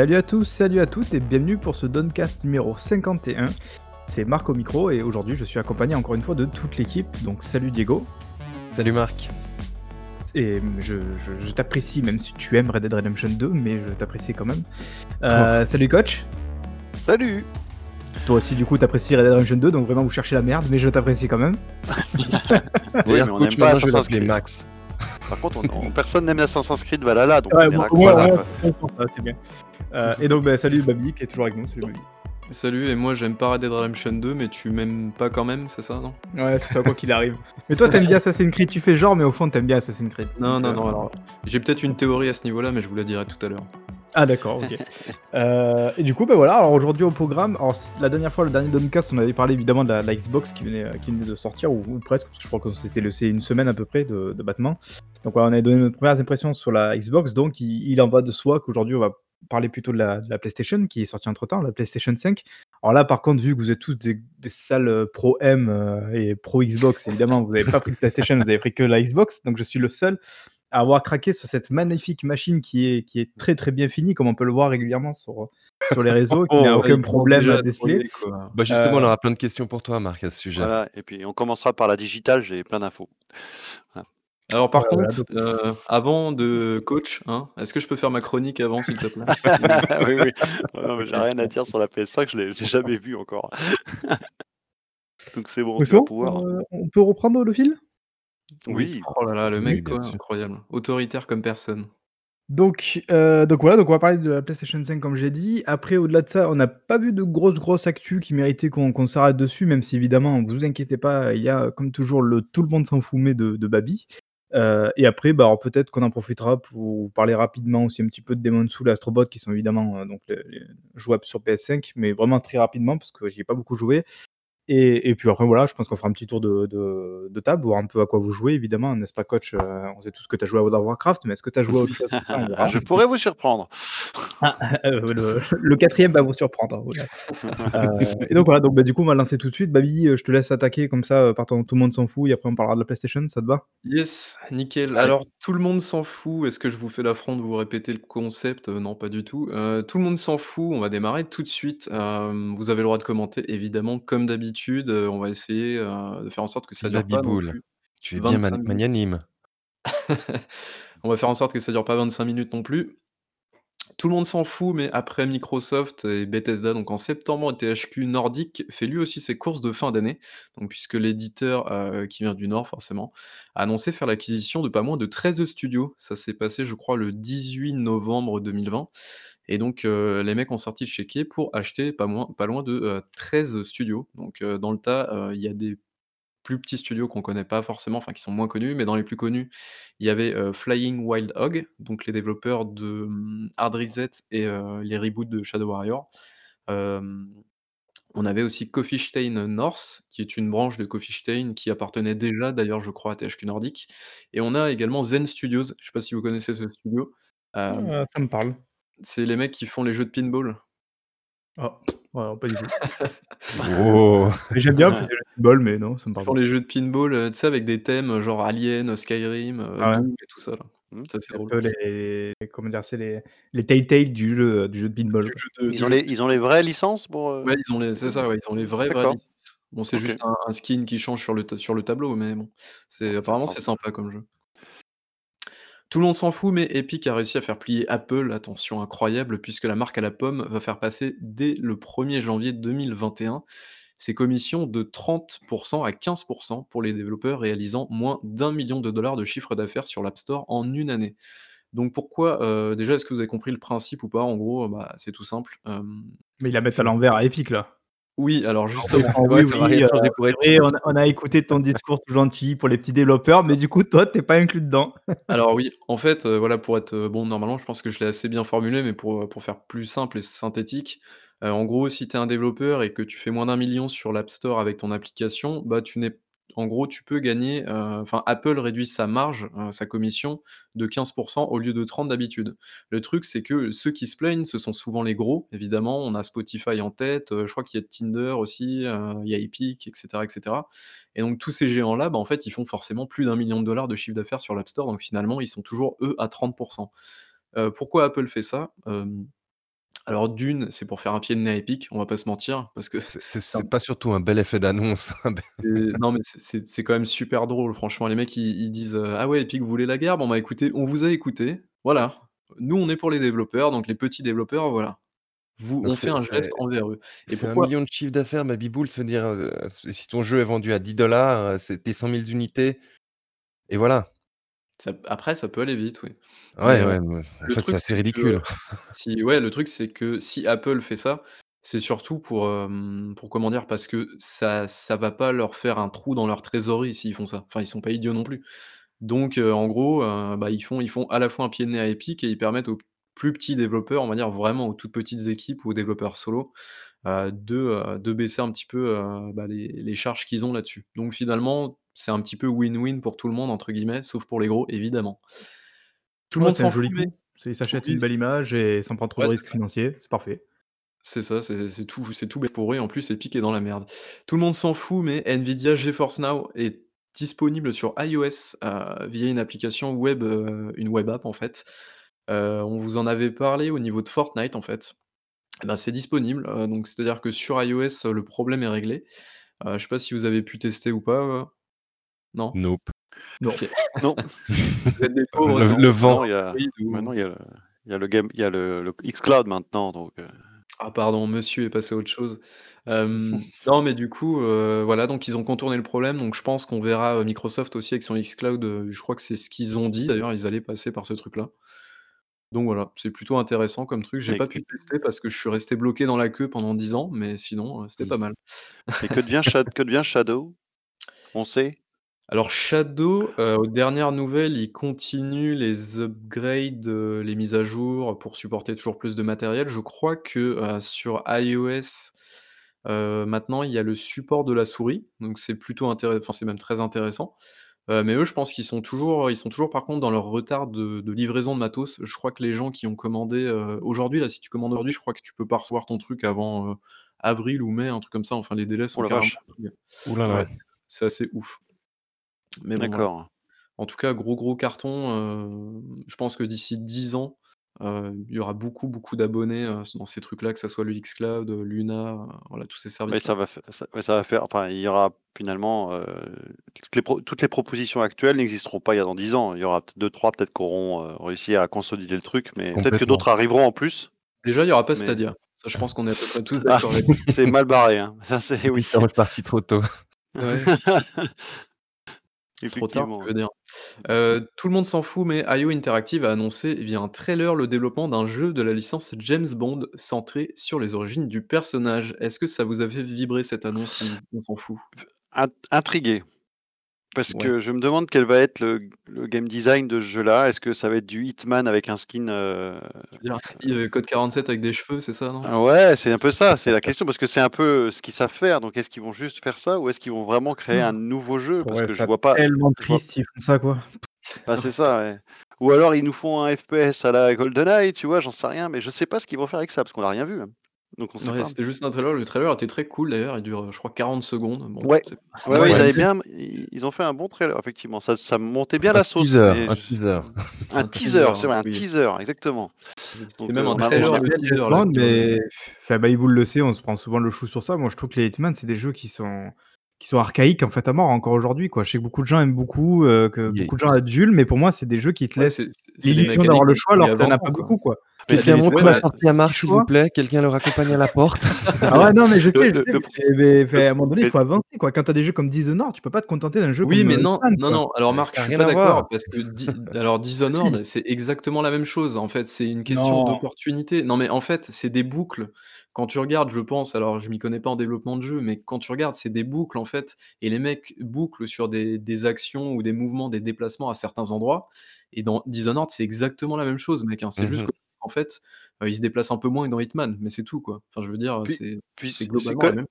Salut à tous, salut à toutes et bienvenue pour ce Doncast numéro 51. C'est Marc au micro et aujourd'hui je suis accompagné encore une fois de toute l'équipe. Donc salut Diego. Salut Marc. Et je, je- je t'apprécie même si tu aimes Red Dead Redemption 2, mais je t'apprécie quand même. Euh, Salut coach. Salut Toi aussi du coup t'apprécies Red Dead Redemption 2, donc vraiment vous cherchez la merde, mais je t'apprécie quand même. Oui, mais on n'aime pas Assassin's Creed. Max. Par contre, on, on- personne n'aime Assassin's Creed Valhalla, donc Ouais, on bon, ouais, là, ouais, quoi. ouais, ouais, c'est bien. Euh, et donc bah, salut Babi qui est toujours avec nous. Salut Babi. Salut, et moi j'aime pas Red Dead Redemption 2, mais tu m'aimes pas quand même, c'est ça, non? Ouais, c'est ça quoi qu'il arrive. Mais toi t'aimes bien Assassin's Creed, tu fais genre, mais au fond t'aimes bien Assassin's Creed. Non, Donc, non, euh, non, alors j'ai peut-être une théorie à ce niveau-là, mais je vous la dirai tout à l'heure. Ah d'accord, ok. Euh, et du coup, bah voilà, alors aujourd'hui au programme, la dernière fois, le dernier Doncast, on avait parlé évidemment de la, Xbox qui venait, euh, qui venait de sortir, ou, presque, parce que je crois que c'était laissé une semaine à peu près de, de battement. Donc voilà, on avait donné nos premières impressions sur la Xbox, donc il, en va de soi qu'aujourd'hui on va parler plutôt de la, PlayStation qui est sortie entre temps, la PlayStation 5. Alors là, par contre, vu que vous êtes tous des, des sales euh, pro M et pro Xbox, évidemment, vous n'avez pas pris de PlayStation, vous avez pris que la Xbox, donc je suis le seul à avoir craqué sur cette magnifique machine qui est, qui est très très bien finie, comme on peut le voir régulièrement sur, sur les réseaux, qui n'a Oh, aucun ils problème à déceler. quoi. Bah justement, Euh, on aura plein de questions pour toi, Marc, à ce sujet. Voilà, et puis on commencera par la digitale, j'ai plein d'infos. Alors par Ouais, contre, voilà, euh, avant de coach, hein, est-ce que je peux faire ma chronique avant, s'il te plaît? Oui, oui. Non, mais j'ai rien à dire sur la PS5, je l'ai j'ai jamais vu encore. donc c'est bon, vas bon pouvoir. Euh, on peut reprendre le fil Oui, Oh là là, le Oui, mec, bien quoi, sûr. incroyable. Autoritaire comme personne. Donc, euh, donc voilà, donc on va parler de la PlayStation 5 comme j'ai dit. Après, au-delà de ça, on n'a pas vu de grosses grosses actus qui méritaient qu'on qu'on s'arrête dessus, même si évidemment, vous inquiétez pas, il y a comme toujours le tout le monde s'en fout mais de, de Babi. Euh, et après, bah, alors peut-être qu'on en profitera pour vous parler rapidement aussi un petit peu de Demon's Soul et Astrobot qui sont évidemment euh, donc les- les jouables sur PS5, mais vraiment très rapidement parce que j'y ai pas beaucoup joué. Et, et puis après, voilà, je pense qu'on fera un petit tour de, de, de table, voir un peu à quoi vous jouez, évidemment, n'est-ce pas, coach Euh, On sait tous que tu as joué à World of Warcraft, mais est-ce que tu as joué à autre chose ça. Ah, je pourrais vous surprendre. Euh, le, le quatrième va vous surprendre. hein, voilà. Euh, et donc voilà, donc, bah, du coup, on va lancer tout de suite. Babi, je te laisse attaquer comme ça, euh, pardon, tout le monde s'en fout, et après on parlera de la PlayStation, ça te va? Yes, nickel. Allez. Alors, tout le monde s'en fout. Est-ce que je vous fais l'affront de vous répéter le concept? Non, pas du tout. Euh, tout le monde s'en fout. On va démarrer tout de suite. Euh, vous avez le droit de commenter, évidemment, comme d'habitude. On va essayer euh, de faire en sorte que ça La dure pas non biboule. plus Tu es bien 25 man- minutes. magnanime. On va faire en sorte que ça dure pas 25 minutes non plus. Tout le monde s'en fout, mais après Microsoft et Bethesda, donc en septembre, THQ Nordic fait lui aussi ses courses de fin d'année, donc puisque l'éditeur euh, qui vient du Nord forcément a annoncé faire l'acquisition de pas moins de 13 studios. Ça s'est passé, je crois, le 18 novembre 2020. Et donc euh, les mecs ont sorti le chéquier pour acheter pas, loin de euh, 13 studios. Donc euh, dans le tas, euh, il y a des plus petits studios qu'on connaît pas forcément, enfin qui sont moins connus, mais dans les plus connus, il y avait Flying Wild Hog, donc les développeurs de hum, Hard Reset et les reboots de Shadow Warrior. On avait aussi Coffee Stain North, qui est une branche de Coffee Stain qui appartenait déjà d'ailleurs, je crois, à THQ Nordic. Et on a également Zen Studios, je sais pas si vous connaissez ce studio. Euh, Ça me parle. C'est les mecs qui font les jeux de pinball. Oh, ouais, pas du tout. Oh J'aime bien, parce que c'est le bol, mais non, ça me Ils parle font pas. les jeux de pinball, euh, tu sais, avec des thèmes euh, genre Alien, Skyrim, euh, Ah ouais. Doom et tout ça là. Hmm. Ça c'est drôle. les, les- comment dire, c'est les, les Telltale du jeu, du jeu de pinball. Jeu de- Ils ont, les, ils ont les vraies licences pour. euh, Ouais, ils ont les c'est ça, ouais, ils ont les vraies, vraies licences. Bon, c'est juste un un skin qui change sur le sur le tableau, mais bon, c'est apparemment c'est sympa comme jeu. Tout le monde s'en fout, mais Epic a réussi à faire plier Apple, attention incroyable, puisque la marque à la pomme va faire passer dès le 1er janvier 2021 ses commissions de 30% à 15% pour les développeurs réalisant moins d'1 million de dollars de chiffre d'affaires sur l'App Store en une année. Donc pourquoi, heu, déjà est-ce que vous avez compris le principe ou pas? En gros, bah, c'est tout simple, hem Mais ils la mettent à l'envers à Epic, là. Oui, alors justement vrai, oui, ça va oui, rien euh, changer pour c'est Epic. vrai, on a, on a écouté ton discours tout gentil pour les petits développeurs, mais du coup, toi, t'es pas inclus dedans. Alors oui, en fait, heu, voilà, pour être, heu, bon, normalement, je pense que je l'ai assez bien formulé, mais pour, pour faire plus simple et synthétique, en gros, si tu es un développeur et que tu fais moins d'1 000 000 sur l'App Store avec ton application, bah, tu n'es en gros, tu peux gagner, heu, enfin, Apple réduit sa marge, heu, sa commission de 15% au lieu de 30 d'habitude. Le truc, c'est que ceux qui se plaignent, ce sont souvent les gros, évidemment. On a Spotify en tête, heu, je crois qu'il y a Tinder aussi, il y a Epic et cetera et donc tous ces géants-là, bah, en fait, ils font forcément plus d'1 million de dollars de chiffre d'affaires sur l'App Store, donc finalement, ils sont toujours, eux, à 30 Heu, pourquoi Apple fait ça? Alors d'une, c'est pour faire un pied de nez à Epic, on va pas se mentir, parce que C'est un pas surtout un bel effet d'annonce, un c'est non, mais c'est quand même super drôle, franchement. Les mecs, ils ils disent, «Ah ouais, Epic, vous voulez la guerre? Bon, bah, écoutez, on vous a écouté, voilà. Nous, on est pour les développeurs, donc les petits développeurs, voilà. Vous donc on fait un geste envers eux» et c'est 1 pourquoi 000 000 de chiffre d'affaires, ma biboule, se dire, heu, si ton jeu est vendu à 10 $, c'est tes 100 000 unités et voilà. Ça après, ça peut aller vite, oui. Mais, Ouais, heu, ouais, ouais, en le fait, c'est truc, assez c'est que ridicule. si ouais, le truc, c'est que si Apple fait ça, c'est surtout pour, hem, pour comment dire? Parce que ça ça va pas leur faire un trou dans leur trésorerie s'ils font ça. Enfin, ils sont pas idiots non plus. Donc, heu, en gros, heu, bah, ils font ils font à la fois un pied de nez à Epic et ils permettent aux plus petits développeurs, on va dire vraiment aux toutes petites équipes ou aux développeurs solo, heu, de, heu, de baisser un petit peu, heu, bah, les les charges qu'ils ont là-dessus. Donc finalement, c'est un petit peu «win-win pour tout le monde» entre guillemets, sauf pour les gros, évidemment. Tout le Ouais, monde c'est s'en fout, mais. C'est ils s'achètent une belle image et sans prendre trop de ouais, c'est risques financiers, c'est parfait. C'est ça, c'est c'est tout c'est tout pour eux en plus Epic est dans la merde. Tout le monde s'en fout, mais Nvidia GeForce Now est disponible sur iOS, heu, via une application web, heu, une web app en fait. Heu, on vous en avait parlé au niveau de Fortnite en fait. Et ben, c'est disponible, donc c'est-à-dire que sur iOS, le problème est réglé. Je sais pas si vous avez pu tester ou pas? Non? Nope. Non. Pauvres, Le Non, vent. maintenant il y a ou maintenant il y a le game il y a le le xCloud maintenant donc heu Ah pardon, monsieur est passé à autre chose. Non, mais du coup, heu, voilà, donc ils ont contourné le problème, donc je pense qu'on verra, heu, Microsoft aussi avec son xCloud, je crois que c'est ce qu'ils ont dit d'ailleurs, ils allaient passer par ce truc-là. Donc voilà, c'est plutôt intéressant comme truc. J'ai pas que pu tester parce que je suis resté bloqué dans la queue pendant 10 ans, mais sinon, c'était pas mal. et que devient Sha que devient Shadow? On sait? Alors Shadow, heu, aux dernières nouvelles, ils continuent les upgrades, heu, les mises à jour pour supporter toujours plus de matériel. Je crois que, heu, sur iOS, heu, maintenant il y a le support de la souris, donc c'est plutôt intéré enfin c'est même très intéressant. Heu, mais eux, je pense qu'ils sont toujours ils sont toujours par contre dans leur retard de de livraison de matos. Je crois que les gens qui ont commandé, heu, aujourd'hui là, si tu commandes aujourd'hui, je crois que tu peux pas recevoir ton truc avant, heu, avril ou mai, un truc comme ça, enfin les délais Oh sont la carrément vache! pris, Ouh là ouais, là. c'est assez ouf. Mais bon voilà. D'accord. En tout cas, gros, gros carton, heu, je pense que d'ici 10 ans, heu, il y aura beaucoup, beaucoup d'abonnés, heu, dans ces trucs-là, que ça soit le xCloud, heu, Luna, voilà, tous ces Ouais, services-là. ça va fai ça ouais, ça va faire enfin, il y aura finalement, toutes les pro toutes les propositions actuelles n'existeront pas il y a dans 10 ans. Il y aura peut-être 2-3 peut-être qui auront, réussi à consolider le truc, mais peut-être que Complètement. d'autres arriveront en plus, Déjà, il y aura pas mais Stadia. Ça, je pense qu'on est à peu près tous ah, d'accord là-dessus. c'est mal barré, hein. Ça, c'est oui. Différent est parti trop tôt. Ouais, trop tard, tu Effectivement, veux ouais. dire. Heu, tout le monde s'en fout, mais IO Interactive a annoncé via un trailer le développement d'un jeu de la licence James Bond centré sur les origines du personnage. Est-ce que ça vous a fait vibrer cette annonce ou on s'en fout? Int intrigué. Parce Ouais. que je me demande quel va être le le game design de ce jeu-là. Est-ce que ça va être du Hitman avec un skin, veux dire, heu, code 47 avec des cheveux, c'est ça, non? ah ouais, c'est un peu ça, c'est la question parce que c'est un peu ce qu'ils savent faire. Donc est-ce qu'ils vont juste faire ça ou est-ce qu'ils vont vraiment créer un nouveau jeu? Parce Ouais, que je vois pas tellement triste s'ils font ça, quoi. bah, c'est ça, ouais. Ou alors ils nous font un FPS à la GoldenEye, tu vois? J'en sais rien, mais je sais pas ce qu'ils vont faire avec ça parce qu'on a rien vu, hein. Donc on sait Ouais, pas. c'était juste un trailer. Le trailer était très cool d'ailleurs, il dure, je crois 40 secondes. Bon, Ouais, c'est pas ouais, ouais, ils Ouais. avaient incroyable. bien ils ils ont fait un bon trailer effectivement. Ça ça montait bien Un la sauce, teaser, mais un je teaser. un Un teaser, teaser, c'est vrai, un oui. teaser, exactement. C'est Donc même heu, un on a on trailer a de J'aime bien James teaser là, Bond, ce qu'ils mais réalisent. enfin, Babyboul le sait, on se prend souvent le chou sur ça. Moi, je trouve que les Hitman, c'est des jeux qui sont qui sont archaïques, en fait, à mort encore aujourd'hui, quoi. Je sais que beaucoup de gens aiment beaucoup, heu, que Il y a beaucoup de gens adulent, mais pour moi, c'est des jeux qui te Ouais, laissent c'est c'est les l'illusion d'avoir le choix alors a que tu en 20 as pas quoi. beaucoup, quoi. Quelqu'un montre la bah, sortie à de petits Marc, s'il vous plaît. Quelqu'un le raccompagne à la porte. Ah ouais, non, mais je le sais, je sais, le mais à un moment donné, il faut avancer, quoi. Quand tu as des jeux comme Dishonored, tu peux pas te contenter d'un jeu Oui, comme, mais heu, non, non, non, alors Marc, je a suis pas d'accord parce que Di alors. Dishonored, c'est exactement la même chose, en fait, c'est une question d'opportunité. Non, mais en fait, c'est des boucles. Quand tu regardes, je pense, alors je m'y connais pas en développement de jeu, mais quand tu regardes, c'est des boucles, en fait, et les mecs bouclent sur des des actions ou des mouvements, des déplacements à certains endroits et dans Dishonored, c'est exactement la même chose, mec, hein. C'est juste mh. Qu'en fait, ils se déplacent un peu moins que dans Hitman, mais c'est tout, quoi. Enfin, je veux dire, puis c'est puis c'est c'est c'est globalement quand la même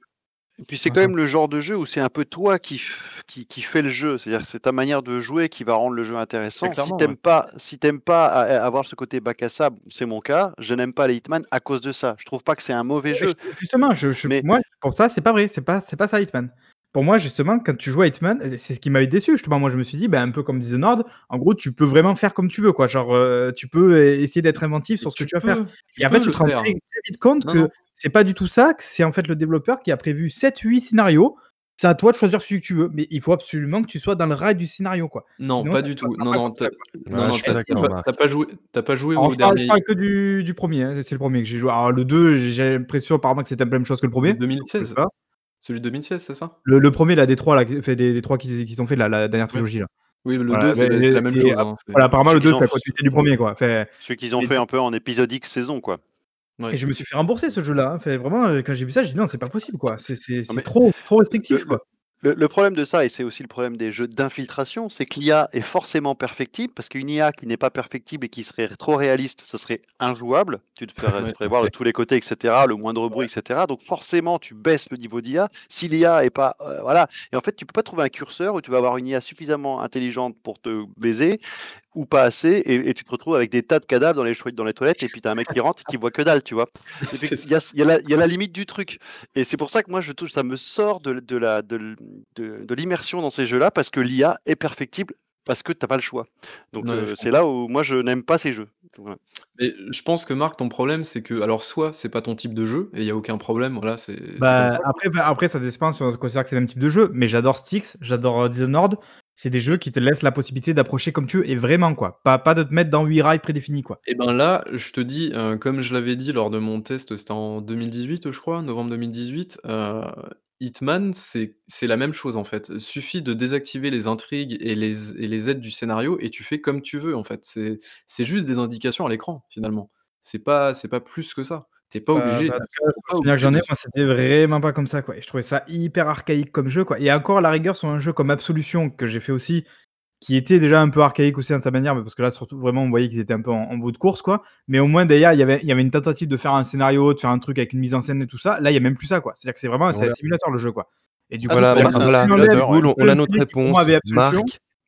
puis c'est quand même le genre de jeu où c'est un peu toi qui qui qui fait le jeu. C'est-à-dire que c'est ta manière de jouer qui va rendre le jeu intéressant. Si clairement, tu ouais. aimes pas si tu aimes pas avoir ce côté bac à sable, c'est mon cas, je n'aime pas les Hitman à cause de ça. Je trouve pas que c'est un mauvais Ouais, jeu, ju justement, je je mais moi, pour ça, c'est pas vrai, c'est pas c'est pas ça Hitman. Pour moi, justement, quand tu joues à Hitman, c'est ce qui m'avait déçu, justement. Moi, je me suis dit, ben, un peu comme Dishonored, en gros, tu peux vraiment faire comme tu veux, quoi. Genre, euh, tu peux e essayer d'être inventif sur ce que tu vas faire. tu Et en fait, tu te rends très, vite compte Non, que c'est pas du tout ça, que c'est en fait le développeur qui a prévu 7-8 scénarios. C'est à toi de choisir celui que tu veux, mais il faut absolument que tu sois dans le rail du scénario, quoi. Non, Sinon, pas du tout. Non, pas non, tu d'accord, pas pas joué pas joué Alors, au je parle, je dernier parle que du, du premier, hein, c'est le premier que j'ai joué. Alors, le 2, j'ai l'impression apparemment que c'était la même chose que le premier. de 2016? Celui de 2016, c'est ça? Le, le premier, là, des trois, là, fait des, des trois qui, qui sont faits, la, la dernière trilogie, là. Oui, le Voilà, 2, c'est mais- la c'est la même et chose, hein, Voilà, apparemment, le Ceux 2, qu'ils c'est la continuité du premier, quoi. Fait, Celui qu'ils ont Et fait un peu en épisodique saison, quoi. ouais. Et je me suis fait rembourser ce jeu-là. hein. Fait, vraiment, euh, quand j'ai vu ça, j'ai dit non, c'est pas possible, quoi. C'est mais- trop, trop restrictif, Le- quoi. Le, le problème de ça, et c'est aussi le problème des jeux d'infiltration, c'est que l'IA est forcément perfectible, parce qu'une IA qui n'est pas perfectible et qui serait trop réaliste, ce serait injouable. Tu te ferais, Ouais. te ferais voir de tous les côtés, etc., le moindre bruit, etc. Donc forcément, tu baisses le niveau d'IA. Si l'IA est pas, euh, voilà, et en fait, tu peux pas trouver un curseur où tu vas avoir une IA suffisamment intelligente pour te baiser ou pas assez, et, et tu te retrouves avec des tas de cadavres dans les, chouettes- dans les toilettes, et puis tu as un mec qui rentre et qui voit que dalle, tu vois. Il y a, y la- il y a la limite du truc. Et c'est pour ça que moi, je ça me sort de, de la, de, de- de l'immersion dans ces jeux-là, parce que l'IA est perfectible, parce que tu n'as pas le choix. Donc Ouais, euh, c'est là où moi, je n'aime pas ces jeux. Voilà. Mais je pense que Marc, ton problème, c'est que alors soit c'est pas ton type de jeu et il y a aucun problème, voilà, c'est Bah, ça. après, bah, après, ça dépend si on considère que c'est le même type de jeu, mais j'adore Styx, j'adore euh, Dishonored. C'est des jeux qui te laissent la possibilité d'approcher comme tu veux, et vraiment, quoi. Pas, pas de te mettre dans 8 rails prédéfinis, quoi. Et ben là, je te dis, heu, comme je l'avais dit lors de mon test, c'était en 2018, je crois, novembre 2018, heu, Hitman, c'est c'est la même chose, en fait. Suffit de désactiver les intrigues et les et les aides du scénario et tu fais comme tu veux, en fait. C'est c'est juste des indications à l'écran, finalement. C'est pas c'est pas plus que ça. Tu es pas Bah, obligé bah, en tu tout cas, pas le souvenir que j'en ai, obligé de moi, c'était vraiment pas comme ça, quoi. Et je trouvais ça hyper archaïque comme jeu, quoi. Et encore, à la rigueur, sur un jeu comme Absolution, que j'ai fait aussi, qui était déjà un peu archaïque aussi dans sa manière, mais parce que là, surtout, vraiment, on voyait qu'ils étaient un peu en, en bout de course, quoi. Mais au moins, d'ailleurs, il y avait, il y avait une tentative de faire un scénario, de faire un truc avec une mise en scène et tout ça. Là, il y a même plus ça, quoi. C'est-à-dire que c'est vraiment c'est Voilà. un simulateur, le jeu, quoi. Et du Ah, coup, Voilà, on, on a notre réponse. Marc,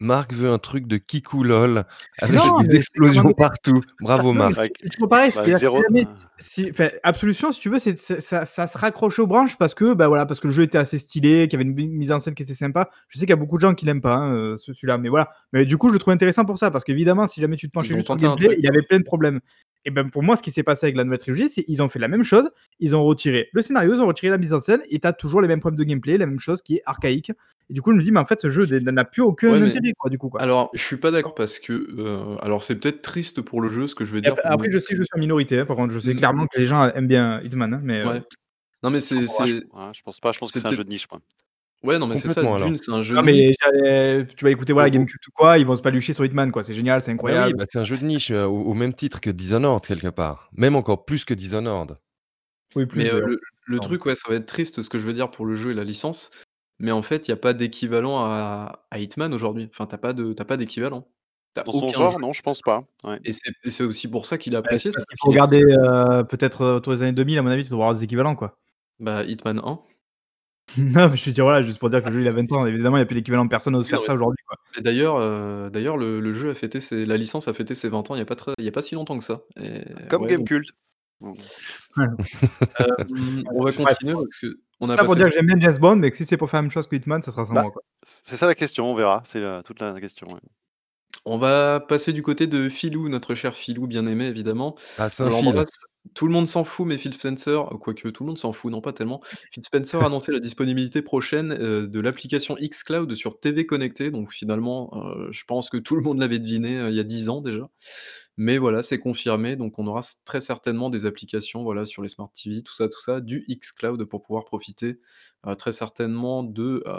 Marc veut un truc de Kikou LOL avec Non, des explosions vraiment- partout. Bravo Marc. Avec- c'est toujours pareil, bah, zéro- jamais- si- enfin, Absolution, si tu veux, c'est, ça, ça se raccroche aux branches parce que, bah voilà, parce que le jeu était assez stylé, qu'il y avait une mise en scène qui était sympa. Je sais qu'il y a beaucoup de gens qui l'aiment pas, hein, euh, ce- celui-là, mais voilà. Mais du coup, je le trouve intéressant pour ça parce qu'évidemment, si jamais tu te ont juste sur le gameplay, il y avait plein de problèmes. Et ben pour moi, ce qui s'est passé avec la nouvelle trilogie, c'est qu'ils ont fait la même chose. Ils ont retiré le scénario, ils ont retiré la mise en scène, et t'as toujours les mêmes problèmes de gameplay, la même chose qui est archaïque. Et du coup, je me dis, mais en fait, ce jeu n'a plus aucun Ouais, mais- intérêt, quoi, du coup. Quoi. Alors, je suis pas d'accord parce que, heu, alors c'est peut-être triste pour le jeu, ce que je vais dire après, je sais que je suis en minorité, hein, par contre, je sais Mm. clairement que les gens aiment bien Hitman, hein, mais. euh, ouais. Non, mais c'est Ouais, je, pense pas, je pense que c'est un jeu de niche. Moi. Ouais, non, mais c'est ça, d'une, c'est un jeu Non, de niche. mais j'allais- tu vas écouter voilà. Gamecube ou quoi, ils vont se palucher sur Hitman, quoi. C'est génial, c'est Ah bah incroyable. oui, bah, c'est un jeu de niche euh, au, au même titre que Dishonored quelque part. Même encore plus que Dishonored. Oui, plus. Mais euh, le truc, ouais, ça va être triste ce que je veux dire pour le jeu et la licence, mais en fait, il y a pas d'équivalent à à Hitman aujourd'hui. Enfin, tu as pas d'équivalent. Dans son genre, jeu non, je pense pas. Ouais. et c'est aussi pour ça qu'il Ouais, apprécié, c'est parce qu'il faut regarder euh, peut-être autour des années 2000, à mon avis, tu dois avoir des équivalents, quoi. Bah, Hitman 1. non, mais je te dis, voilà, juste pour dire que le jeu, il a 20 ans. Évidemment, il n'y a plus d'équivalent, personne n'ose Oui, faire non, ça mais aujourd'hui, quoi. et d'ailleurs, heu, d'ailleurs le le jeu a fêté ses la licence a fêté ses 20 ans il y a pas très il y a pas si longtemps que ça et Comme ouais, donc Gamecult. Hem, on va Bref. continuer parce qu'on a Ça pour passé dire que j'aime bien James Bond, mais que si c'est pour faire la même chose que Hitman, ça sera sans Bah, moi, quoi. c'est ça la question, on verra. C'est euh, toute la question. ouais. on va passer du côté de Philou, notre cher Philou bien-aimé évidemment. Ah, c'est On l'embrasse. Tout le monde s'en fout, mais Phil Spencer, quoique tout le monde s'en fout, non pas tellement. Phil Spencer a annoncé la disponibilité prochaine, heu, de l'application xCloud sur TV connectée, donc finalement, heu, je pense que tout le monde l'avait deviné, il y a 10 ans déjà. Mais voilà, c'est confirmé, donc on aura très certainement des applications, voilà, sur les smart TV, tout ça, tout ça, du xCloud pour pouvoir profiter, heu, très certainement de, heu,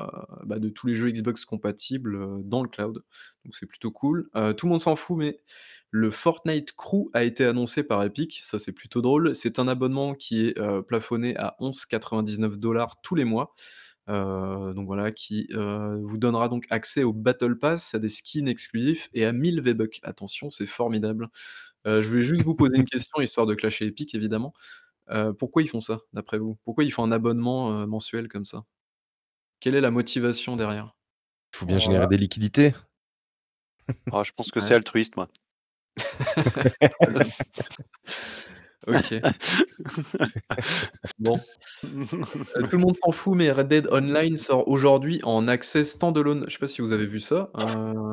bah, de tous les jeux Xbox compatibles, heu, dans le cloud. Donc c'est plutôt cool. Tout le monde s'en fout, mais le Fortnite Crew a été annoncé par Epic, ça c'est plutôt drôle. C'est un abonnement qui est, plafonné à 11,99 tous les mois. Heu, donc voilà, qui, heu, vous donnera donc accès au Battle Pass, à des skins exclusifs et à 1000 V-Bucks. Attention, c'est formidable. Heu, je voulais juste vous poser une question, histoire de clasher Epic évidemment. Heu, pourquoi ils font ça, d'après vous? Pourquoi ils font un abonnement, heu, mensuel comme ça? Quelle est la motivation derrière? Il faut bien Alors générer là des liquidités. Ah, je pense que Ouais. c'est altruiste, moi. OK. Bon. Heu, tout le monde s'en fout, mais Red Dead Online sort aujourd'hui en accès standalone. Je sais pas si vous avez vu ça?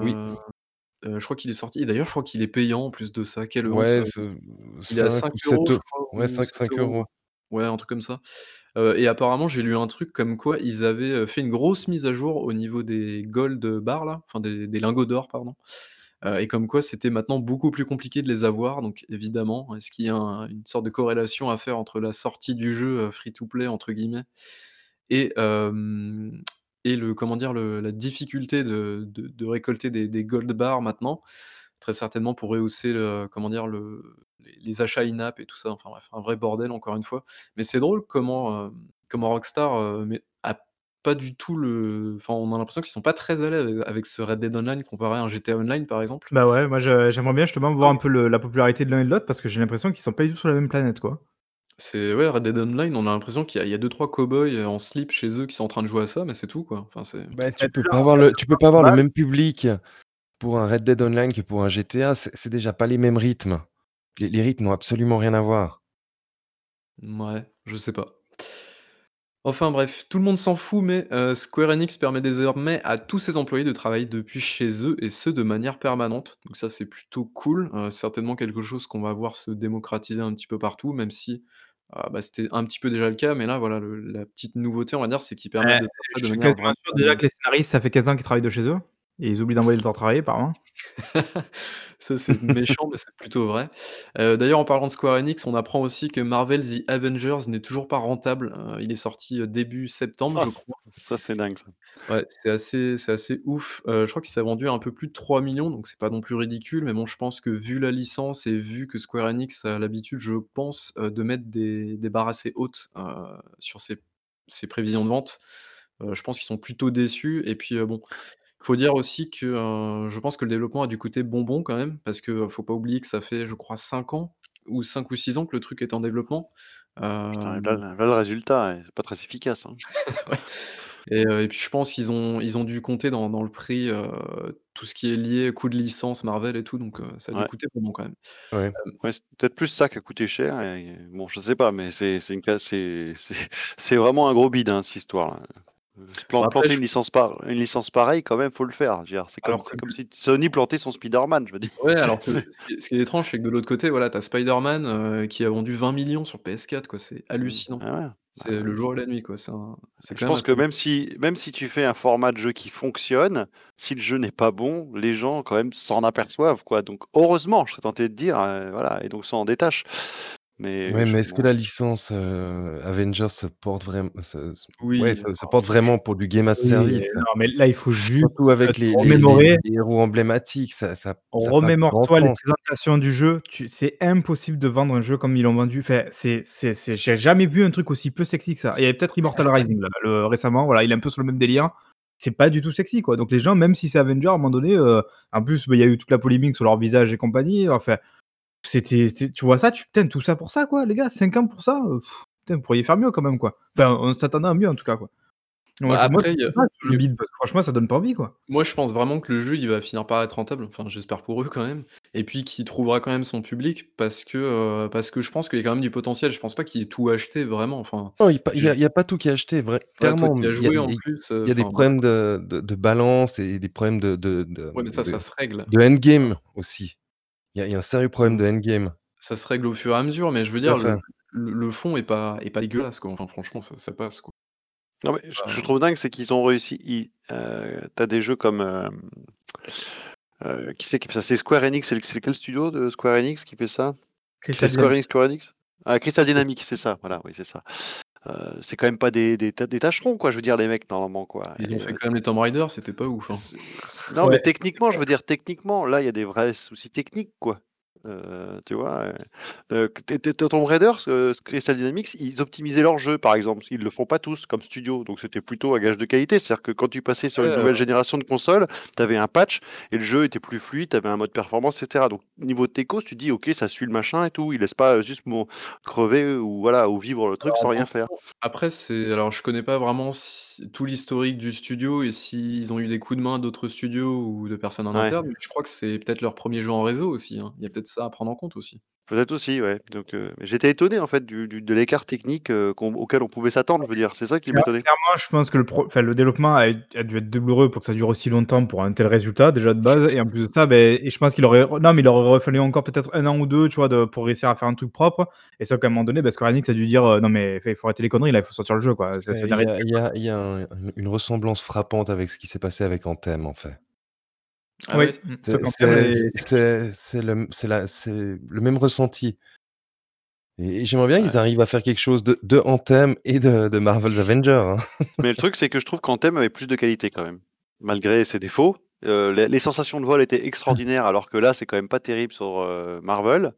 Oui. Heu heu, je crois qu'il est sorti et d'ailleurs, je crois qu'il est payant en plus de ça. Honte, Ouais, Il est à 5 5 ou 7 €, je eu crois ouais, ou 5- 7 5 €.€. Ouais, un truc comme ça. Et apparemment, j'ai lu un truc comme quoi ils avaient, fait une grosse mise à jour au niveau des gold bars là, enfin des des lingots d'or, pardon. Heu et comme quoi c'était maintenant beaucoup plus compliqué de les avoir. Donc évidemment, est-ce qu'il y a un une sorte de corrélation à faire entre la sortie du jeu, heu, «free to play» entre guillemets et hem et le comment dire? La difficulté de de récolter des gold bars maintenant? Très certainement pour rehausser comment dire? Le les achats in-app et tout ça, enfin bref, un vrai bordel encore une fois. Mais c'est drôle comment, comment Rockstar, pas du tout le enfin on a l'impression qu'ils sont pas très à l'aise avec ce Red Dead Online comparé à un GTA Online par exemple. Bah ouais, moi je j'aimerais bien justement Ah voir un oui. peu le la popularité de l'un et de l'autre parce que j'ai l'impression qu'ils sont pas du tout sur la même planète, quoi. C'est ouais, Red Dead Online, on a l'impression qu'il y a il y a 2-3 cow-boys, heu, en slip chez eux qui sont en train de jouer à ça, mais c'est tout quoi. Enfin c'est Bah, tu peux pas avoir le tu peux pas avoir le même public pour un Red Dead Online que pour un GTA. C'est c'est déjà pas les mêmes rythmes. Les les rythmes n'ont absolument rien à voir. Mouais, je sais pas. Enfin bref, tout le monde s'en fout, mais heu, Square Enix permet désormais à tous ses employés de travailler depuis chez eux et ce de manière permanente. Donc ça, c'est plutôt cool. Heu, certainement quelque chose qu'on va voir se démocratiser un petit peu partout, même si, ah bah, c'était un petit peu déjà le cas, mais là, voilà, le la petite nouveauté, on va dire, c'est qu'ils Eh, permettent de faire ça je de suis manière quasiment sûr déjà que les scénaristes, ça fait 15 ans qu'ils travaillent de chez eux et ils oublient d'envoyer le temps de travailler apparemment. Ça, c'est méchant, mais c'est plutôt vrai. Heu, d'ailleurs, en parlant de Square Enix, on apprend aussi que Marvel The Avengers n'est toujours pas rentable. Heu, il est sorti, heu, début septembre, je Ah! crois. Ça, c'est dingue ça. Ouais, c'est assez c'est assez ouf. Je crois qu'il s'est vendu à un peu plus de 3 000 000, donc c'est pas non plus ridicule, mais bon, je pense que vu la licence et vu que Square Enix a l'habitude, je pense, de mettre des des barres assez hautes, sur ses ses prévisions de vente, je pense qu'ils sont plutôt déçus et puis, bon, faut dire aussi que, heu, je pense que le développement a dû coûter bonbon quand même parce que, heu, faut pas oublier que ça fait, je crois 5 ans ou 5 ou 6 ans que le truc est en développement. Putain et là Hem là là le résultat c'est pas très efficace, hein. Ouais et heu et puis je pense qu'ils ont ils ont dû compter dans dans le prix, heu, tout ce qui est lié, coût de licence Marvel et tout, donc heu, ça a dû Ouais. coûter bonbon quand même. Ouais. Hem Ouais, c'est peut-être plus ça qui a coûté cher et bon, je sais pas, mais c'est c'est une ca c'est c'est c'est vraiment un gros bide, hein, cette histoire-là. Après planter une licence par une licence pareille quand même, faut le faire. C'est comme que si Sony plantait son Spider-Man, je veux dire. ouais, alors ce qui est ce qui est étrange, c'est que de l'autre côté, voilà, tu as Spider-Man, heu, qui a vendu 20 000 000 sur PS4 quoi, c'est mmh, hallucinant. ah ouais, bah C'est le jour et la nuit quoi, c'est un Je pense que même si même si tu fais un format de jeu qui fonctionne, si le jeu n'est pas bon, les gens quand même s'en aperçoivent, quoi. Donc heureusement, je serais tenté de dire, heu, voilà et donc s'en détachent. Mais Ouais, je mais est-ce que la licence, heu, Avengers se porte vraim se se ouais, oui, se se alors porte vraiment pour du game as Oui, service? et non, mais là, il faut juste, Surtout heu, avec les les les remémorer les héros emblématiques, ça ça ça a pas grand remémore-toi les sens. présentations du jeu, tu c'est impossible de vendre un jeu comme ils l'ont vendu. Enfin, c'est c'est c'est j'ai jamais vu un truc aussi peu sexy que ça. Il y avait peut-être Immortal Rising là, le récemment, voilà, il est un peu sur le même délire. C'est pas du tout sexy, quoi. Donc les gens, même si c'est Avengers, à un moment donné, heu, en plus, bah, il y a eu toute la polémique sur leur visage et compagnie, enfin, c'était tu vois ça, tu putain, tout ça pour ça, quoi, les gars, 5 ans pour ça, heu, putain, vous pourriez faire mieux quand même, quoi. Enfin, on s'attendait à mieux en tout cas, quoi. Moi bah, moi que franchement, ça donne pas envie, quoi. Moi, je pense vraiment que le jeu, il va finir par être rentable, enfin, j'espère pour eux quand même et puis qu'il trouvera quand même son public parce que, heu, parce que je pense qu'il y a quand même du potentiel. Je pense pas qu'il ait tout acheté vraiment, enfin, Non, il y a pas il y je a il y a pas tout qui est acheté, vrai clairement, il y a joué en il y plus, heu, il y a des enfin problèmes de de de balance et des problèmes de de de, Ouais, mais ça, ça se règle. de endgame aussi. Il y a il y a un sérieux problème de endgame. Ça se règle au fur et à mesure, mais je veux Tout à dire le fait. le le fond est pas est pas dégueulasse quoi, enfin franchement ça ça passe quoi. non mais je pas trouve dingue, c'est qu'ils ont réussi ils, heu, tu as des jeux comme, hem, heu, qui c'est qui fait ça? C'est Square Enix, c'est c'est quel studio de Square Enix qui fait ça? C'est Crystal Square. Enix, Square Enix? Ah, Crystal Dynamics, c'est ça, voilà, oui, c'est ça. Heu, c'est quand même pas des des ta des tâcherons, quoi, je veux dire, les mecs, normalement, quoi ils ont et fait quand même les Tomb Raider, c'était pas ouf, hein. non, mais techniquement, je veux dire, techniquement, là, il y a des vrais soucis techniques, quoi. Heu, tu vois? T t Tomb Raider, ce Crystal Dynamics, ils optimisaient leur jeu, par exemple. Ils le font pas tous comme studio, donc c'était plutôt un gage de qualité. C'est-à-dire que quand tu passais sur une nouvelle génération de consoles, tu avais un patch et le jeu était plus fluide, tu avais un mode performance et cetera. Donc niveau techos, tu dis: «OK, ça suit le machin et tout». Ils laissent pas, juste mon crever ou voilà, ou vivre le truc Alors sans rien faire. après c'est alors je connais pas vraiment si tout l'historique du studio et s'ils ont eu des coups de main d'autres studios ou de personnes en Ouais. interne, mais je crois que c'est peut-être leur 1er jeu en réseau aussi, hein. Il y a peut-être ça à prendre en compte aussi. Peut-être aussi, ouais. Donc, heu, j'étais étonné en fait du du de l'écart technique, qu'on auquel on pouvait s'attendre, je veux dire. C'est ça qui m'étonnait. clairement, je pense que le pro le développement a a dû être douloureux pour que ça dure aussi longtemps pour un tel résultat, déjà de base et en plus de ça, beh et je pense qu'il aurait non, mais il aurait fallu encore peut-être 1 an ou 2, tu vois, de pour réussir à faire un truc propre et sauf qu'à un moment donné, bah, Square Enix a dû dire, heu: «Non mais il faut arrêter les conneries là, il faut sortir le jeu quoi». Ça ça il y a y y un une ressemblance frappante avec ce qui s'est passé avec Anthem, en fait. Ah Oui, C'est le la même ressenti. Et et j'aimerais bien Ouais. qu'ils arrivent à faire quelque chose de de Anthem et de de Marvel's Avengers, hein. Mais le truc, c'est que je trouve qu'Anthem avait plus de qualité quand même, malgré ses défauts. Heu, les les sensations de vol étaient extraordinaires alors que là, c'est quand même pas terrible sur, heu, Marvel.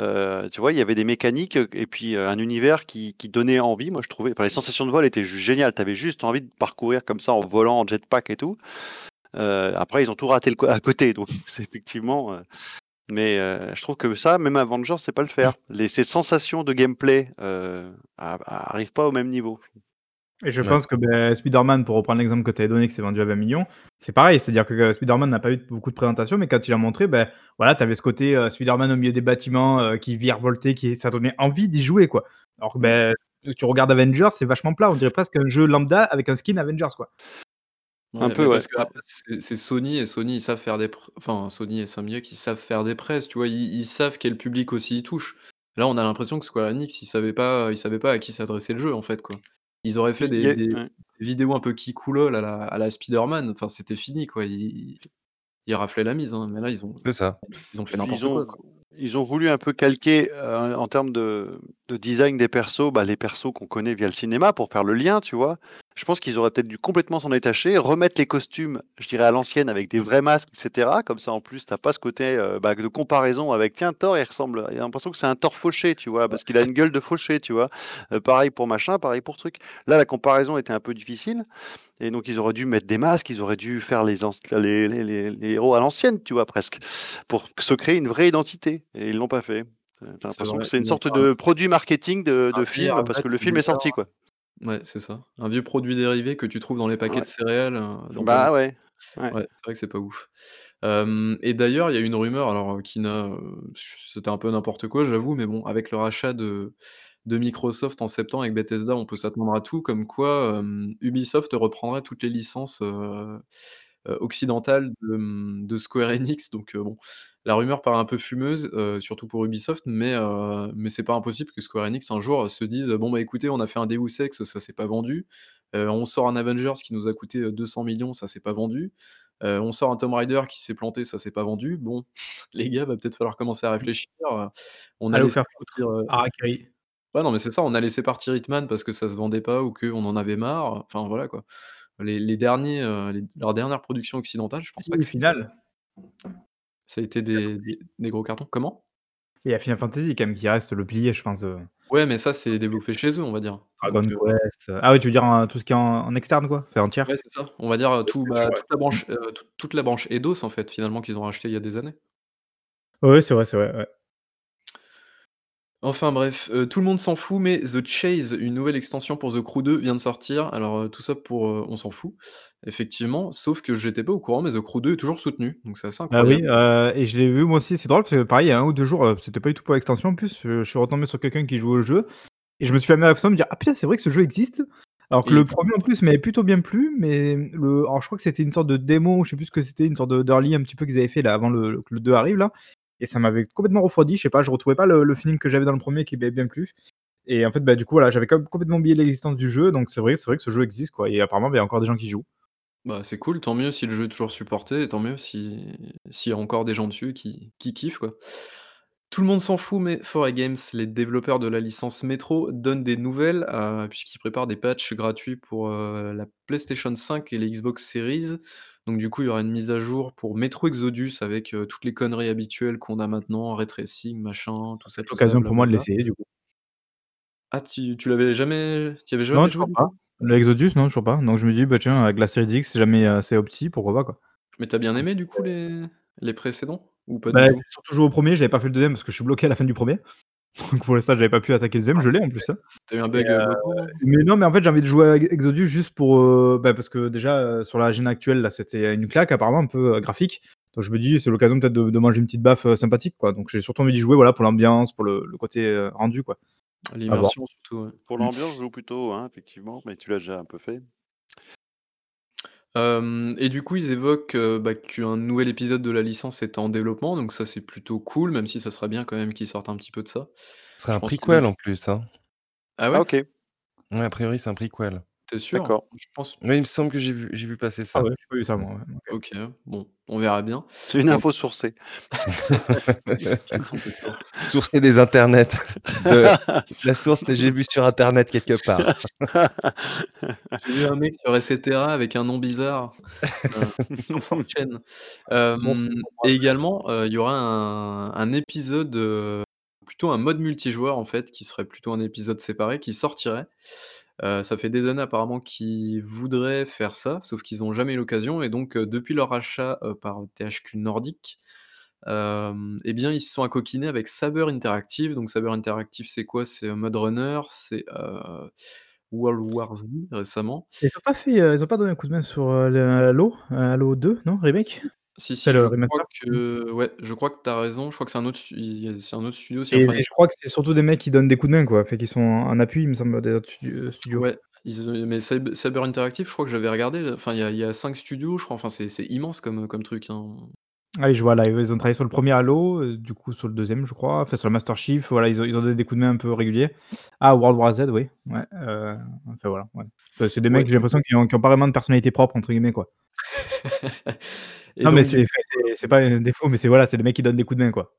Heu, tu vois, il y avait des mécaniques, et puis, un univers qui qui donnait envie, moi je trouvais. Enfin, les sensations de vol étaient juste géniales. Tu avais juste envie de parcourir comme ça en volant en jetpack et tout. Heu, après ils ont tout raté le à côté donc c'est effectivement, heu mais, heu, je trouve que ça, même Avengers sait pas le faire. Les ces sensations de gameplay, heu, a a arrivent pas au même niveau. Et je Ouais. pense que, beh, Spider-Man, pour reprendre l'exemple que tu avais donné, qui s'est vendu à 20 000 000, c'est pareil. C'est-à-dire que, Spider-Man n'a pas eu beaucoup de présentation, mais quand il a montré, beh, voilà, tu avais ce côté, Spider-Man au milieu des bâtiments, qui virevoltait, qui ça donnait envie d'y jouer, quoi. Alors que, Mmh. beh, tu regardes Avengers, c'est vachement plat. On dirait presque un jeu lambda avec un skin Avengers, quoi. Un Ouais, peu, mais ouais, parce qu'après c'est c'est Sony et Sony ils savent faire des pr enfin Sony et ils savent faire des presses, tu vois? Ils ils savent quel public aussi ils touchent. Là, on a l'impression que Square Enix, ils savaient pas ils savaient pas à qui s'adressait le jeu, en fait, quoi. Ils auraient fait il des y a des ouais. vidéos un peu kikoulol à la à la Spider-Man, enfin, c'était fini, quoi. Ils ils raflaient la mise, hein, mais là, ils ont C'est ça. ils ont fait Puis ils n'importe quoi, ont quoi. ils ont voulu un peu calquer, heu, en termes de de design des persos, bah, les persos qu'on connaît via le cinéma pour faire le lien, tu vois? Je pense qu'ils auraient peut-être dû complètement s'en détacher, remettre les costumes, je dirais à l'ancienne avec des vrais masques et cetera. Comme ça, en plus, tu as pas ce côté, heu, bah, de comparaison avec: «Tiens, Thor, il ressemble» il a l'impression que c'est un Thor fauché, tu vois? Parce qu'il a une gueule de fauché, tu vois? Heu, pareil pour machin, pareil pour truc. Là, la comparaison était un peu difficile et donc ils auraient dû mettre des masques, ils auraient dû faire les les héros à l'ancienne, tu vois, presque, pour se créer une vraie identité et ils l'ont pas fait. L'impression que c'est une sorte de produit marketing de film parce que le film est sorti, quoi. Ouais, c'est ça. Un vieux produit dérivé que tu trouves dans les paquets Ouais. de céréales, dans de Bah, ouais, ouais. ouais, c'est vrai que c'est pas ouf. Et d'ailleurs, il y a une rumeur alors, heu, qui n'a, heu, c'était un peu n'importe quoi, j'avoue, mais bon, avec le rachat de de Microsoft en septembre avec Bethesda, on peut s'attendre à tout, comme quoi, Ubisoft reprendrait toutes les licences, heu, occidentales de, mmh, de Square Enix donc heu, bon, la rumeur paraît un peu fumeuse, heu, surtout pour Ubisoft, mais mais c'est pas impossible que Square Enix, un jour, se dise: «Bon, bah, écoutez, on a fait un Deus Ex, ça s'est pas vendu. On sort un Avengers qui nous a coûté, heu, 200 000 000, ça s'est pas vendu. On sort un Tomb Raider qui s'est planté, ça s'est pas vendu. Bon, les gars, va peut-être falloir commencer à réfléchir, on a Allez vous laissé faire partir, foutre. heu» Harakiri. ouais, non, mais c'est ça, on a laissé partir Hitman parce que ça se vendait pas ou qu'on en avait marre, enfin, voilà, quoi. Les les derniers, heu, les leurs dernières productions occidentales, je pense pas que ça final. ça a été des des des gros cartons. Comment? Il y a Final Fantasy quand même qui reste le pilier, je pense, de Ouais, mais ça, c'est développé chez eux, on va dire, donc Dragon heu Quest, heu ah ouais, tu veux dire en tout ce qui est en en externe, quoi? Enfin, en tiers? Ouais, c'est ça. On va dire, tout, bah, toute la branche, heu, toute toute la branche Eidos, en fait, finalement, qu'ils ont racheté il y a des années. Ouais, c'est vrai, c'est vrai, ouais. Enfin bref, heu, tout le monde s'en fout, mais The Chase, une nouvelle extension pour The Crew 2 vient de sortir. Alors, heu, tout ça pour, heu on s'en fout, effectivement, sauf que j'étais pas au courant, mais The Crew 2 est toujours soutenu, donc c'est assez Bah oui, incroyable. heu et je l'ai vu moi aussi, c'est drôle parce que pareil, il y a 1 ou 2 jours, heu, c'était pas du tout pour l'extension en plus, heu, je suis retombé sur quelqu'un qui jouait au jeu et je me suis fait la réflexion de me dire: «Ah putain, c'est vrai que ce jeu existe!» alors que Et le 1er en plus m'avait plutôt bien plu, mais le alors je crois que c'était une sorte de démo, je sais plus ce que c'était, une sorte de d'early un petit peu qu'ils avaient fait là avant le que le 2 arrive là et ça m'avait complètement refroidi, je sais pas, je retrouvais pas le feeling que j'avais dans le 1er qui m'avait bien plu et en fait, bah, du coup, voilà, j'avais com complètement oublié l'existence du jeu donc c'est vrai c'est vrai que ce jeu existe, quoi et apparemment, bah, il y a encore des gens qui jouent. Bah, c'est cool, tant mieux si le jeu est toujours supporté et tant mieux si s'il y a encore des gens dessus qui qui kiffent, quoi. Tout le monde s'en fout, mais 4A Games, les développeurs de la licence Metro, donnent des nouvelles, heu, puisqu'ils préparent des patchs gratuits pour, heu, la PlayStation 5 et les Xbox Series. Donc du coup, il y aura une mise à jour pour Metro Exodus avec, toutes les conneries habituelles qu'on a maintenant, ray tracing, machin, tout ça, ça, l'occasion pour moi de l'essayer, du coup. Ah, tu tu l'avais jamais tu avais Non, jamais joué, toujours pas. Le Exodus, non, toujours pas. Donc je me dis: «Bah, tiens, avec la Series X, si jamais, c'est opti, pourquoi pas, quoi?» Mais tu as bien en aimé, du coup, les les précédents? Ou pas Bah, surtout joué au 1er, j'avais pas fait le 2e parce que je suis bloqué à la fin du 1er. Donc pour l'instant, j'avais pas pu attaquer le 2e, Ah, je l'ai en plus, hein tu as eu un bug, loco? mais non, mais en fait, j'ai envie de jouer à Ex Exodus juste pour, heu, bah, parce que déjà, heu, sur la gen actuelle, là, c'était une claque apparemment un peu, graphique. Donc je me dis: «C'est l'occasion peut-être de de manger une petite baffe, sympathique, quoi». Donc j'ai surtout envie d'y jouer, voilà, pour l'ambiance, pour le le côté, rendu, quoi. L'immersion surtout, ouais. Pour l'ambiance, je joue plutôt, hein, effectivement, mais tu l'as déjà un peu fait. Hem et du coup, ils évoquent, heu, bah, qu'un nouvel épisode de la licence est en développement, donc ça, c'est plutôt cool, même si ça serait bien quand même qu'ils sortent un petit peu de ça. Ce serait Je un pense qu'ils ont prequel en plus, hein. Ah Ah ouais? OK. Ouais, a priori, c'est un prequel. Tu es sûr? D'accord. Je pense Oui, il me semble que j'ai vu j'ai vu passer Ah ça. ouais, j'ai pas vu ça moi, ouais, OK. OK, bon, on verra bien. C'est une info sourcée. Quelles sont tes sources? Sourcé des internets. De la source, c'est j'ai vu sur internet quelque part. J'ai vu un mec sur Etcetera avec un nom bizarre, heu, sur 4chan. Bon, Hem bon et également, heu, il y aura un un épisode, heu, plutôt un mode multijoueur, en fait, qui serait plutôt un épisode séparé, qui sortirait. Heu, ça fait des années apparemment qu'ils voudraient faire ça, sauf qu'ils ont jamais eu l'occasion et donc heu, depuis leur rachat, heu, par THQ Nordic, hem et bien, ils se sont acoquinés avec Saber Interactive. Donc Saber Interactive, c'est quoi? C'est, heu, Mode Runner, c'est, World War Z récemment. Ils ont pas fait, ils pas donné un coup de main sur, Halo? Heu, Halo 2, non? Remake? Si, si, le je crois remaster? Que ouais, je crois que tu as raison. Je crois que c'est un autre c'est un autre studio aussi, Et enfin, et ils je crois que c'est surtout des mecs qui donnent des coups de main, quoi, enfin qui sont en en appui, il me semble, des autres heu, studios. Ouais, ils ont mais Saber Interactive, je crois que j'avais regardé, heu, enfin, il y y a 5 studios, je crois, enfin, c'est immense comme, comme truc, hein. Ah je vois là, ils ont travaillé sur le 1er Halo, du coup sur le 2e, je crois, enfin sur le Master Chief, voilà, ils ont ils ont donné des coups de main un peu réguliers. Ah, World War Z, oui, ouais, enfin voilà, ouais. C'est des Ouais. mecs, j'ai l'impression qui ont qui ont pas vraiment de «personnalité propre» entre guillemets, quoi. Et Non mais donc c'est pas un défaut, mais c'est voilà, c'est des mecs qui donnent des coups de main, quoi.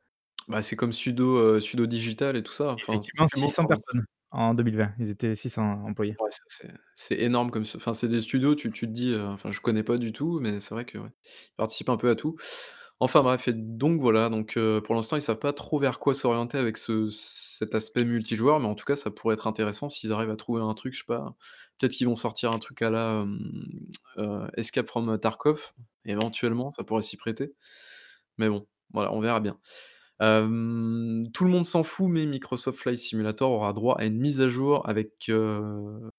Bah, c'est comme Sudo, heu, Sudo Digital et tout ça, enfin, Effectivement, Sumo, 600 pardon. personnes en 2020, ils étaient 600 employés. Ouais, c'est c'est énorme comme enfin, c'est des studios, tu tu te dis, heu, enfin, je connais pas du tout, mais c'est vrai que, ouais, ils participent un peu à tout. Enfin bref et donc voilà, donc heu, pour l'instant, ils savent pas trop vers quoi s'orienter avec ce cet aspect multijoueur, mais en tout cas, ça pourrait être intéressant s'ils arrivent à trouver un truc, je sais pas, peut-être qu'ils vont sortir un truc à la, hem, heu, Escape from Tarkov, éventuellement, ça pourrait s'y prêter. Mais bon, voilà, on verra bien. Tout le monde s'en fout, mais Microsoft Flight Simulator aura droit à une mise à jour avec,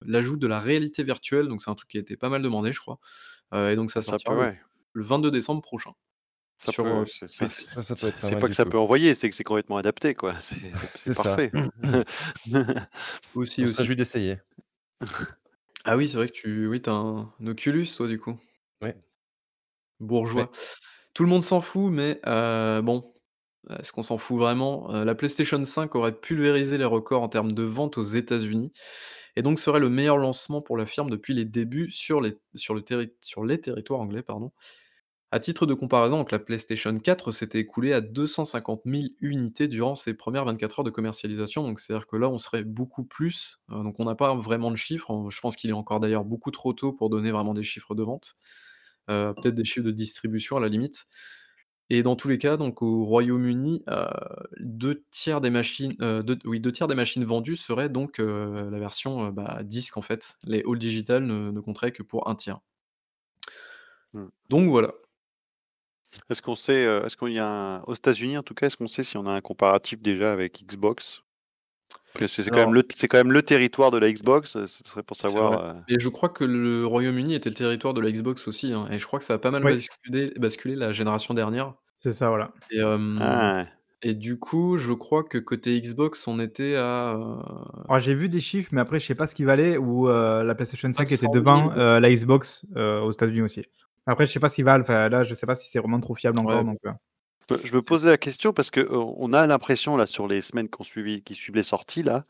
l'ajout de la réalité virtuelle, donc c'est un truc qui a été pas mal demandé, je crois, et donc ça peut, sortira le ouais. le 22 décembre prochain Ça sur, peut, heu, c'est ça PC. c Ça, ça peut c'est être pas c'est mal pas que ça tout. peut envoyer, c'est que c'est complètement adapté, quoi, c'est parfait. Aussi, aussi. réjouit d'essayer. Ah oui, c'est vrai que tu oui, tu as un un Oculus, toi, du coup? Ouais. Ouais. Bourgeois. Tout le monde s'en fout, mais heu, bon, est-ce qu'on s'en fout vraiment? Heu, la PlayStation 5 aurait pulvérisé les records en termes de ventes aux États-Unis et donc serait le meilleur lancement pour la firme depuis les débuts sur les sur le terri sur les territoires anglais, pardon. À titre de comparaison, donc la PlayStation 4 s'était écoulée à 250 000 unités durant ses premières 24 heures de commercialisation, donc c'est-à-dire que là, on serait beaucoup plus, heu, donc on n'a pas vraiment de chiffres, on je pense qu'il est encore d'ailleurs beaucoup trop tôt pour donner vraiment des chiffres de vente, heu, peut-être des chiffres de distribution à la limite et dans tous les cas, donc au Royaume-Uni, heu, 2/3 des machines, heu, deux oui, 2/3 des machines vendues seraient donc, la version, bah, disque en fait. Les all digital ne ne compteraient que pour 1/3. Mmh. Donc voilà. Est-ce qu'on sait, heu, est-ce qu'il y a un aux États-Unis en tout cas, est-ce qu'on sait si on a un comparatif déjà avec Xbox? Que c'est quand même Alors le c'est quand même le territoire de la Xbox, heu, ce serait pour C'est vrai savoir, heu et je crois que le Royaume-Uni était le territoire de la Xbox aussi, hein et je crois que ça a pas mal Oui. basculé basculé la génération dernière C'est ça, voilà. et hem Ah! et du coup, je crois que côté Xbox, on était à, Alors heu j'ai vu des chiffres, mais après je sais pas ce qu'ils valaient heu, la PlayStation 5 était 500 000 devant, heu, la Xbox, heu, aux États-Unis aussi. Après je sais pas qu'ils valent, enfin là, je sais pas si c'est vraiment trop fiable encore donc Heu, je me posais la question parce qu'on on a l'impression là sur les semaines suivi qui suivent les sorties là,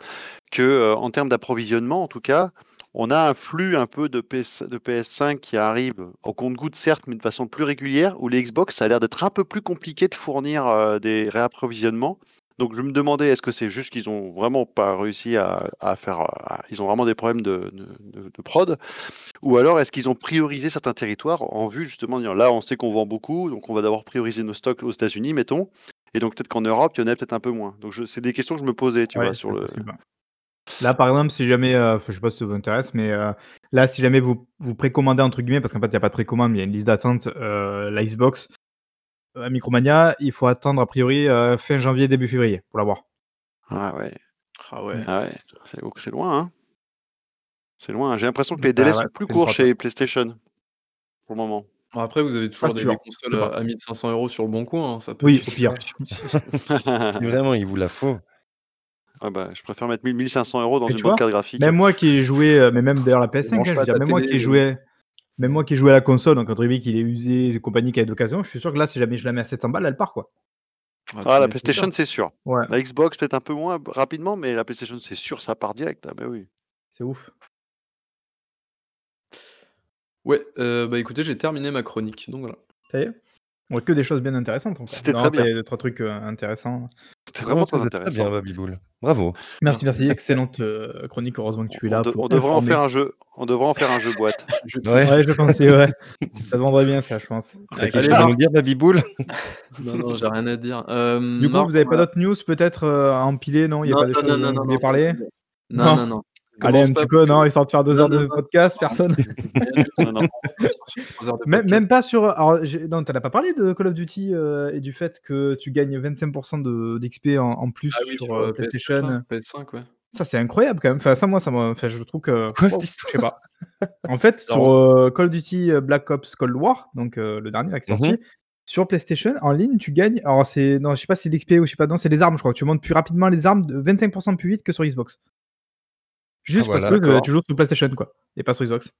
que, heu, en termes d'approvisionnement en tout cas, on a un flux un peu de PS de PS5 qui arrive au compte-gouttes certes, mais de façon plus régulière, où les Xbox ça a l'air d'être un peu plus compliqué de fournir, des réapprovisionnements. Donc je me demandais, est-ce que c'est juste qu'ils ont vraiment pas réussi à à faire, heu, à ils ont vraiment des problèmes de de prod? Ou alors est-ce qu'ils ont priorisé certains territoires en vue justement de dire: «Là, on sait qu'on vend beaucoup, donc on va d'abord prioriser nos stocks aux États-Unis», mettons et donc peut-être qu'en Europe, il y en a peut-être un peu moins. Donc c'est des questions que je me posais, tu vois, sur le. Là, par exemple, si jamais, enfin je sais pas si ça vous intéresse, mais heu, là, si jamais vous vous «précommandez» entre guillemets, parce qu'en fait, il y a pas de précommande, mais il y a une liste d'attente, Xbox, heu, à Micromania, il faut attendre a priori, heu, fin janvier, début février pour l'avoir. Ah ouais. Ah ouais. Ah ouais, c'est c'est loin, hein. C'est loin, hein. J'ai l'impression que les ça délais ouais, sont plus courts chez PlayStation, pour le moment. Bon, après, vous avez toujours des, consoles sais à, à 1500 euros sur le bon coin. hein, Ça peut Oui, pire. vraiment il vous la faut. Ouais, bah, je préfère mettre 1000 1500 euros dans Mais une bonne carte graphique. même moi qui ai joué, euh, mais même d'ailleurs la Ça PS5, hein, je pas veux dire, même moi télé. qui ai euh. joué, même moi qui ai joué à la console, donc entre guillemets qu'il est usé, compagnie qui a d'occasion, je suis sûr que là, si jamais je la mets à 700 balles, elle part quoi. Ah, Ah, la PlayStation, c'est sûr. Ouais, La Xbox, peut-être un peu moins rapidement, mais la PlayStation, c'est sûr, ça part direct. Ah, bah oui. c'est ouf. Ouais, euh, bah écoutez, j'ai terminé ma chronique. Donc voilà. Ça y est? On voit que des choses bien intéressantes. C'était très il bien. y a deux, trois trucs euh, intéressants. C'était vraiment très c'était très bien, intéressant. Babiboul. Bravo. Merci, Merci. merci. Excellente euh, chronique. Heureusement que tu es On, là de- pour on devrait en faire un jeu. On devrait en faire un jeu boîte. Je Ouais. je pensais, ouais. ça te vendrait bien, ça, je pense. T'as quelque chose à nous dire, Babiboul Non, non, j'ai rien à dire. Euh, Du coup, Marc, vous avez on pas d'autres news peut-être euh, à empiler? Non, il n'y a Non, pas des non, choses non, dont vous non, parler? Non, Non. non, non. Allez, un petit peu, non, histoire de faire deux Non, heures de non. podcast, personne. Non, même, pas sur. Alors, non, t'en as pas parlé de Call of Duty euh, et du fait que tu gagnes 25% de- d'XP en, en plus Ah oui, sur, euh, euh, PlayStation. PS5, là, PS5, ouais. Ça, c'est incroyable quand même. Enfin, ça, moi, ça enfin, je trouve que. Quoi, histoire Je sais pas. En fait, sur euh, Call of Duty Black Ops Cold War, donc le dernier là, qui est sorti, Mhm. sur PlayStation, en ligne, tu gagnes. Alors, c'est. Non, je sais pas si c'est l'XP ou je sais pas. Non, c'est les armes, je crois. Tu montes plus rapidement les armes de 25% plus vite que sur Xbox. Juste Ah, voilà, parce que euh, tu joues sur PlayStation, quoi. Et pas sur Xbox.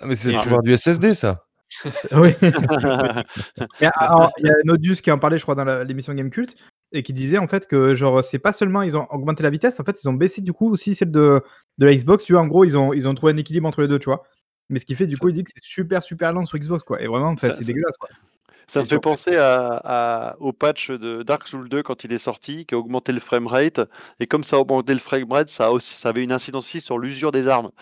Ah, mais c'est le pouvoir du SSD, ça. oui. Mais alors, il y a Nodius qui en parlait, je crois, dans l'émission Game Cult, et qui disait en fait que genre c'est pas seulement ils ont augmenté la vitesse, en fait ils ont baissé du coup aussi celle de, de la Xbox. Tu vois, en gros ils ont ils ont trouvé un équilibre entre les deux, tu vois. Mais ce qui fait du coup il dit que c'est super super lent sur Xbox quoi. Et vraiment, c'est dégueulasse quoi. Ça me fait penser à, à- au patch de Dark Souls 2 quand il est sorti, qui a augmenté le framerate. Et comme ça a augmenté le framerate, ça, aussi, ça avait une incidence aussi sur l'usure des armes.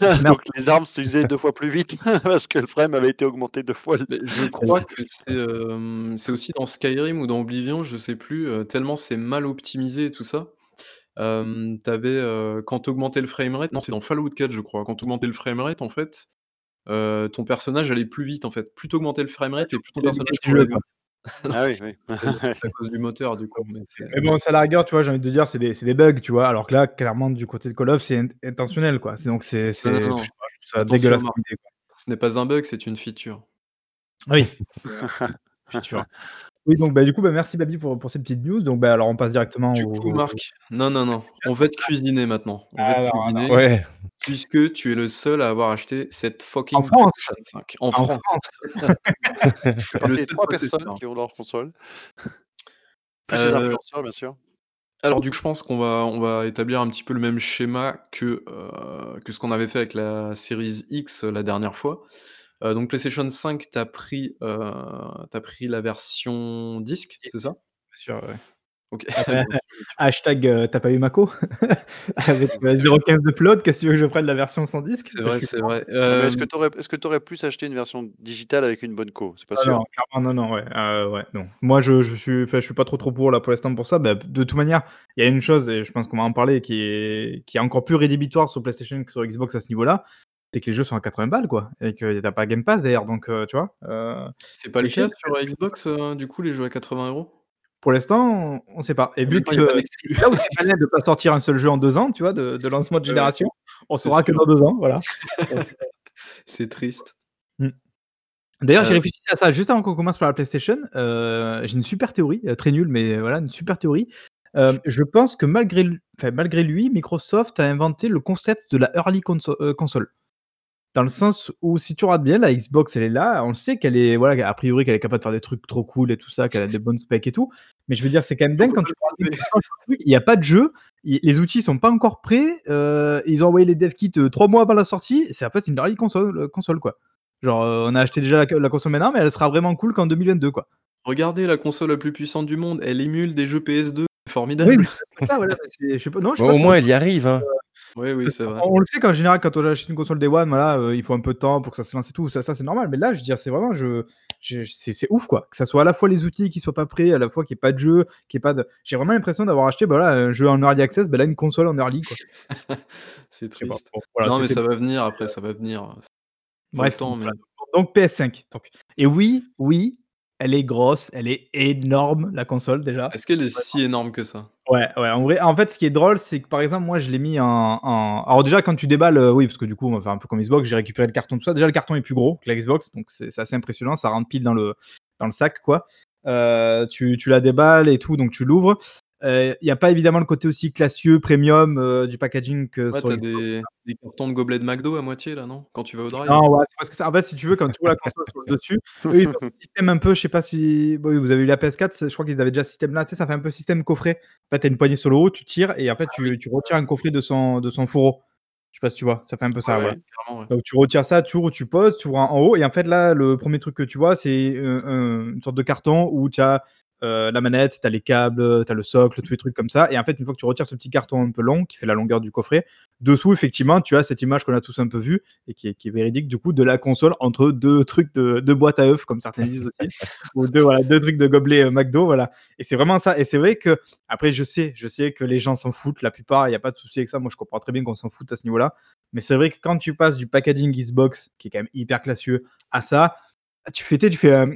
Donc les armes s'usaient deux fois plus vite parce que le frame avait été augmenté deux fois. Mais je crois que c'est euh, c'est aussi dans Skyrim ou dans Oblivion, je sais plus, euh, tellement c'est mal optimisé et tout ça. Euh, T'avais euh, quand t'augmentais le framerate, non c'est dans Fallout 4 je crois, quand t'augmentais le framerate en fait, euh, ton personnage allait plus vite en fait. Plus t'augmentais le framerate et plus ton personnage du courait jeu, quoi. vite. Ah oui, oui. C'est à cause du moteur du coup. mais c'est- Mais bon, ça à la rigueur, tu vois, j'ai envie de te dire, c'est des, c'est des bugs, tu vois. Alors que là, clairement, du côté de Call of, c'est int- intentionnel quoi. C'est donc c'est c'est Non, non, non. je sais pas, je trouve ça Attention, dégueulasse. Marc. comme idée, quoi. Ce n'est pas un bug, c'est une feature. Oui. Futur. Oui, donc bah, du coup, bah, merci Babi pour, pour ces petites news. Donc bah, alors on passe directement Du au. coup, Marc, non, non, non, on va te cuisiner maintenant. On va te Alors, cuisiner, Ouais. puisque tu es le seul à avoir acheté cette fucking En France. PlayStation 5. En, En France. Le seul trois possesseur. personnes qui ont leur console. Plus les Euh, influenceurs, bien sûr. Alors du coup, je pense qu'on va, on va établir un petit peu le même schéma que, euh, que ce qu'on avait fait avec la Series X euh, la dernière fois. Euh, donc PlayStation 5, tu as pris, euh, t'as pris la version disque, c'est ça? Sûr, ouais. Ok. Après, hashtag euh, t'as pas eu Mako? Avec euh, 0,15 de upload, qu'est-ce que tu veux que je prenne la version sans disque? C'est vrai, c'est vrai. Ah, Euh, Est-ce que t'aurais plus acheté une version digitale avec une bonne co? C'est pas Ah sûr. non, clairement, non, non, ouais, euh, ouais, non. Moi, je, je suis, enfin, je suis pas trop trop pour là pour l'instant pour ça. Bah, de toute manière, il y a une chose et je pense qu'on va en parler qui est, qui est encore plus rédhibitoire sur PlayStation que sur Xbox à ce niveau-là, c'est que les jeux sont à 80 balles quoi, et que t'as pas Game Pass d'ailleurs, donc euh, tu vois. euh, c'est pas le cas sur Xbox, euh, du coup, les jeux à 80 euros? Pour l'instant, on, on sait pas. Et vu que là où c'est malin de pas sortir un seul jeu en deux ans, tu vois, de, de lancement de génération, on saura que dans deux ans, voilà. C'est triste. D'ailleurs, j'ai réfléchi à ça juste avant qu'on commence par la PlayStation. Euh, j'ai une super théorie, très nulle, mais voilà, une super théorie. Euh, je pense que malgré, malgré lui, Microsoft a inventé le concept de la early conso- console. Dans le sens où, si tu regardes bien, la Xbox, elle est là. On le sait qu'elle est, voilà, a priori, qu'elle est capable de faire des trucs trop cool et tout ça, qu'elle a des bonnes specs et tout. Mais je veux dire, c'est quand même dingue quand tu il n'y a pas de jeu, les outils sont pas encore prêts. euh, ils ont envoyé les dev kits euh, trois mois avant la sortie. C'est en fait une early console, euh, console quoi. Genre, euh, on a acheté déjà la, la console maintenant, mais elle sera vraiment cool qu'en 2022, quoi. Regardez la console la plus puissante du monde, elle émule des jeux PS2, c'est formidable. Oui, mais c'est ça, voilà, c'est- je sais pas, non, je sais Bon, pas au moins, elle y arrive. Hein. Oui, oui, c'est vrai. on, le sait qu'en général, quand on achète une console Day One, voilà, euh, il faut un peu de temps pour que ça se lance et tout. Ça, ça c'est normal. Mais là, je veux dire, c'est vraiment, je, je- c'est ouf, quoi. Que ça soit à la fois les outils qui soient pas prêts, à la fois qu'il n'y ait pas de jeu, qu'il ait pas de. J'ai vraiment l'impression d'avoir acheté, bah, voilà, un jeu en early access, bah, là, une console en early, quoi. C'est triste. Bon, voilà, non, mais ça va venir après, ça va venir. Bref, temps, mais... voilà. donc PS5. Donc. Et oui, oui, elle est grosse, elle est énorme, la console déjà. Est-ce qu'elle est si énorme que ça? Ouais, ouais, en vrai, en fait, ce qui est drôle, c'est que par exemple, moi, je l'ai mis en, en- Alors, déjà, quand tu déballes, euh, oui, parce que du coup, on va faire un peu comme Xbox, j'ai récupéré le carton, tout ça. Déjà, le carton est plus gros que la Xbox, donc c'est c'est assez impressionnant, ça rentre pile dans le, dans le sac, quoi. Euh, tu, tu la déballes et tout, donc tu l'ouvres. Il n'y a pas évidemment le côté aussi classieux, premium euh, du packaging que Ouais, sur Xbox. des, des cartons de gobelets de McDo à moitié là, non? Quand tu vas au drive. Non, ouais, c'est parce que ça, en fait, si tu veux, quand tu ouvres la console sur le dessus, eux, ils ont un système un peu, je sais pas si bon, vous avez eu la PS4, c'est- je crois qu'ils avaient déjà ce système là, tu sais, ça fait un peu système coffret. En fait, t'as une poignée sur le haut, tu tires et en fait, tu, tu retires un coffret de son, de son fourreau. Je sais pas si tu vois, ça fait un peu ça. Ouais, voilà. Clairement, ouais. Donc tu retires ça, tu ouvres, tu poses, tu ouvres en haut, et en fait là, le premier truc que tu vois, c'est euh, un- une sorte de carton où tu as euh, la manette, tu as les câbles, tu as le socle, tous les trucs comme ça. Et en fait, une fois que tu retires ce petit carton un peu long, qui fait la longueur du coffret, dessous, effectivement, tu as cette image qu'on a tous un peu vue, et qui est, qui est véridique, du coup, de la console entre deux trucs de, de boîte à œufs, comme certains disent aussi, ou deux, voilà, deux trucs de gobelet euh, McDo, voilà. Et c'est vraiment ça. Et c'est vrai que, après, je sais, je sais que les gens s'en foutent, la plupart, il n'y a pas de souci avec ça. Moi, je comprends très bien qu'on s'en foute à ce niveau-là. Mais c'est vrai que quand tu passes du packaging Xbox, qui est quand même hyper classieux, à ça, tu fais, tu fais. euh,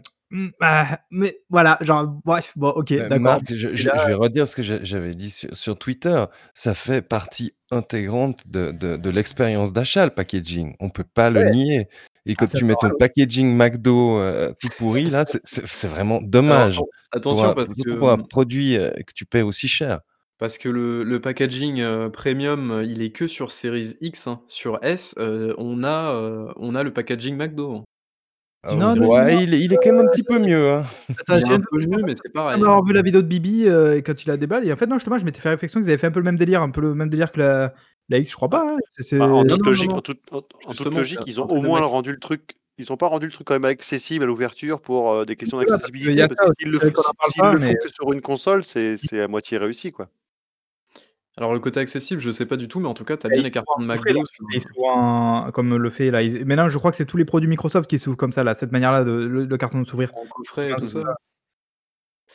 mais voilà, genre, bref, bon, ok, Euh, d'accord. Je, vais redire ce que j'a- j'avais dit sur, sur Twitter. Ça fait partie intégrante de, de- de l'expérience d'achat, le packaging. On peut pas le nier. Et quand ça tu mets ton packaging McDo euh, tout pourri, là, c'est- vraiment dommage. Alors, pour attention un, parce que, pour un produit euh, que tu paies aussi cher. parce que le, le packaging euh, premium, il est que sur Series X. hein. Sur S, euh, on, a, euh, on a le packaging McDo. Ah Non, ouais, non, ouais, non, il, est- il est quand même un petit peu mieux. hein. Attends, Il est j'ai un peu mieux, mais c'est j'ai pareil. avoir vu la vidéo de Bibi euh, et quand il a déballe. Et en fait, non, justement, je m'étais fait réflexion qu'ils avaient fait un peu le même délire, un peu le même délire que la, la X, je crois pas. hein. C'est- Bah, en toute logique, non. en toute, en- en toute Justement, logique, c'est ils ont au moins rendu le truc. Ils ont pas rendu le truc quand même accessible à l'ouverture pour euh, des questions d'accessibilité. a s'ils le, font que sur une console, c'est c'est à moitié réussi, quoi. Alors, le côté accessible, je sais pas du tout, mais en tout cas, tu as Et bien ils les cartons de en coffret, McDo. là. sur- Et ils comme le fait là. ils- Maintenant, je crois que c'est tous les produits Microsoft qui s'ouvrent comme ça, là, cette manière-là, de, le, le carton de s'ouvrir. en coffret et tout ça.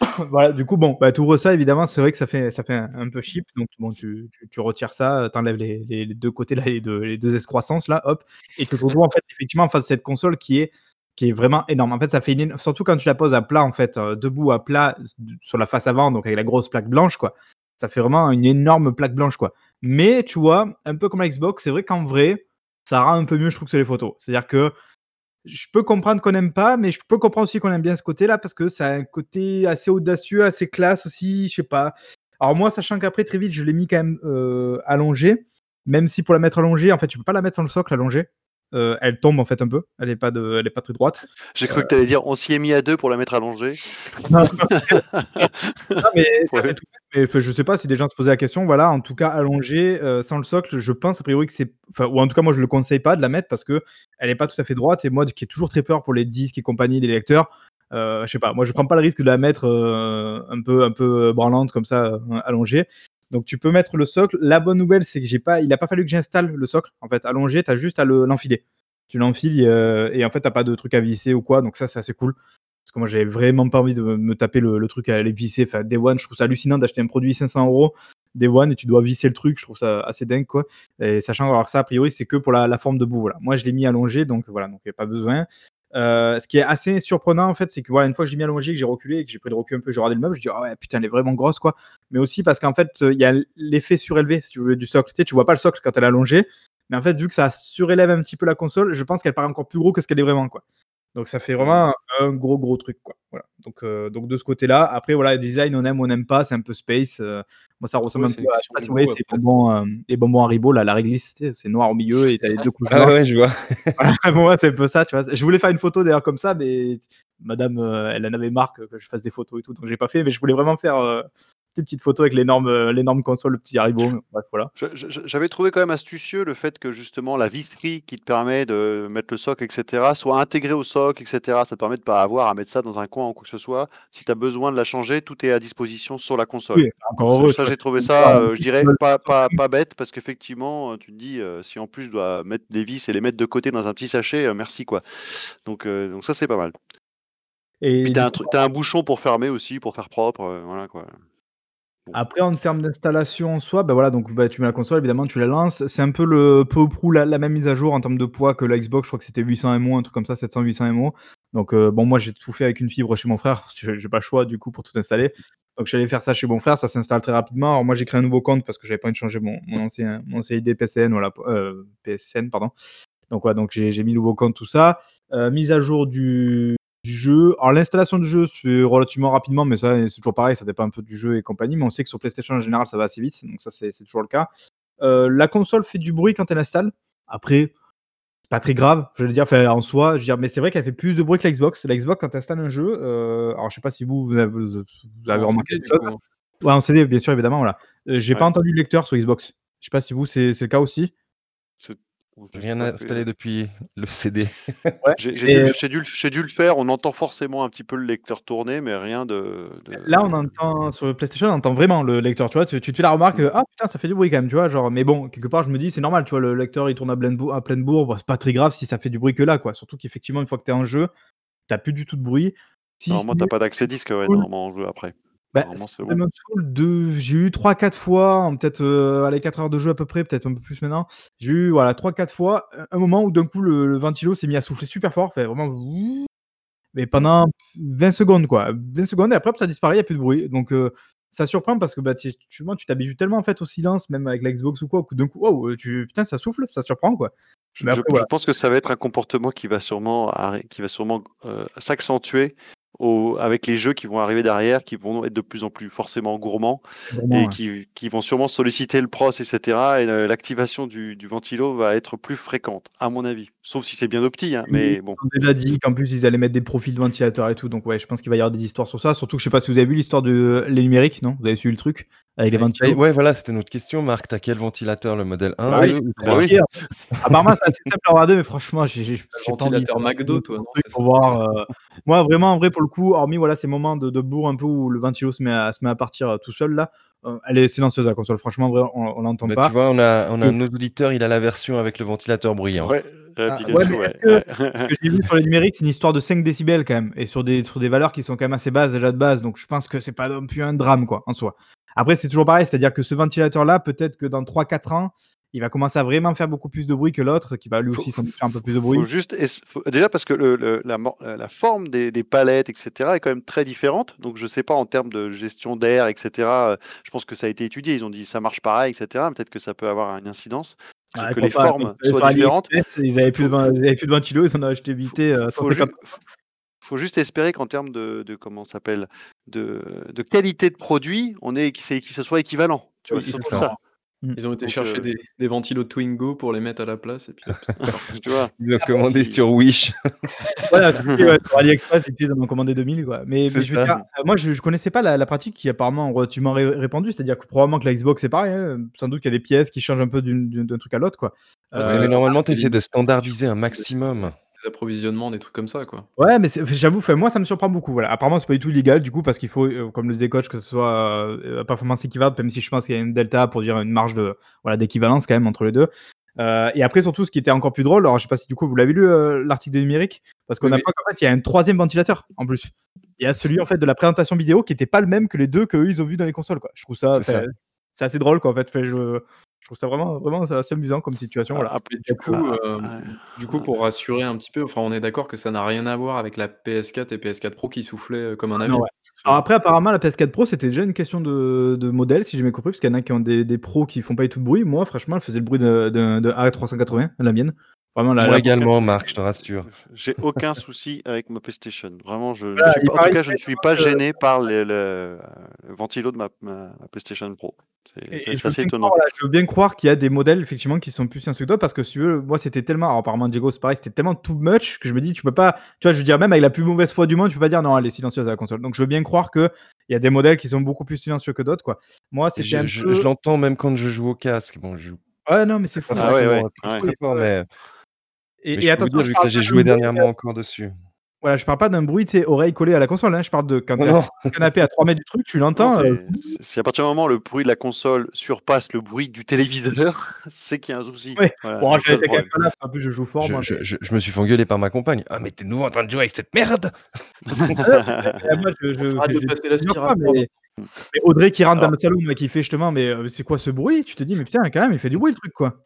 voilà, du coup, bon, bah, ouvres ça, évidemment, c'est vrai que ça fait, ça fait un, un peu cheap. Donc, bon, tu, tu, tu retires ça, tu enlèves les, les- les deux côtés, là, les deux, les deux excroissances, là, hop, et tu te retrouves, en fait, effectivement, face à cette console qui est, qui est vraiment énorme. En fait, ça fait une, éno- surtout quand tu la poses à plat, en fait, euh, debout à plat, s- sur la face avant, donc avec la grosse plaque blanche, quoi. Ça fait vraiment une énorme plaque blanche, quoi. Mais, tu vois, un peu comme la Xbox, c'est vrai qu'en vrai, ça rend un peu mieux, je trouve, que les photos. C'est-à-dire que, je peux comprendre qu'on n'aime pas, mais je peux comprendre aussi qu'on aime bien ce côté-là parce que ça a un côté assez audacieux, assez classe aussi, je sais pas. Alors moi, sachant qu'après très vite, je l'ai mis quand même euh, allongée, même si pour la mettre allongée, en fait, tu peux pas la mettre sans le socle allongée. Euh, elle tombe en fait un peu, elle est pas de, elle est pas très droite. J'ai cru que tu allais dire on s'y est mis à deux pour la mettre allongée. Non, mais ça, Ouais. tout. Mais je sais pas si des gens se posaient la question. Voilà, en tout cas allongée euh, sans le socle, je pense a priori que c'est, enfin, ou en tout cas moi je le conseille pas de la mettre parce que elle est pas tout à fait droite et moi qui ai toujours très peur pour les disques et compagnie, les lecteurs. Euh, je sais pas, moi je prends pas le risque de la mettre euh, un peu un peu branlante comme ça euh, allongée. Donc tu peux mettre le socle. La bonne nouvelle c'est que j'ai pas, il a pas fallu que j'installe le socle. En fait, allongé, t'as juste à le- l'enfiler. Tu l'enfiles euh, et en fait t'as pas de truc à visser ou quoi. Donc ça c'est assez cool. Parce que moi j'avais vraiment pas envie de me taper le, truc à aller visser. Enfin, Day One, je trouve ça hallucinant d'acheter un produit 500 euros Day One et tu dois visser le truc. Je trouve ça assez dingue quoi. Et sachant alors que ça a priori c'est que pour la, forme debout. Voilà. Moi je l'ai mis allongé donc voilà donc il n'y a pas besoin. Euh, ce qui est assez surprenant en fait, c'est que voilà, une fois que je l'ai mis allongé, que j'ai reculé, et que j'ai pris le recul un peu, j'ai regardé le meuble, je dis oh ouais putain elle est vraiment grosse quoi. Mais aussi parce qu'en fait il y a l'effet surélevé si tu veux du socle. Tu sais, tu vois pas le socle quand elle est allongée, mais en fait vu que ça surélève un petit peu la console, je pense qu'elle paraît encore plus gros que ce qu'elle est vraiment quoi. Donc ça fait vraiment un, un gros gros truc quoi. Voilà. Donc euh, donc de ce côté-là, après voilà, le design on aime on n'aime pas, c'est un peu space. euh, moi ça ressemble Ouais, un peu à, je sais pas si vous voyez goût, ces après. bonbons, euh, les bonbons Haribo là, la réglisse, c'est noir au milieu et t'as les deux couches Ah ouais, je vois. Pour moi, c'est un peu ça, tu vois. Je voulais faire une photo d'ailleurs comme ça, mais madame, euh, elle en avait marre que, je fasse des photos et tout, donc j'ai pas fait, mais je voulais vraiment faire des petites photos avec l'énorme euh, l'énorme console, le petit Haribo. Bref, voilà. J'avais trouvé quand même astucieux le fait que justement la visserie qui te permet de mettre le socle, etc., soit intégrée au socle, etc. Ça te permet de pas avoir à mettre ça dans un coin ou quoi que ce soit. Si tu as besoin de la changer, tout est à disposition sur la console. Oui, encore heureux. ça, j'ai trouvé ça, euh, je dirais, pas, pas, pas bête, parce qu'effectivement, euh, tu te dis, euh, si en plus je dois mettre des vis et les mettre de côté dans un petit sachet, euh, merci quoi. Donc, donc ça, c'est pas mal. Et t'as un, un bouchon pour fermer aussi, pour faire propre, euh, voilà quoi. Après, en termes d'installation en soi, bah voilà, donc bah, tu mets la console, évidemment, tu la lances. C'est un peu le peu ou prou la, même mise à jour en termes de poids que la Xbox. Je crois que c'était 800 MO, un truc comme ça, 700-800 MO. Donc, euh, bon, moi, j'ai tout fait avec une fibre chez mon frère. J'ai pas le choix, du coup, pour tout installer. Donc j'allais faire ça chez mon frère, ça s'installe très rapidement. Alors moi j'ai créé un nouveau compte parce que j'avais pas envie de changer mon, ancien, mon ancien ID PSN, voilà, euh, PSN, pardon. Donc voilà, donc j'ai j'ai mis nouveau compte, tout ça. Euh, mise à jour du, du jeu. Alors l'installation du jeu se fait relativement rapidement, mais ça c'est toujours pareil, ça dépend un peu du jeu et compagnie. Mais on sait que sur PlayStation en général ça va assez vite, donc ça c'est toujours le cas. Euh, la console fait du bruit quand elle installe. Après, c'est pas très grave, je veux dire, enfin, en soi, je veux dire, mais c'est vrai qu'elle fait plus de bruit que la Xbox. La Xbox, quand tu installes un jeu, euh, alors je sais pas si vous, vous avez, vous avez En remarqué quelque chose. Ouais, en CD, bien sûr, évidemment, voilà. Euh, j'ai pas entendu de lecteur sur Xbox. Je sais pas si vous, c'est le cas aussi. Rien fait- installé depuis le CD. Ouais. J'ai dû, le- j'ai dû le faire. On entend forcément un petit peu le lecteur tourner, mais rien de. de- là, on entend sur PlayStation, on entend vraiment le lecteur. Tu vois, tu, fais la remarque, euh, ah putain, ça fait du bruit quand même, tu vois. Genre, mais bon, quelque part, je me dis, c'est normal, tu vois, le lecteur il tourne à pleine, bourre, à pleine bourre. Bon, c'est pas très grave si ça fait du bruit que là, quoi. Surtout qu'effectivement, une fois que t'es en jeu, t'as plus du tout de bruit. Si Normalement, t'as pas d'accès disque, ouais, Cool. normalement, en jeu après. Bah, Normalement, c'est bon. Demon's Souls 2, j'ai eu 3-4 fois, en peut-être euh, allez, 4 heures de jeu à peu près, peut-être un peu plus maintenant. J'ai eu voilà, 3-4 fois un- moment où d'un coup le, le ventilo s'est mis à souffler super fort, fait vraiment. Mais pendant 20 secondes quoi. 20 secondes et après ça disparaît, il n'y a plus de bruit. Donc euh, ça surprend parce que bah, tu, t'habitues tellement en fait au silence, même avec la Xbox ou quoi, que d'un coup, wow, euh, tu, putain, ça souffle, ça surprend quoi. Je, pense que ça va être un comportement qui va sûrement, arri- qui va sûrement euh, s'accentuer au- avec les jeux qui vont arriver derrière, qui vont être de plus en plus forcément gourmands Vraiment, et ouais. qui, qui vont sûrement solliciter le pros, etc. Et euh, l'activation du, du ventilo va être plus fréquente, à mon avis. Sauf si c'est bien opti, hein, mais Ils bon. ont déjà dit qu'en plus ils allaient mettre des profils de ventilateurs et tout, donc ouais, je pense qu'il va y avoir des histoires sur ça. Surtout que je sais pas si vous avez vu l'histoire de les numériques, non? Vous avez suivi le truc? Avec les ventilos ouais, voilà, c'était notre question, Marc. T'as quel ventilateur, le modèle 1, Bah 2 oui, ou bah 3 oui. En fait. Apparemment, c'est assez simple à regarder, mais franchement, j'ai j'ai- ventilateur McDo, toi, non, pour voir. euh, Moi, vraiment, en vrai, pour le coup, hormis voilà, ces moments de, de bourre un peu où le ventilo se met à, se met à partir euh, tout seul, là, euh, elle est silencieuse la console. Franchement, en vrai, on, on l'entend Bah, pas. tu vois, on a, on a de nos auditeurs, il a la version avec le ventilateur bruyant. Ouais, euh, Ah, Pikachu, ouais, mais ouais. est-ce que- ouais. Ce que j'ai vu sur les numériques, c'est une histoire de 5 décibels quand même, et sur des, sur des valeurs qui sont quand même assez basses déjà de base, donc je pense que c'est pas non plus un drame quoi en soi. Après, c'est toujours pareil, c'est-à-dire que ce ventilateur-là, peut-être que dans 3-4 ans, il va commencer à vraiment faire beaucoup plus de bruit que l'autre, qui va lui aussi doute faire un peu plus de faut bruit. juste faut- déjà parce que le- le- la, euh, forme des, des palettes, etc., est quand même très différente. Donc je sais pas en termes de gestion d'air, etc. euh, Je pense que ça a été étudié. Ils ont dit ça marche pareil, etc. Peut-être que ça peut avoir une incidence. Que, Ah, les pas, formes soient différentes. Ils avaient plus de, plus ventilo, ils en ont acheté vite fait euh, Faut, ju- 150. Faut- faut juste espérer qu'en termes de, de comment ça s'appelle de, de qualité de produit, on est que c'est- que ce soit équivalent. Tu vois, Oui, c'est c'est surtout ça. ça. Ils ont été Donc, chercher euh, des, des ventilos Twingo pour les mettre à la place et puis. Tu vois. Ils ont commandé si- sur Wish. Voilà, ouais, sur AliExpress, et puis ils en ont commandé 2000 quoi. Mais, C'est mais je veux ça. dire, euh, moi je, je connaissais pas la, la pratique qui est apparemment relativement ré- répandue, c'est-à-dire que probablement que la Xbox c'est pareil, hein, sans doute qu'il y a des pièces qui changent un peu d'un truc à l'autre quoi. Euh, mais normalement, tu essaies de standardiser un maximum. Des approvisionnements, des trucs comme ça, quoi. Ouais, mais c'est- j'avoue, enfin, moi ça me surprend beaucoup. Voilà. Apparemment, c'est pas du tout illégal du coup, parce qu'il faut, euh, comme le disait coach, que ce soit euh, performance équivalente, même si je pense qu'il y a une delta pour dire une marge de voilà d'équivalence quand même entre les deux. Euh, et après, surtout, ce qui était encore plus drôle, alors je sais pas si du coup vous l'avez lu euh, l'article de numérique, parce qu'on Oui, apprend qu'en fait il y a un troisième ventilateur en plus. Il y a celui en fait de la présentation vidéo qui était pas le même que les deux qu'eux ils ont vu dans les consoles quoi. Je trouve ça, C'est ça. enfin, c'est assez drôle quoi en fait. Enfin, je, je trouve ça vraiment, vraiment assez amusant comme situation. Voilà. Après, du coup, euh, ouais. du coup, pour rassurer un petit peu, enfin, on est d'accord que ça n'a rien à voir avec la PS4 et PS4 Pro qui soufflaient euh, comme un avion. ouais. Alors après, apparemment, la PS4 Pro, c'était déjà une question de, de modèle, si j'ai bien compris, parce qu'il y en a qui ont des, des pros qui font pas du tout de bruit. Moi, franchement, elle faisait le bruit de A380, la mienne. Vraiment, la, Moi également, Marc, je te rassure. J'ai aucun souci avec ma PlayStation. Vraiment, je, suis en tout cas, je ne suis pas que- gêné par le, le- le ventilo de ma, ma- ma PlayStation Pro. C'est c'est- c'est assez étonnant. croire, je veux bien croire qu'il y a des modèles effectivement qui sont plus silencieux que d'autres parce que si tu veux, moi c'était tellement, alors apparemment Diego c'est pareil, c'était tellement too much que je me dis tu peux pas, tu vois, je veux dire même avec la plus mauvaise foi du monde, tu peux pas dire non elle est silencieuse à la console. Donc je veux bien croire que il y a des modèles qui sont beaucoup plus silencieux que d'autres quoi. Moi c'était Je, un je- peu, je l'entends même quand je joue au casque. Bon, je joue ouais non mais c'est fou. Ah ouais, forcément ouais, très, ouais. très fort, mais, Et, que j'ai pas joué d'un bruit, dernièrement encore dessus. Voilà, je parle pas d'un bruit, tu sais, oreille collée à la console. Hein. Je parle de quand assis sur le canapé à 3 mètres du truc, tu l'entends. c'est- euh, c'est- Si à partir du moment où le bruit de la console surpasse le bruit du téléviseur, c'est qu'il y a un souci. Ouais. Voilà, Bon, c'est quand même pas là, je joue fort. Je, moi, je- mais- je- je me suis fait engueuler par ma compagne. Ah, mais t'es de nouveau en train de jouer avec cette merde Euh, moi, je, Audrey qui rentre Alors- dans le salon, qui fait justement, mais euh, c'est quoi ce bruit? Tu te dis, mais putain, quand même, il fait du bruit le truc, quoi.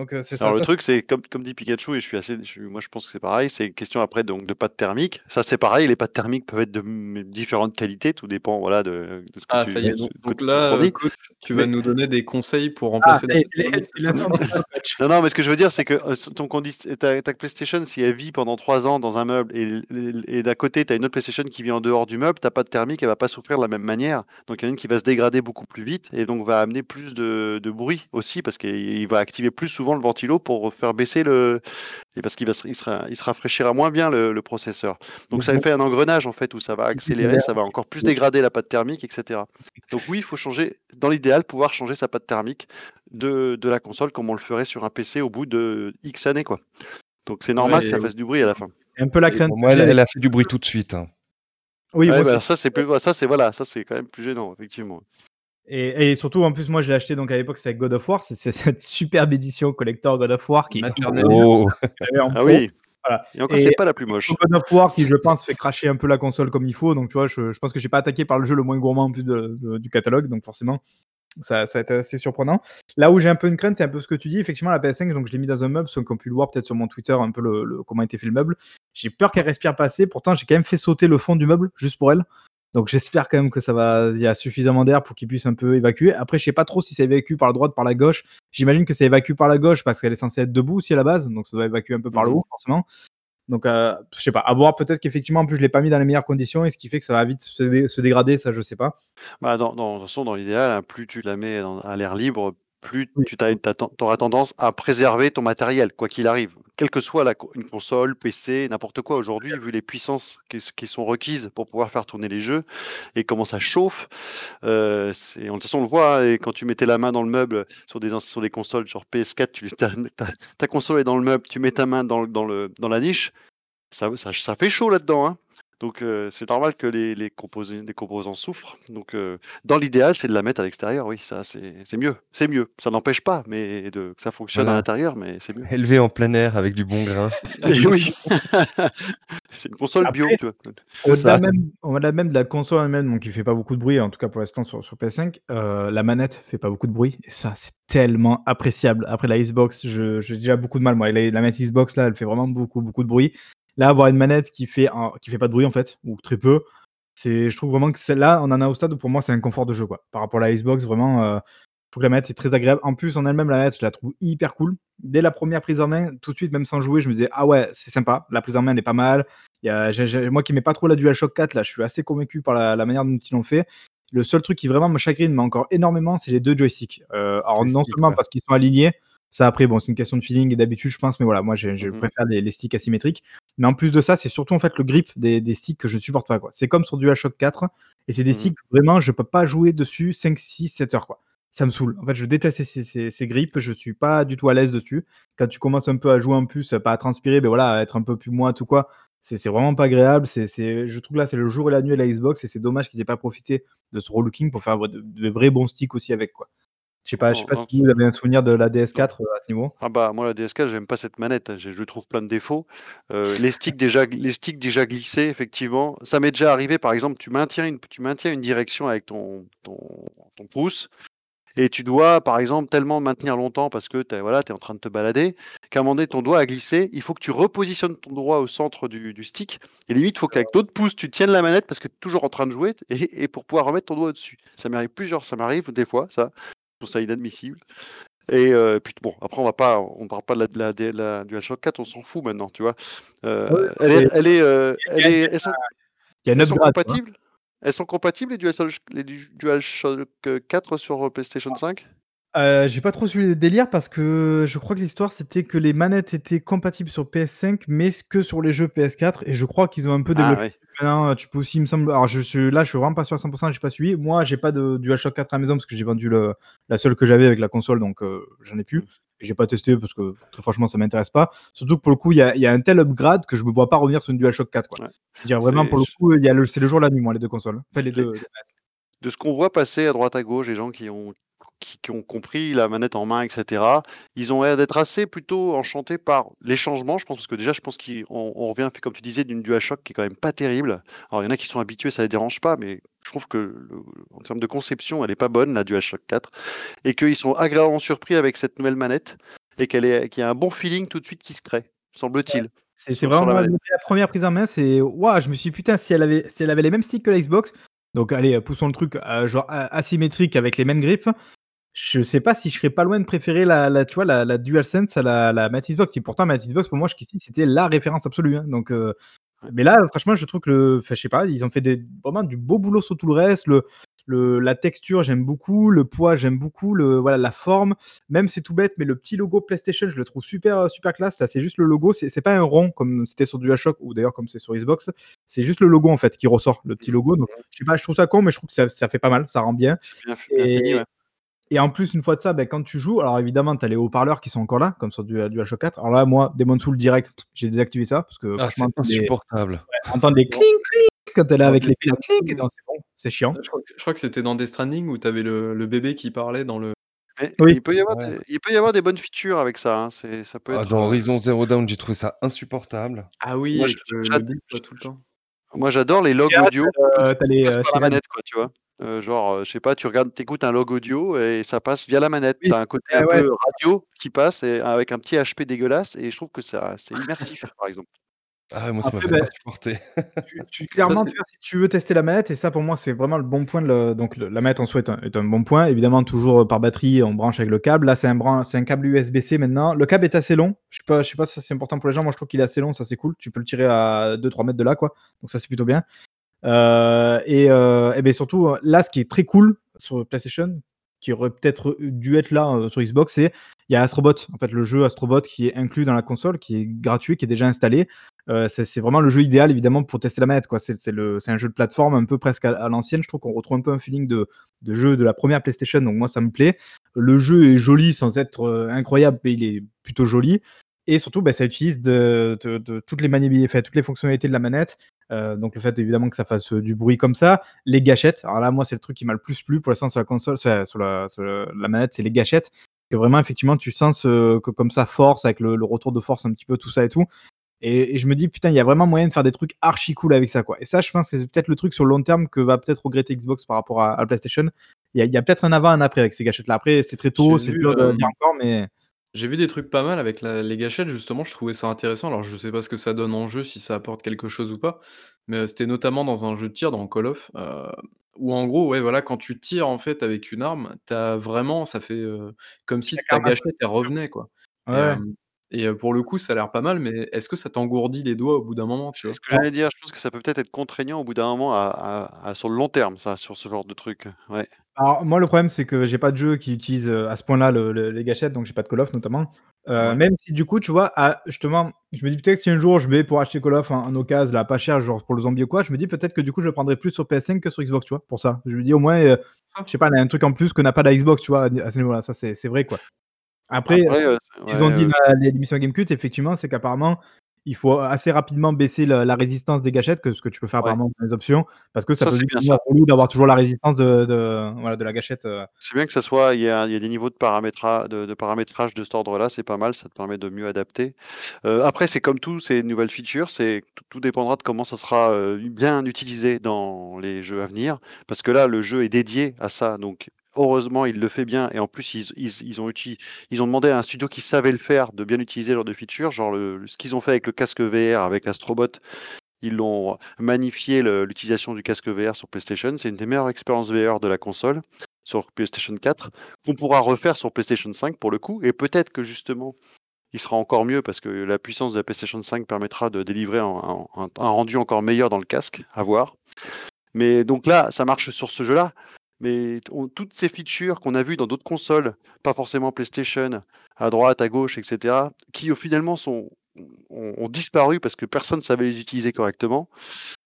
Donc euh, c'est ça. Alors le ça- truc, c'est comme, comme dit Pikachu, et je suis assez, je suis- moi je pense que c'est pareil, c'est une question après donc de pâte thermique. Ça c'est pareil, les pâtes thermiques peuvent être de m- différentes qualités, tout dépend voilà de, de ce que Ah, tu, ça y est. Donc, là, coach, tu Mais- vas nous donner des conseils pour Ah, remplacer coach. Non, non, mais ce que je veux dire, c'est que euh, ton condi- ta, ta PlayStation, si elle vit pendant 3 ans dans un meuble et, et, d'à côté, tu as une autre PlayStation qui vit en dehors du meuble, ta pâte thermique, elle va pas souffrir de la même manière. Donc, il y en a une qui va se dégrader beaucoup plus vite et donc va amener plus de, de bruit aussi parce qu'il il va activer plus souvent le ventilo pour faire baisser le. Et parce qu'il va se, il sera, il se rafraîchira moins bien le, le processeur. Donc, ça bon. fait un engrenage en fait où ça va accélérer, ça va encore plus dégrader la pâte thermique, etc. Donc, oui, il faut changer, dans l'idéal, pouvoir changer sa pâte thermique de, de la console comme on le ferait sur un PC au bout de X années. Quoi. Donc c'est normal Ouais, que ça et fasse du bruit à la fin. C'est un peu la crainte. moi, elle, a fait du bruit tout de suite. hein. Oui, Ouais, bah, aussi. ça c'est plus, ça c'est voilà, ça c'est quand même plus gênant effectivement. Et, et surtout, en plus, moi, je l'ai acheté donc à l'époque, c'est avec God of War. C'est cette superbe édition collector God of War qui. Oh, j'avais en Ah pro. oui. Voilà. Et encore c'est pas la plus moche. God of War qui, je pense, fait cracher un peu la console comme il faut. Donc, tu vois, je, je pense que j'ai pas attaqué par le jeu le moins gourmand en plus de- de- du catalogue. Donc, forcément, ça, ça a été assez surprenant. Là où j'ai un peu une crainte, c'est un peu ce que tu dis. Effectivement, la PS5, donc je l'ai mis dans un meuble, ceux qui ont pu le voir peut-être sur mon Twitter, un peu le, le- comment a été fait le meuble. J'ai peur qu'elle respire pas assez. Pourtant, j'ai quand même fait sauter le fond du meuble juste pour elle. Donc, j'espère quand même que ça va. Il y a suffisamment d'air pour qu'il puisse un peu évacuer. Après, je sais pas trop si ça évacue par la droite, par la gauche. J'imagine que ça évacue par la gauche parce qu'elle est censée être debout aussi à la base. Donc, ça doit évacuer un peu par le Mhm. haut, forcément. Donc, euh, je sais pas. À voir peut-être qu'effectivement, en plus, je l'ai pas mis dans les meilleures conditions et ce qui fait que ça va vite se, dé- se dégrader. Ça, je sais pas. Bah, dans, dans, de toute façon, dans l'idéal, hein, plus tu la mets dans- à l'air libre, plus tu auras tendance à préserver ton matériel, quoi qu'il arrive. Quelle que soit la, une console, PC, n'importe quoi. Aujourd'hui, vu les puissances qui, sont requises pour pouvoir faire tourner les jeux et comment ça chauffe, euh, de toute façon, on le voit, hein, et quand tu mettais la main dans le meuble sur des, ins- sur des consoles, sur PS4, tu, ta, ta- ta console est dans le meuble, tu mets ta main dans, le- dans, le, dans la niche, ça, ça, ça fait chaud là-dedans. hein. Donc euh, c'est normal que les, les, composés, les composants souffrent. Donc euh, dans l'idéal, c'est de la mettre à l'extérieur, oui, ça c'est mieux. C'est mieux. Ça n'empêche pas mais de, que ça fonctionne à l'intérieur, mais c'est mieux. élevé en plein air avec du bon grain. Et oui, c'est une console bio, Après, tu vois. Au-delà même, au-delà même de la console elle-même, donc qui fait pas beaucoup de bruit, en tout cas pour l'instant sur, sur PS5, euh, la manette fait pas beaucoup de bruit. Et ça, c'est tellement appréciable. Après la Xbox, je- j'ai déjà beaucoup de mal. Moi, la, la manette Xbox, là, elle fait vraiment beaucoup, beaucoup de bruit. Là, avoir une manette qui fait, un- qui fait pas de bruit, en fait, ou très peu, c'est, je trouve vraiment que celle-là, on en a au stade où pour moi, c'est un confort de jeu, quoi. Par rapport à la Xbox, vraiment, euh, je trouve que la manette est très agréable. En plus, en elle-même, la manette, je la trouve hyper cool. Dès la première prise en main, tout de suite, même sans jouer, je me disais, ah ouais, c'est sympa. La prise en main, elle est pas mal. Il y a, j'ai- j'ai- moi qui n'aimais pas trop la DualShock 4, là, je suis assez convaincu par la, la manière dont ils l'ont fait. Le seul truc qui vraiment me chagrine, mais encore énormément, c'est les deux joysticks. Euh, alors, non seulement ouais. parce qu'ils sont alignés, ça après, bon, c'est une question de feeling et d'habitude, je pense, mais voilà, moi, je Mhm. préfère les, les sticks asymétriques. Mais en plus de ça, c'est surtout en fait le grip des, des sticks que je supporte pas. quoi. C'est comme sur DualShock 4, et c'est des Mhm. sticks, vraiment, je peux pas jouer dessus 5, 6, 7 heures. quoi. Ça me saoule. En fait, je déteste ces, ces, ces grips, je suis pas du tout à l'aise dessus. Quand tu commences un peu à jouer en plus, pas à transpirer, ben voilà, à être un peu plus moite ou quoi, c'est c'est vraiment pas agréable. C'est, c'est, je trouve que là, c'est le jour et la nuit de la Xbox, et c'est dommage qu'ils aient pas profité de ce relooking pour faire de, de vrais bons sticks aussi avec. quoi. Je sais pas, je sais pas non, si vous avez un souvenir de la DS4 euh, à ce niveau. Ah bah moi la DSK j'aime pas cette manette, hein, je, je trouve plein de défauts. Euh, les sticks déjà les sticks déjà glissés effectivement, ça m'est déjà arrivé par exemple tu maintiens une tu maintiens une direction avec ton ton, ton pouce et tu dois par exemple tellement maintenir longtemps parce que tu voilà, es en train de te balader qu'à un moment donné ton doigt a glissé, il faut que tu repositionnes ton doigt au centre du, du stick et limite il faut qu'avec l'autre pouce tu tiennes la manette parce que tu es toujours en train de jouer et, et pour pouvoir remettre ton doigt au-dessus. Ça m'arrive plusieurs, ça m'arrive des fois ça. Trouve ça inadmissible. Et euh, puis bon, après on va pas, on parle pas de la, de la, de la DualShock 4, on s'en fout maintenant, tu vois. Euh, Ouais, elle est, elle est, euh, elle est, elles sont, Il y a un elles sont compatibles? Elles sont compatibles les DualShock, les du- DualShock 4 sur PlayStation 5 Euh, j'ai pas trop suivi le délire parce que je crois que l'histoire c'était que les manettes étaient compatibles sur PS5 mais que sur les jeux PS4 et je crois qu'ils ont un peu Ah développé. Maintenant, tu peux aussi, il me semble. Alors je suis là, je suis vraiment pas sûr à 100%, j'ai pas suivi. Moi, j'ai pas de DualShock 4 à la maison parce que j'ai vendu le, la seule que j'avais avec la console donc euh, j'en ai plus. Et j'ai pas testé parce que très franchement ça m'intéresse pas. Surtout que pour le coup, il y a, il y a un tel upgrade que je me vois pas revenir sur une DualShock 4 quoi. Ouais. Je veux dire vraiment C'est- pour le coup, il y a le, c'est le jour la nuit moi les deux consoles. Enfin les. De ce qu'on voit passer à droite à gauche, les gens qui ont, qui, qui ont compris la manette en main, etc., ils ont l'air d'être assez plutôt enchantés par les changements, je pense, parce que déjà, je pense qu'on on revient, comme tu disais, d'une DualShock qui est quand même pas terrible. Alors, il y en a qui sont habitués, ça les dérange pas, mais je trouve que le- en termes de conception, elle est pas bonne, la DualShock 4, et qu'ils sont agréablement surpris avec cette nouvelle manette. et qu'elle est qu'il y a un bon feeling tout de suite qui se crée, semble-t-il. C'est vraiment la la première prise en main, c'est waouh, je me suis dit: «Putain, si elle avait si elle avait les mêmes sticks que la Xbox», donc allez, poussons le truc, heu, genre asymétrique avec les mêmes grips, je sais pas si je serais pas loin de préférer la la tu vois, la la DualSense à la la manette Xbox et pourtant, Xbox pour moi jusqu'ici, c'était la référence absolue, hein, donc Ouais. mais là, franchement, je trouve que le enfin, je sais pas, ils ont fait des vraiment du beau boulot sur tout le reste, le le la texture, j'aime beaucoup, le poids, j'aime beaucoup, le voilà, la forme, même c'est tout bête, mais le petit logo PlayStation, je le trouve super, heu, super classe. Là, c'est juste le logo, c'est pas un rond comme c'était sur DualShock ou d'ailleurs comme c'est sur Xbox, c'est juste le logo en fait qui ressort, le petit logo, donc je sais pas, je trouve ça con, mais je trouve que ça ça fait pas mal, ça rend bien. Bien bien fini, et ouais. Et en plus, une fois de ça, bah, quand tu joues, alors évidemment, tu as les haut-parleurs qui sont encore là, comme sur du DualShock 4. Alors là, moi, Demon's Souls direct, j'ai désactivé ça parce que Ah, c'est entendre des insupportable. ouais, entendre des clink clink quand elle est Dans avec les clink, non, c'est bon, c'est chiant. je crois que je crois que c'était dans Death Stranding où tu avais le le bébé qui parlait dans le Mais Oui. il peut y avoir Ouais. des il peut y avoir des bonnes features avec ça, hein, c'est ça peut Ah, être, dans heu Horizon Zero Dawn, j'ai trouvé ça insupportable. ah oui, moi, avec j le le là, tout le temps. moi, j'adore les logs audio qui heu, passent tu as les, par la manette, quoi, tu vois? Heu, genre, heu, je sais pas, tu regardes tu écoutes un log audio et ça passe via la manette. Oui, Tu as un côté un ouais, ouais. peu radio qui passe et avec un petit HP dégueulasse et je trouve que ça c'est immersif, par exemple. Ah ouais, moi, ça Après, m'avait bah insupporté. tu clairement, tu vois, si tu veux tester la manette et ça, pour moi, c'est vraiment le bon point de le donc le la manette en soi est un est un bon point. Évidemment, toujours, heu, par batterie, on branche avec le câble. Là, c'est un bran un câble USB-C maintenant. Le câble est assez long. Je sais pas je sais pas si c'est important pour les gens. Moi, je trouve qu'il est assez long, ça, c'est cool. Tu peux le tirer à 2-3 mètres de là, quoi, donc ça, c'est plutôt bien. Heu et heu et beh, surtout, heu, là, ce qui est très cool sur PlayStation, qui aurait peut-être, dû être là, heu, sur Xbox, c'est il y a Astro Bot. En fait, le jeu Astro Bot qui est inclus dans la console, qui est gratuit, qui est déjà installé. C'est vraiment le jeu idéal évidemment pour tester la manette. C'est un jeu de plateforme un peu presque à l'ancienne. Je trouve qu'on retrouve un peu un feeling de de jeu de la première PlayStation, donc moi, ça me plaît. Le jeu est joli sans être, incroyable, mais il est plutôt joli et surtout, bah, ça utilise de toutes les enfin, toutes les fonctionnalités de la manette. Heu, donc le fait évidemment que ça fasse, heu, du bruit comme ça. Les gâchettes, alors là, moi, c'est le truc qui m'a le plus plu pour l'instant sur la console, sur la sur la manette, c'est les gâchettes. Que vraiment effectivement tu sens ce que comme ça force avec le le retour de force un petit peu tout ça et tout et et je me dis: «Putain, il y a vraiment moyen de faire des trucs archi cool avec ça, quoi» et ça, je pense que c'est peut-être le truc sur le long terme que va peut-être regretter Xbox par rapport à à la PlayStation. Il y a peut-être un avant, un après avec ces gâchettes-là. Après, c'est très tôt, c'est dur de dire encore, mais J'ai vu des trucs pas mal avec la les gâchettes justement, je trouvais ça intéressant. Alors je sais pas ce que ça donne en jeu, si ça apporte quelque chose ou pas, mais, heu, c'était notamment dans un jeu de tir, dans Call of, heu, où en gros, ouais, voilà, quand tu tires en fait avec une arme, tu as vraiment ça fait, heu, comme si chaque ta arme a sa gâchette elle revenait quoi Ouais, et ouais. hem et pour le coup, ça a l'air pas mal, mais est-ce que ça t'engourdit les doigts au bout d'un moment, tu C'est vois? ce que j'allais dire, je pense que ça peut peut-être être contraignant au bout d'un moment à à à sur le long terme ça, sur ce genre de truc, ouais. Alors moi, le problème, c'est que j'ai pas de jeu qui utilise, à ce point-là le le les gâchettes, donc j'ai pas de Call of notamment. Ouais. même si du coup, tu vois, à justement, je me dis peut-être si un jour je vais pour acheter Call of en en occasion là, pas cher, genre pour le zombie ou quoi, je me dis peut-être que du coup, je le prendrai plus sur PS5 que sur Xbox, tu vois? Pour ça. Je me dis au moins, heu, je sais pas, elle a un truc en plus que n'a pas la Xbox, tu vois? À à ce niveau-là, ça c'est c'est vrai, quoi. Après, Après, c'est ce qu'ils ont dit dans l'émission Gamecult, effectivement, c'est qu'apparemment, il faut assez rapidement baisser la la résistance des gâchettes, que ce que tu peux faire Ouais. apparemment dans les options, parce que ça Ça, peut c'est ça. relou d'avoir toujours c'est la résistance de de voilà, de la gâchette, heu C'est bien que ça soit il y a il y a des niveaux de paramétra de de paramétrage de cet ordre-là, c'est pas mal, ça te permet de mieux adapter. Heu, après, c'est comme tout, ces nouvelles features, c'est tout tout dépendra de comment ça sera, heu, bien utilisé dans les jeux à venir. Parce que là, le jeu est dédié à ça, donc heureusement, il le fait bien et en plus, ils ont demandé à un studio qui savait le faire de bien utiliser genre de feature, genre ce qu'ils ont fait avec le casque VR, avec Astro Bot. Ils l'ont magnifié l'utilisation du casque VR sur PlayStation. C'est une des meilleures expériences VR de la console, sur PlayStation 4, qu'on pourra refaire sur PlayStation 5 pour le coup et peut-être que justement, il sera encore mieux parce que la puissance de la PlayStation 5 permettra de délivrer un rendu encore meilleur dans le casque, à voir. Mais donc là, ça marche sur ce jeu-là, mais toutes ces features qu'on a vues dans d'autres consoles, pas forcément PlayStation, à droite, à gauche et cetera, qui au finalement sont ont disparu parce que personne savait les utiliser correctement.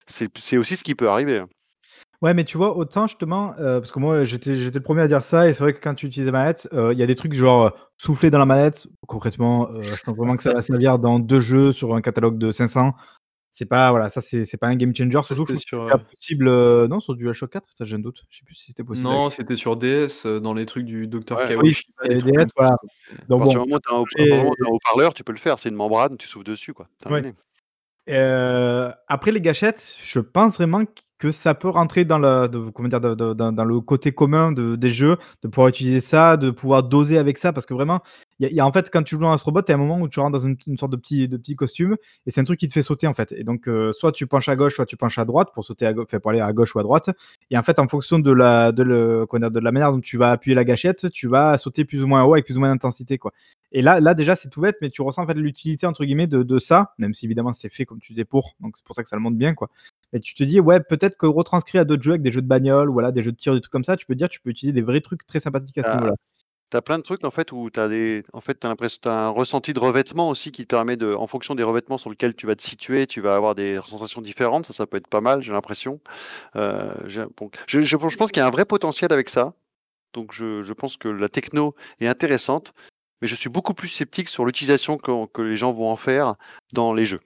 C'est aussi ce qui peut arriver, hein. Ouais, mais tu vois, autant justement, heu, parce que moi, j'étais le 1er à dire ça et c'est vrai que quand tu utilises la manette, heu, il y a des trucs genre, souffler dans la manette, concrètement, je pense vraiment que ça va servir dans 2 jeux sur un catalogue de 500. C'est pas voilà, ça c'est c'est pas un game changer, surtout que je que sur, heu possible, heu, non, sur DualShock 4? Ça, j'ai un doute. Je sais plus si c'était possible avec Non, c'était sur DS, heu, dans les trucs du docteur Ouais. Oui, avait trucs DS, voilà. Donc partir bon, du moment où tu as un un haut-parleur, tu peux le faire, c'est une membrane, tu souffles dessus, quoi, Ouais. Heu, après les gâchettes, je pense vraiment q que ça peut rentrer dans le côté commun de des jeux, de pouvoir utiliser ça, de pouvoir doser avec ça. Parce que vraiment, en fait, quand tu joues dans Astrobot, il y a un moment où tu rentres dans une sorte de petit costume et c'est un truc qui te fait sauter, en fait et donc heu, soit tu penches à gauche, soit tu penches à droite pour sauter à gau enfin, pour aller à gauche ou à droite et en fait, en fonction de la de le dire? De la manière dont tu vas appuyer la gâchette, tu vas sauter plus ou moins haut avec plus ou moins d'intensité, quoi et là là, déjà, c'est tout bête, mais tu ressens, en «l'utilité» entre guillemets de de ça, même si évidemment c'est fait, comme tu disais, pour, donc c'est pour ça que ça le montre bien, quoi et tu te dis: «Ouais, peut-être que retranscrit à d'autres jeux, avec des jeux de bagnole voilà, des jeux de tir, des trucs comme ça», tu peux dire: «Tu peux utiliser des vrais trucs très sympathiques à ce niveau-là». tu as plein de trucs, en fait, où tu as des en fait, tu as l'impress tu as un ressenti de revêtement aussi qui te permet de en fonction des revêtements sur lequel tu vas te situer, tu vas avoir des sensations différentes. Ça, ça peut être pas mal, j'ai l'impression. Donc je je je pense qu'il y a un vrai potentiel avec ça, donc je je pense que la techno est intéressante, mais je suis beaucoup plus sceptique sur l'utilisation que les gens vont en faire dans les jeux.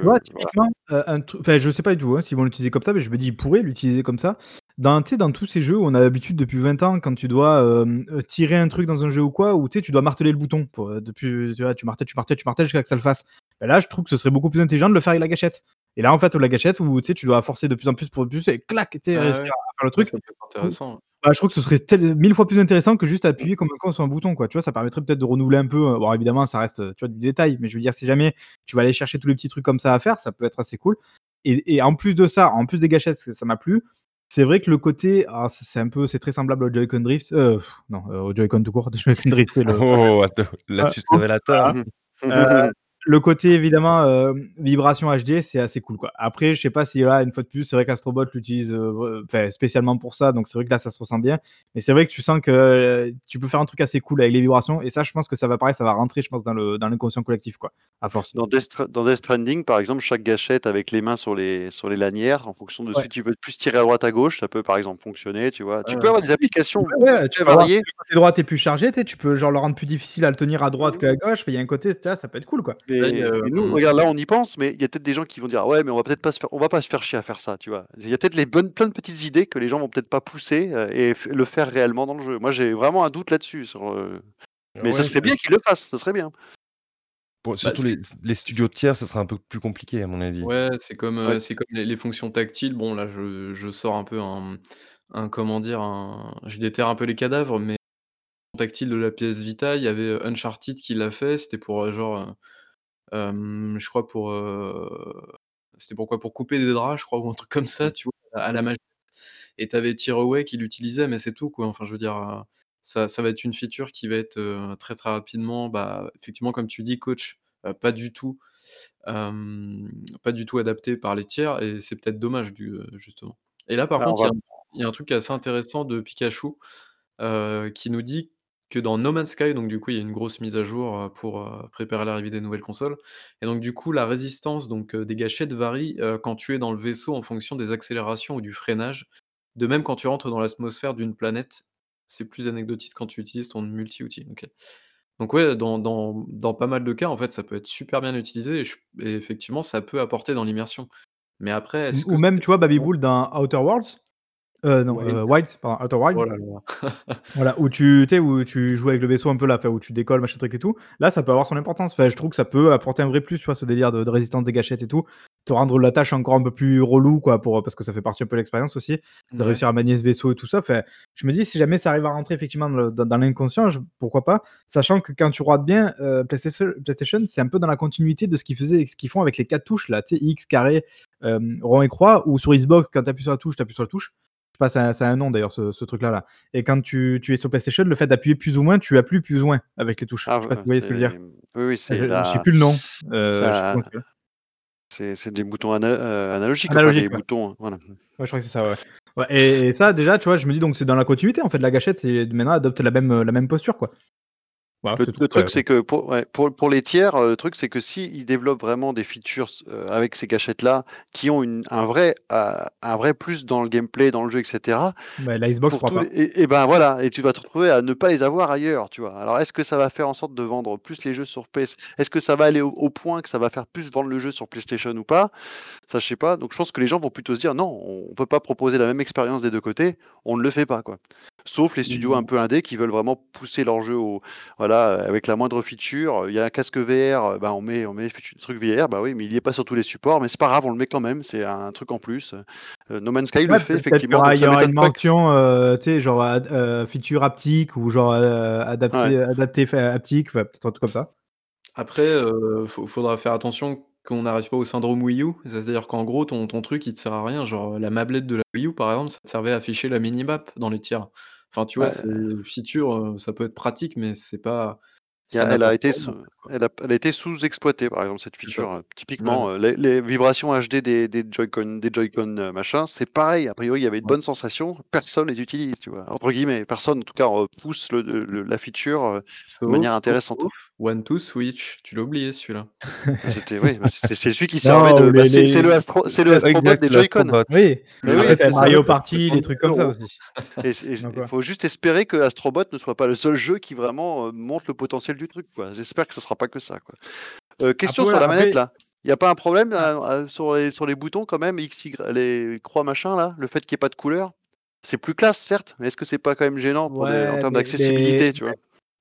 Tu vois, Je voilà. typiquement, heu, un tru enfin, je sais pas du tout, hein, s'ils vont l'utiliser comme ça, mais je me dis: «Ils pourraient l'utiliser comme ça». Dans dans tous ces jeux où on a l'habitude depuis 20 ans, quand tu dois, hem, heu, tirer un truc dans un jeu ou quoi, où tu sais, tu dois marteler le bouton pour, depuis tu vois, tu martèles, tu martèles, tu martèles jusqu'à que ça le fasse. Bah, là, je trouve que ce serait beaucoup plus intelligent de le faire avec la gâchette et là, en fait, la gâchette où tu sais, tu dois forcer de plus en plus pour plus et clac, tu sais, Ah ouais. à faire le truc. être intéressant, ouais. Bah, je trouve que ce serait tel 1000 fois plus intéressant que juste appuyer comme un con sur un bouton, quoi. Tu vois, ça permettrait peut-être de renouveler un peu, heu, bon, évidemment, ça reste, tu vois, du détail, mais je veux dire, si jamais tu vas aller chercher tous les petits trucs comme ça à faire, ça peut être assez cool et et en plus de ça, en plus des gâchettes, parce que ça m'a plu, c'est vrai que le côté alors c'est c'est un peu c'est très semblable au Joy-Con Drift, heu, non, heu, au Joy-Con tout court, Joy-Con Drift, c'est le Oh, attends, heu, lapsus oups, révélateur. voilà. Heu, le côté évidemment, hem, vibration HD, c'est assez cool, quoi. Après, je sais pas si là, une fois de plus, c'est vrai qu'Astrobot l'utilise, enfin, spécialement pour ça, donc c'est vrai que là, ça se ressent bien, mais c'est vrai que tu sens que, heu, tu peux faire un truc assez cool avec les vibrations et ça, je pense que ça va pareil, ça va rentrer, je pense, dans le dans l'inconscient collectif, quoi, à force. Dans Death Stra dans Death Stranding, par exemple, chaque gâchette avec les mains sur les sur les lanières, en fonction de Ouais. si tu veux plus tirer à droite, à gauche, ça peut, par exemple, fonctionner, tu vois? Tu peux avoir des applications Ouais, tu peux avoir variées. le côté droit est plus chargé, tu peux genre le rendre plus difficile à le tenir à droite Mmh gauche, il y a un côté, ça peut être cool, quoi. Nous, hem regarde, là, on y pense, mais il y a peut-être des gens qui vont dire: «Ouais, mais on va peut-être pas se faire on va pas se faire chier à faire ça», tu vois? Il y a peut-être les bonnes plein de petites idées que les gens vont peut-être pas pousser, heu et le faire réellement dans le jeu. Moi, j'ai vraiment un doute là-dessus sur, heu mais ce Ouais, serait c'est bien qu'ils le fassent, ce serait bien. Pour Bah, surtout les les c'est studios tiers, ça sera un peu plus compliqué à mon avis. Ouais, c'est comme, Ouais. c'est comme les les fonctions tactiles. Bon, là, je je sors un peu un un comment dire? Un je déterre un peu les cadavres, mais tactile de la PS Vita, il y avait, Uncharted qui l'a fait. C'était pour, genre, je crois pour, c'était pour quoi? Pour couper des draps, je crois, ou un truc comme ça, Mmh. tu vois? À la machette et tu avais Tearaway qui l'utilisait, mais c'est tout, quoi. Enfin, je veux dire, ça ça va être une feature qui va être, très, très rapidement, bah, effectivement, comme tu dis, coach, pas du tout, pas du tout adaptée par les tiers et c'est peut-être dommage du justement et là, par Bah, on contre, il y va a un il y a un truc assez intéressant de Pikachu, qui nous dit que dans No Man's Sky, donc du coup, il y a une grosse mise à jour, heu, pour, heu, préparer l'arrivée des nouvelles consoles et donc du coup, la résistance donc heu, des gâchettes varie, quand tu es dans le vaisseau en fonction des accélérations ou du freinage. De même, quand tu rentres dans l'atmosphère d'une planète, c'est plus anecdotique quand tu utilises ton multi-outil. OK. Donc ouais, dans dans dans pas mal de cas, en fait, ça peut être super bien utilisé et je et effectivement, ça peut apporter dans l'immersion. Mais après, Ou est-ce ou que même, c'est tu vois, Babybel dans Outer Worlds, heu, non, Wild. heu, Wilds, pardon, Outer Wilds Oh là là. Voilà, où tu où tu joues avec le vaisseau un peu là, où tu décolles, machin truc et tout. Là, ça peut avoir son importance. Enfin, je trouve que ça peut apporter un vrai plus, tu vois, ce délire de de résistance des gâchettes et tout. Te rendre la tâche encore un peu plus relou, quoi, pour, parce que ça fait partie un peu de l'expérience aussi, de réussir à manier ce vaisseau et tout ça. Enfin, je me dis si jamais ça arrive à rentrer effectivement dans le dans dans l'inconscient, pourquoi pas? Sachant que quand tu regardes bien, heu, PlayStation PlayStation, c'est un peu dans la continuité de ce qu'ils faisaient ce qu'ils font avec les 4 touches là, tu sais, X, carré, hem, rond et croix ou sur Xbox, quand tu appuies sur la touche, tu appuies sur la touche. Pas, ça a ça a un nom d'ailleurs ce ce truc là et quand tu tu es sur PlayStation, le fait d'appuyer plus ou moins, tu appuies plus ou moins avec les touches. Ah, Je sais ouais, pas si ouais, vous voyez ce que je veux dire? c'est oui, oui, c'est Je sais plus le nom, s'appelle. c'est des boutons ana heu, analogiques, enfin Analogique, ouais. boutons, voilà. Ouais, je crois que c'est ça, ouais. Ouais et et ça déjà, tu vois, je me dis donc c'est dans la continuité en fait, la gâchette, c'est maintenant adopte la même, la même posture, quoi. Voilà, Le tout. truc, c'est que pour ouais, pour pour les tiers, heu, le truc, c'est que s'ils développent vraiment des features heu, avec ces gâchettes-là, qui ont une un vrai, heu, un vrai plus dans le gameplay, dans le jeu et cetera, Bah, la Xbox, pour les pas. et et ben, voilà et tu vas te retrouver à ne pas les avoir ailleurs, tu vois? Alors est-ce que ça va faire en sorte de vendre plus les jeux sur PS est-ce que ça va aller au au point que ça va faire plus vendre le jeu sur PlayStation ou pas? Ça, je sais pas, donc je pense que les gens vont plutôt se dire: «Non, on peut pas proposer la même expérience des 2 côtés, on ne le fait pas, quoi». Sauf les studios un Ou peu indés qui veulent vraiment pousser leur jeu au voilà, voilà, avec la moindre feature, il y a un casque VR, bah, on met on met le truc VR, bah oui, mais il y est pas sur tous les supports, mais c'est pas grave, on le met quand même, c'est un truc en plus. Heu, No Man's Sky le fait effectivement, il y aura une mention, heu, tu sais, genre heu, feature haptique ou genre, adapté Ouais. adapté fait haptique, enfin, peut-être un truc comme ça. Après, faut faudra faire attention qu'on n'arrive pas au syndrome Wii U. C'est-à-dire qu'en gros, ton ton truc, il te sert à rien. Genre, la mablette de la Wii U, par exemple, ça te servait à afficher la minimap dans les tiers. Enfin, tu vois, Bah, c'est heu feature, heu, ça peut être pratique, mais c'est pas ça elle a été sous elle a elle a été sous-exploitée, par exemple, cette feature, Ouais, ouais. typiquement, les les vibrations HD des des Joy-Con des Joy-Con, machin, c'est pareil. A priori, il y avait de Ouais. bonnes sensations, personne les utilise, tu vois? Entre guillemets, personne, en tout cas, pousse le le la feature, de manière intéressante. sauf One to Switch. Tu l'as oublié celui-là. C'était oui, bah, c'est c'est celui qui servait de bah, les c'est le Astro c'est le exact, des Joy-Con. l'Astrobot. Oui, Mais oui, après tu c'est ça. Mario Astrobot, ça coûtait Party, les trucs comme ça 70 €. aussi. Donc il ouais. faut juste espérer que Astrobot ne soit pas le seul jeu qui vraiment, heu, montre le potentiel du truc, quoi. J'espère que ça sera pas que ça, quoi. Après question sur la manette, là. Il y a pas un problème, heu, sur les sur les boutons quand même, X, Y les croix machin là, le fait qu'il y ait pas de couleur? C'est plus classe certes, mais est-ce que c'est pas quand même gênant pour des en Ouais, termes mais d'accessibilité, tu vois?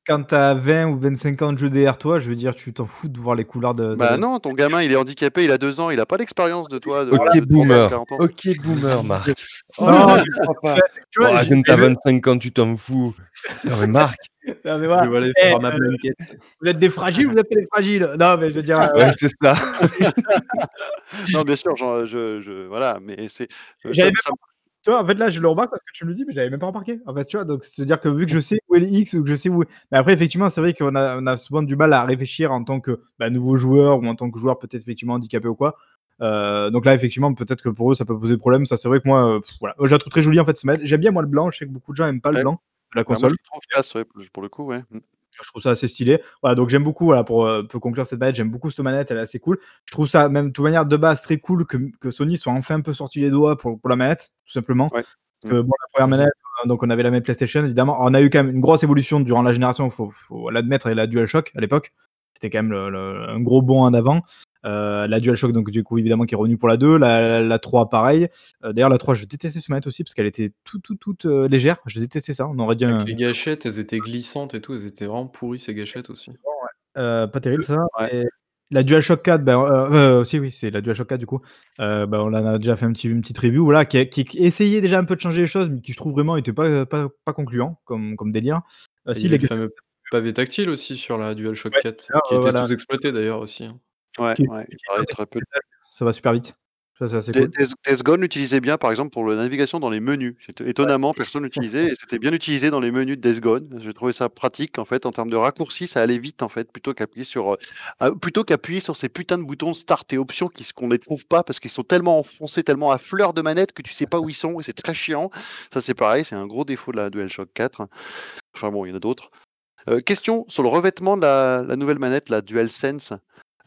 Quand tu as 20 ou 25 ans de jeux derrière toi, je veux dire, tu t'en fous de voir les couleurs de de Bah la non, ton gamin, il est handicapé, il a 2 ans, il a pas l'expérience de toi OK de de 30 ans, boomer, 40 ans. OK boomer, Marc. Oh Non, mais j'y crois pas. tu vois, Oh, j'ai quand tu j'ai as le 25 ans, tu t'en fous. Non mais Marc. Non mais Je voilà, vais aller eh, faire ma blanquette. vous êtes des fragiles ou vous êtes pas des fragiles? Non, mais je veux dire, heu, Ouais, voilà. c'est ça. Non, bien sûr, j'en je je voilà, mais c'est, J'avais ça même ça tu vois, en fait, là, je le remarque parce que tu me le dis, mais j'avais même pas remarqué. En fait, tu vois, donc c'est-à-dire que vu que je sais où est le X ou que je sais où mais après effectivement, c'est vrai qu'on a on a souvent du mal à réfléchir en tant que, bah, nouveau joueur ou en tant que joueur peut-être effectivement handicapé ou quoi. Heu, donc là, effectivement, peut-être que pour eux, ça peut poser problème. Ça, c'est vrai que moi, heu, voilà. Je la trouve très jolie, en fait. J'aime bien moi le blanc, je sais que beaucoup de gens aiment pas le blanc de la Bah, moi, je console. le trouve classe, ouais, pour le coup, ouais. Je trouve ça assez stylé. Voilà, donc j'aime beaucoup, voilà, pour, pour conclure cette manette, j'aime beaucoup cette manette, elle est assez cool. Je trouve ça même de toute manière de base très cool que que Sony soit enfin un peu sorti les doigts pour pour la manette, tout simplement. Ouais. Bon, la 1re mh. manette, heu, donc on avait la manette PlayStation évidemment. On a eu quand même une grosse évolution durant la génération, faut faut l'admettre avec la DualShock à l'époque. C'était quand même le le un gros bond en avant. Heu, la DualShock donc du coup évidemment qui est revenue pour la 2, la la 3 pareil. Heu, d'ailleurs la 3 je détestais cette manette aussi parce qu'elle était toute, toute, toute, heu, légère. Je détestais ça. On aurait dit un les gâchettes, elles étaient glissantes et tout, elles étaient vraiment pourries ces gâchettes aussi. ouais. Heu, pas terrible ça Ouais. et la DualShock 4, ben, heu heu, si oui, c'est la DualShock 4 du coup. Bah, on en a déjà fait un petit une petite review, voilà, qui essayait déjà un peu de changer les choses, mais qui je trouve vraiment était pas, pas pas concluant comme comme délire. Y si les le fameux pavé tactile aussi sur la DualShock Ouais, 4, alors, qui était voilà. sous-exploité d'ailleurs aussi, hein. Ouais, Qui ouais, pareil, très peu ça va super vite. Ça, c'est cool. Days Gone l'utilisait bien, par exemple, pour la navigation dans les menus. C'était Ouais. étonnamment, personne l'utilisait et c'était bien utilisé dans les menus de Days Gone. J'ai trouvé ça pratique, en fait, en termes de raccourcis, ça allait vite, en fait, plutôt qu'appuyer sur, heu, ah, plutôt qu'appuyer sur ces putains de boutons start et options qui qu'on les trouve pas parce qu'ils sont tellement enfoncés, tellement à fleur de manette que tu sais pas où ils sont et c'est très chiant. Ça, c'est pareil, c'est un gros défaut de la DualShock 4. Enfin bon, il y en a d'autres. Heu, question sur le revêtement de la la nouvelle manette, la DualSense.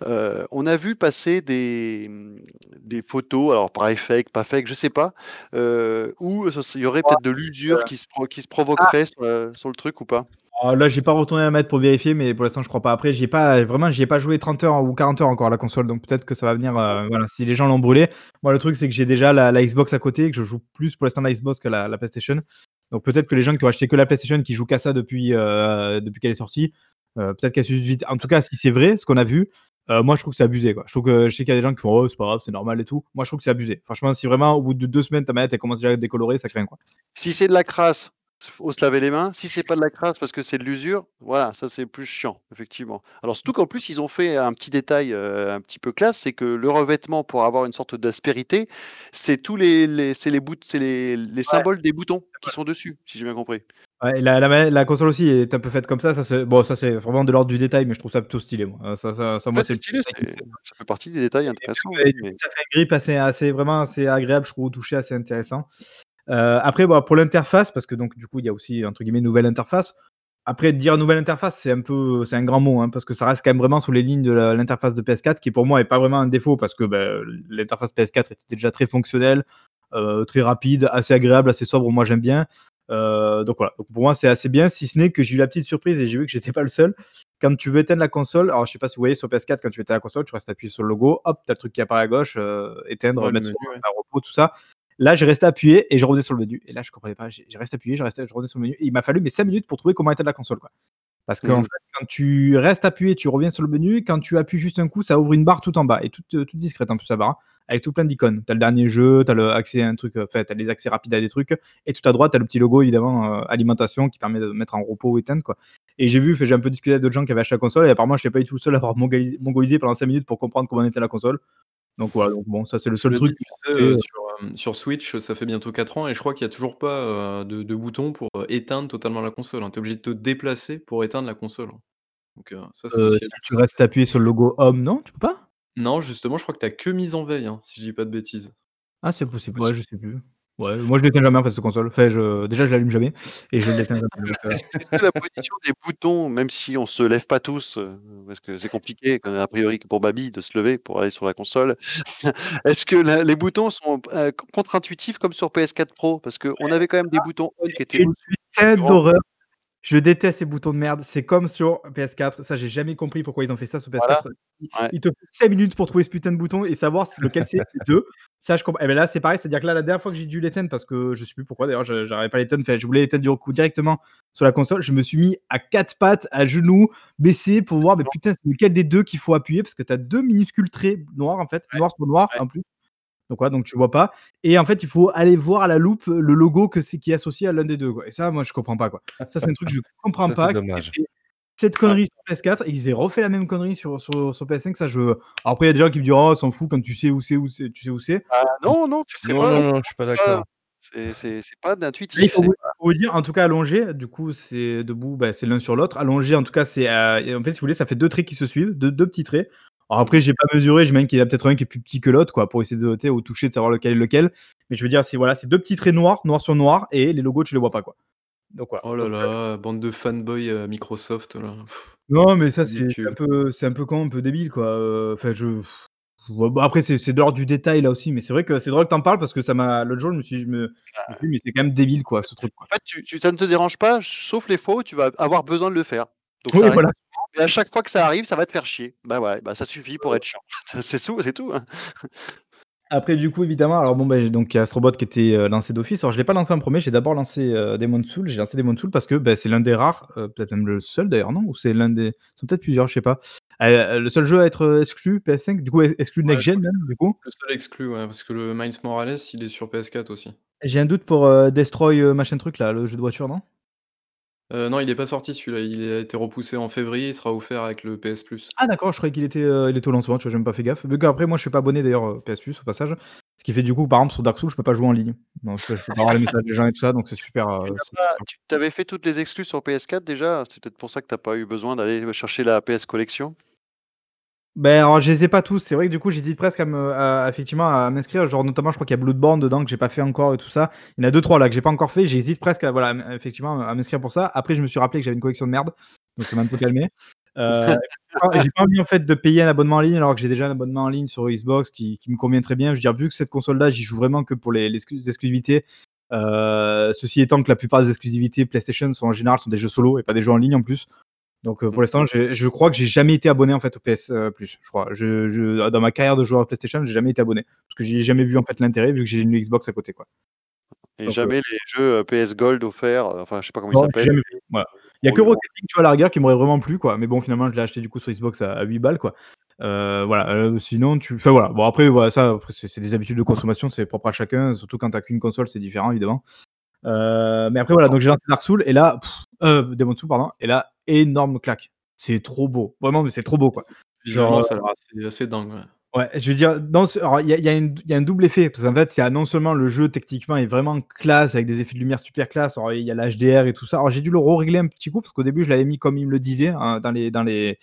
On a vu passer des, mmh, des photos, alors pareil fake, pas fake, je sais pas, où il y aurait peut-être de l'usure qui se pro qui se ah! provoquerait sur le sur le truc ou pas? Alors là, j'ai pas retourné la manette pour vérifier, mais pour l'instant, je crois pas. Après, j'y ai pas vraiment, j'y ai pas joué 30 heures ou 40 heures encore à la console, donc peut-être que ça va venir, voilà, si les gens l'ont brûlé. Moi, le truc, c'est que j'ai déjà la la Xbox à côté, que je joue plus pour l'instant la Xbox que la la PlayStation. Donc peut-être que les gens qui ont acheté que la PlayStation, qui jouent qu'à ça depuis, depuis qu'elle est sortie, peut-être qu'elle s'use vite. En tout cas, si c'est vrai, ce qu'on a vu, heu, moi, je trouve que c'est abusé. Je trouve que je sais qu'il y a des gens qui font: «Oh, c'est pas grave, c'est normal et tout». Moi, je trouve que c'est abusé. Franchement, si vraiment au bout de 2 semaines, ta manette, elle commence déjà à être décolorée, ça craint, quoi. Si c'est de la crasse, faut se laver les mains. Si c'est pas de la crasse parce que c'est de l'usure, voilà, ça c'est plus chiant, effectivement. Alors surtout qu'en plus, ils ont fait un petit détail, heu, un petit peu classe, c'est que le revêtement pour avoir une sorte d'aspérité, c'est tous les les c'est les bout c'est les les Ouais. symboles des boutons qui sont dessus, si j'ai bien compris. Ouais, et la la console aussi est un peu faite comme ça. Ça c'est bon, ça c'est vraiment de l'ordre du détail, mais je trouve ça plutôt stylé, moi. Ça ça moi, c'est stylé, c'est ça fait partie des détails intéressants, et mais ça fait un grip assez assez vraiment assez agréable, je trouve, au toucher, assez intéressant. Heu, après, bah, pour l'interface, parce que donc du coup, il y a aussi, entre guillemets, «nouvelle interface». Après, dire nouvelle interface, c'est un peu c'est un grand mot, hein, parce que ça reste quand même vraiment sous les lignes de l'interface de PS4, qui pour moi est pas vraiment un défaut parce que, bah, l'interface PS4 était déjà très fonctionnelle, heu, très rapide, assez agréable, assez sobre, moi j'aime bien. Heu, donc voilà, donc pour moi c'est assez bien, si ce n'est que j'ai eu la petite surprise et j'ai vu que j'étais pas le seul. Quand tu veux éteindre la console, alors je sais pas si vous voyez sur PS4 quand tu éteins la console, tu restes appuyé sur le logo, hop, tu as le truc qui apparaît à gauche, éteindre, Ouais, mettre sur ouais. repos, tout ça. Là, j'ai resté appuyé et je revenais sur le menu et là je comprenais pas, j'ai resté appuyé, je restais je revenais sur le menu et il m'a fallu mais 5 minutes pour trouver comment éteindre la console, quoi. Parce Mmh. fait, quand tu restes appuyé, tu reviens sur le menu, quand tu appuies juste un coup, ça ouvre une barre tout en bas et toute, toute discrète en plus la barre, hein, avec tout plein d'icônes. Tu as le dernier jeu, tu as le accès à un truc, euh, enfin, tu as les accès rapides à des trucs, et tout à droite, tu as le petit logo évidemment euh, alimentation qui permet de mettre en repos ou éteindre quoi. Et j'ai vu, j'ai un peu discuté avec d'autres gens qui avaient acheté la console, et apparemment, je n'étais pas du tout seul à avoir mongolisé pendant 5 minutes pour comprendre comment était la console. Donc voilà, donc bon, ça c'est le seul truc. tu sais, euh, sur, euh, sur Switch, ça fait bientôt 4 ans et je crois qu'il y a toujours pas euh, de, de bouton pour euh, éteindre totalement la console. Tu es obligé de te déplacer pour éteindre la console. hein. Donc euh, ça, c'est euh, aussi si tu restes appuyé sur le logo Home, non Tu peux pas? Non, justement, je crois que tu que mise en veille, hein, si je dis pas de bêtises. Ah, c'est possible, ouais, je sais plus. Ouais, moi je l'éteins jamais en fait, cette console. Enfin, je... déjà, je l'allume jamais, et je l'éteins jamais. donc, euh, Est-ce est-ce que la position des boutons, même si on se lève pas tous, euh, parce que c'est compliqué, quand- a priori que pour Babi, de se lever pour aller sur la console, est-ce que la- les boutons sont euh, contre-intuitifs comme sur PS4 Pro? Parce qu'on avait quand même des boutons on qui étaient une putain d'horreur. Je déteste ces boutons de merde. C'est comme sur PS4. Ça, j'ai jamais compris pourquoi ils ont fait ça sur PS4. Voilà. Ils- Ouais. Ils te font 5 minutes pour trouver ce putain de bouton et savoir lequel c'est deux. Ça, je comprends. Et ben là, c'est pareil. C'est-à-dire que là, la dernière fois que j'ai dû l'éteindre, parce que je sais plus pourquoi d'ailleurs, je- j'arrivais pas à l'éteindre. Enfin, je voulais l'éteindre du coup directement sur la console. Je me suis mis à quatre pattes, à genoux, baissé pour voir, mais putain, c'est lequel des deux qu'il faut appuyer? Parce que tu as deux minuscules traits noirs en fait, Ouais. noir sur noir Ouais. en plus. Donc voilà, donc tu vois pas. Et en fait, il faut aller voir à la loupe le logo que c'est qui est associé à l'un des deux. Quoi. Et ça, moi, je comprends pas. Quoi. Ça, c'est un truc que je comprends Ça, pas. dommage. Cette connerie sur PS4 et qu'ils aient refait la même connerie sur, sur, sur PS5, ça je. Alors après, il y a des gens qui me diront, oh, s'en fout quand tu sais où c'est, où c'est, tu sais où c'est. Ah, non, non, tu sais Non, pas. non, non, je suis pas d'accord. C'est- C'est c'est pas Là, il faut, vous- dire, en tout cas, allongé, du coup, c'est debout, bah, c'est l'un sur l'autre. Allongé, en tout cas, c'est. euh, en fait, si vous voulez, ça fait deux traits qui se suivent, deux, deux petits traits. Alors après, j'ai pas mesuré, j'imagine qu'il y en a peut-être un qui est plus petit que l'autre, quoi, pour essayer de noter au toucher, de savoir lequel est lequel. Mais je veux dire, c'est voilà, c'est deux petits traits noirs, noir sur noir, et les logos, tu les vois pas, quoi. Donc voilà. Oh là Donc, euh, là, bande de fanboys euh, Microsoft. Là. Pff, Non, mais ça, c'est un peu, c'est un peu con, un peu débile, quoi. Euh, Enfin, je. Bah, après, c'est c'est de l'ordre du détail là aussi, mais c'est vrai que c'est drôle que t'en parles parce que ça m'a. L'autre jour, je me suis, je me, je me suis dit, mais c'est quand même débile, quoi, ce truc. Quoi. En fait, tu, tu- ça ne te dérange pas, sauf les fois où tu vas avoir besoin de le faire. Donc Oui, ça voilà. Et à chaque fois que ça arrive, ça va te faire chier. Bah ouais, bah ça suffit pour être chiant. c'est tout, c'est tout. hein. Après, du coup, évidemment, alors bon, ben, donc il y a Astrobot qui était euh, lancé d'office. Alors, je l'ai pas lancé en premier, j'ai d'abord lancé euh, Demon's Soul. J'ai lancé Demon's Soul parce que ben, c'est l'un des rares, euh, peut-être même le seul d'ailleurs, non? Ou c'est l'un des. Ils sont peut-être plusieurs, je sais pas. Euh, le seul jeu à être exclu PS5, du coup, exclu Ouais, Next Gen même, du coup? Le seul exclu, ouais, parce que le Miles Morales, il est sur PS4 aussi. J'ai un doute pour euh, Destroy euh, machin truc là, le jeu de voiture, non? Euh, non, il est pas sorti celui-là. Il a été repoussé en février. Il sera offert avec le PS Plus. Ah d'accord, je croyais qu'il était, euh, il était au lancement, tu vois, j'ai même pas fait gaffe. Vu qu'après, moi, je suis pas abonné d'ailleurs euh, PS Plus au passage. Ce qui fait du coup, par exemple, sur Dark Souls, je peux pas jouer en ligne. Donc, je, peux pas avoir les messages des gens et tout ça, donc c'est super. euh, Tu n'as c'est- pas- tu avais fait toutes les exclus sur PS4 déjà? C'est peut-être pour ça que tu n'as pas eu besoin d'aller chercher la PS Collection? Ben, alors, je les ai pas tous. C'est vrai que du coup, j'hésite presque à me, à- effectivement, à m'inscrire. Genre, notamment, je crois qu'il y a Bloodborne dedans que j'ai pas fait encore et tout ça. Il y en a deux, trois là que j'ai pas encore fait. J'hésite presque à, voilà, à m- effectivement, à m'inscrire pour ça. Après, je me suis rappelé que j'avais une collection de merde. Donc, ça m'a un peu calmé. Euh, j'ai pas envie, en fait, de payer un abonnement en ligne alors que j'ai déjà un abonnement en ligne sur Xbox qui, qui me convient très bien. Je veux dire, vu que cette console-là, j'y joue vraiment que pour les, les exclus- exclusivités. Euh, ceci étant que la plupart des exclusivités PlayStation sont en général sont des jeux solo et pas des jeux en ligne en plus. Donc euh, pour l'instant, j'ai- je crois que j'ai jamais été abonné en fait au PS euh, Plus. Je crois. Je, je- dans ma carrière de joueur PlayStation, j'ai jamais été abonné parce que j'ai jamais vu en fait l'intérêt vu que j'ai une Xbox à côté quoi. et Donc, jamais les jeux euh, PS Gold offerts, euh, enfin je sais pas comment ils Non, j'ai s'appellent. Voilà. Il y a que Pour le- Rocket League, tu vois, à la rigueur, qui m'aurait vraiment plu quoi. Mais bon, finalement, je l'ai acheté du coup sur Xbox à, à 8 balles quoi. Euh, voilà. euh, sinon, tu. Enfin voilà. Bon après, voilà, ça, c'est des habitudes de consommation, c'est propre à chacun. Surtout quand t'as qu'une console, c'est différent évidemment. Euh, mais après voilà, donc j'ai lancé Dark Souls et là, pff, euh, Souls pardon, et là, énorme claque. C'est trop beau, vraiment, mais c'est trop beau quoi. Genre, ça a l'air assez, dingue. ouais. Ouais, je veux dire, ce- il y, a- il y a une- il y a un double effet, parce qu'en fait, il y a non seulement le jeu techniquement est vraiment classe, avec des effets de lumière super classe, il y a l'HDR et tout ça. Alors j'ai dû le régler un petit coup, parce qu'au début, je l'avais mis comme il me le disait, hein, dans les... Dans les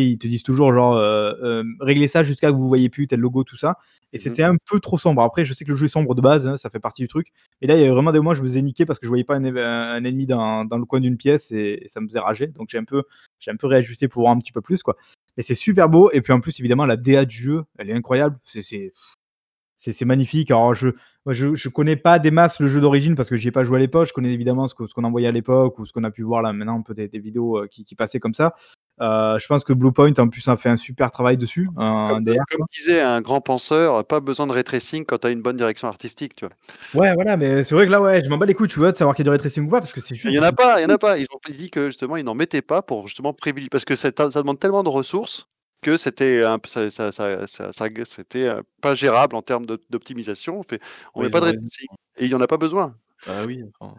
ils te disent toujours, genre, euh, euh, réglez ça jusqu'à que vous voyez plus tel logo, tout ça. Et Mhm. c'était un peu trop sombre. Après, je sais que le jeu est sombre de base, hein, ça fait partie du truc. Et là, il y a vraiment des moments, je me faisais niquer parce que je voyais pas un, ennemi dans, dans le coin d'une pièce et, et ça me faisait rager. Donc j'ai un peu, j'ai un peu réajusté pour voir un petit peu plus, quoi. Mais c'est super beau. Et puis en plus, évidemment, la DA du jeu, elle est incroyable. C'est, c'est, magnifique. Alors, je, moi, je, je connais pas des masses le jeu d'origine parce que j'y ai pas joué à l'époque. Je connais évidemment ce, qu'on envoyait à l'époque ou ce qu'on a pu voir là maintenant, un peu des, des vidéos euh, qui, qui passaient comme ça. Euh, je pense que Bluepoint en plus a fait un super travail dessus, un Comme, DR, comme quoi. disait un grand penseur, pas besoin de ray tracing quand tu as une bonne direction artistique, tu vois. Ouais, voilà, mais c'est vrai que là, ouais, je m'en bats les couilles, tu vois, de savoir qu'il y a du ray tracing ou pas, parce que c'est Il juste y en a pas, il y en a pas. Ils ont dit que justement ils n'en mettaient pas pour justement privilégier parce que ça, ça demande tellement de ressources que c'était un peu- ça, ça, ça, ça- ça- c'était euh, pas gérable en termes d'optimisation. On fait, on Ouais, met pas de ont ray raison. tracing et il y en a pas besoin. Bah oui, enfin,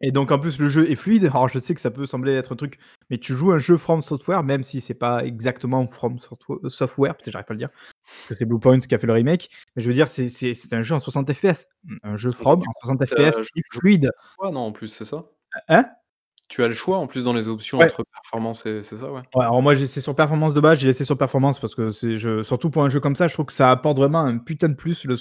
Et donc en plus le jeu est fluide. Alors je sais que ça peut sembler être un truc, mais tu joues un jeu From Software, même si c'est pas exactement From Softwa- Software, peut-être j'arrive pas à le dire, parce que c'est Bluepoint qui a fait le remake. Mais je veux dire, c'est un jeu en 60 FPS, un jeu From en 60 tu as FPS, fluide. choix, non, en plus, c'est ça? Hein? Tu as le choix en plus dans les options Ouais. entre performance et c'est ça, ouais? Ouais, alors moi j'ai laissé sur performance de base, j'ai laissé sur performance parce que c'est je surtout pour un jeu comme ça, je trouve que ça apporte vraiment un putain de plus le,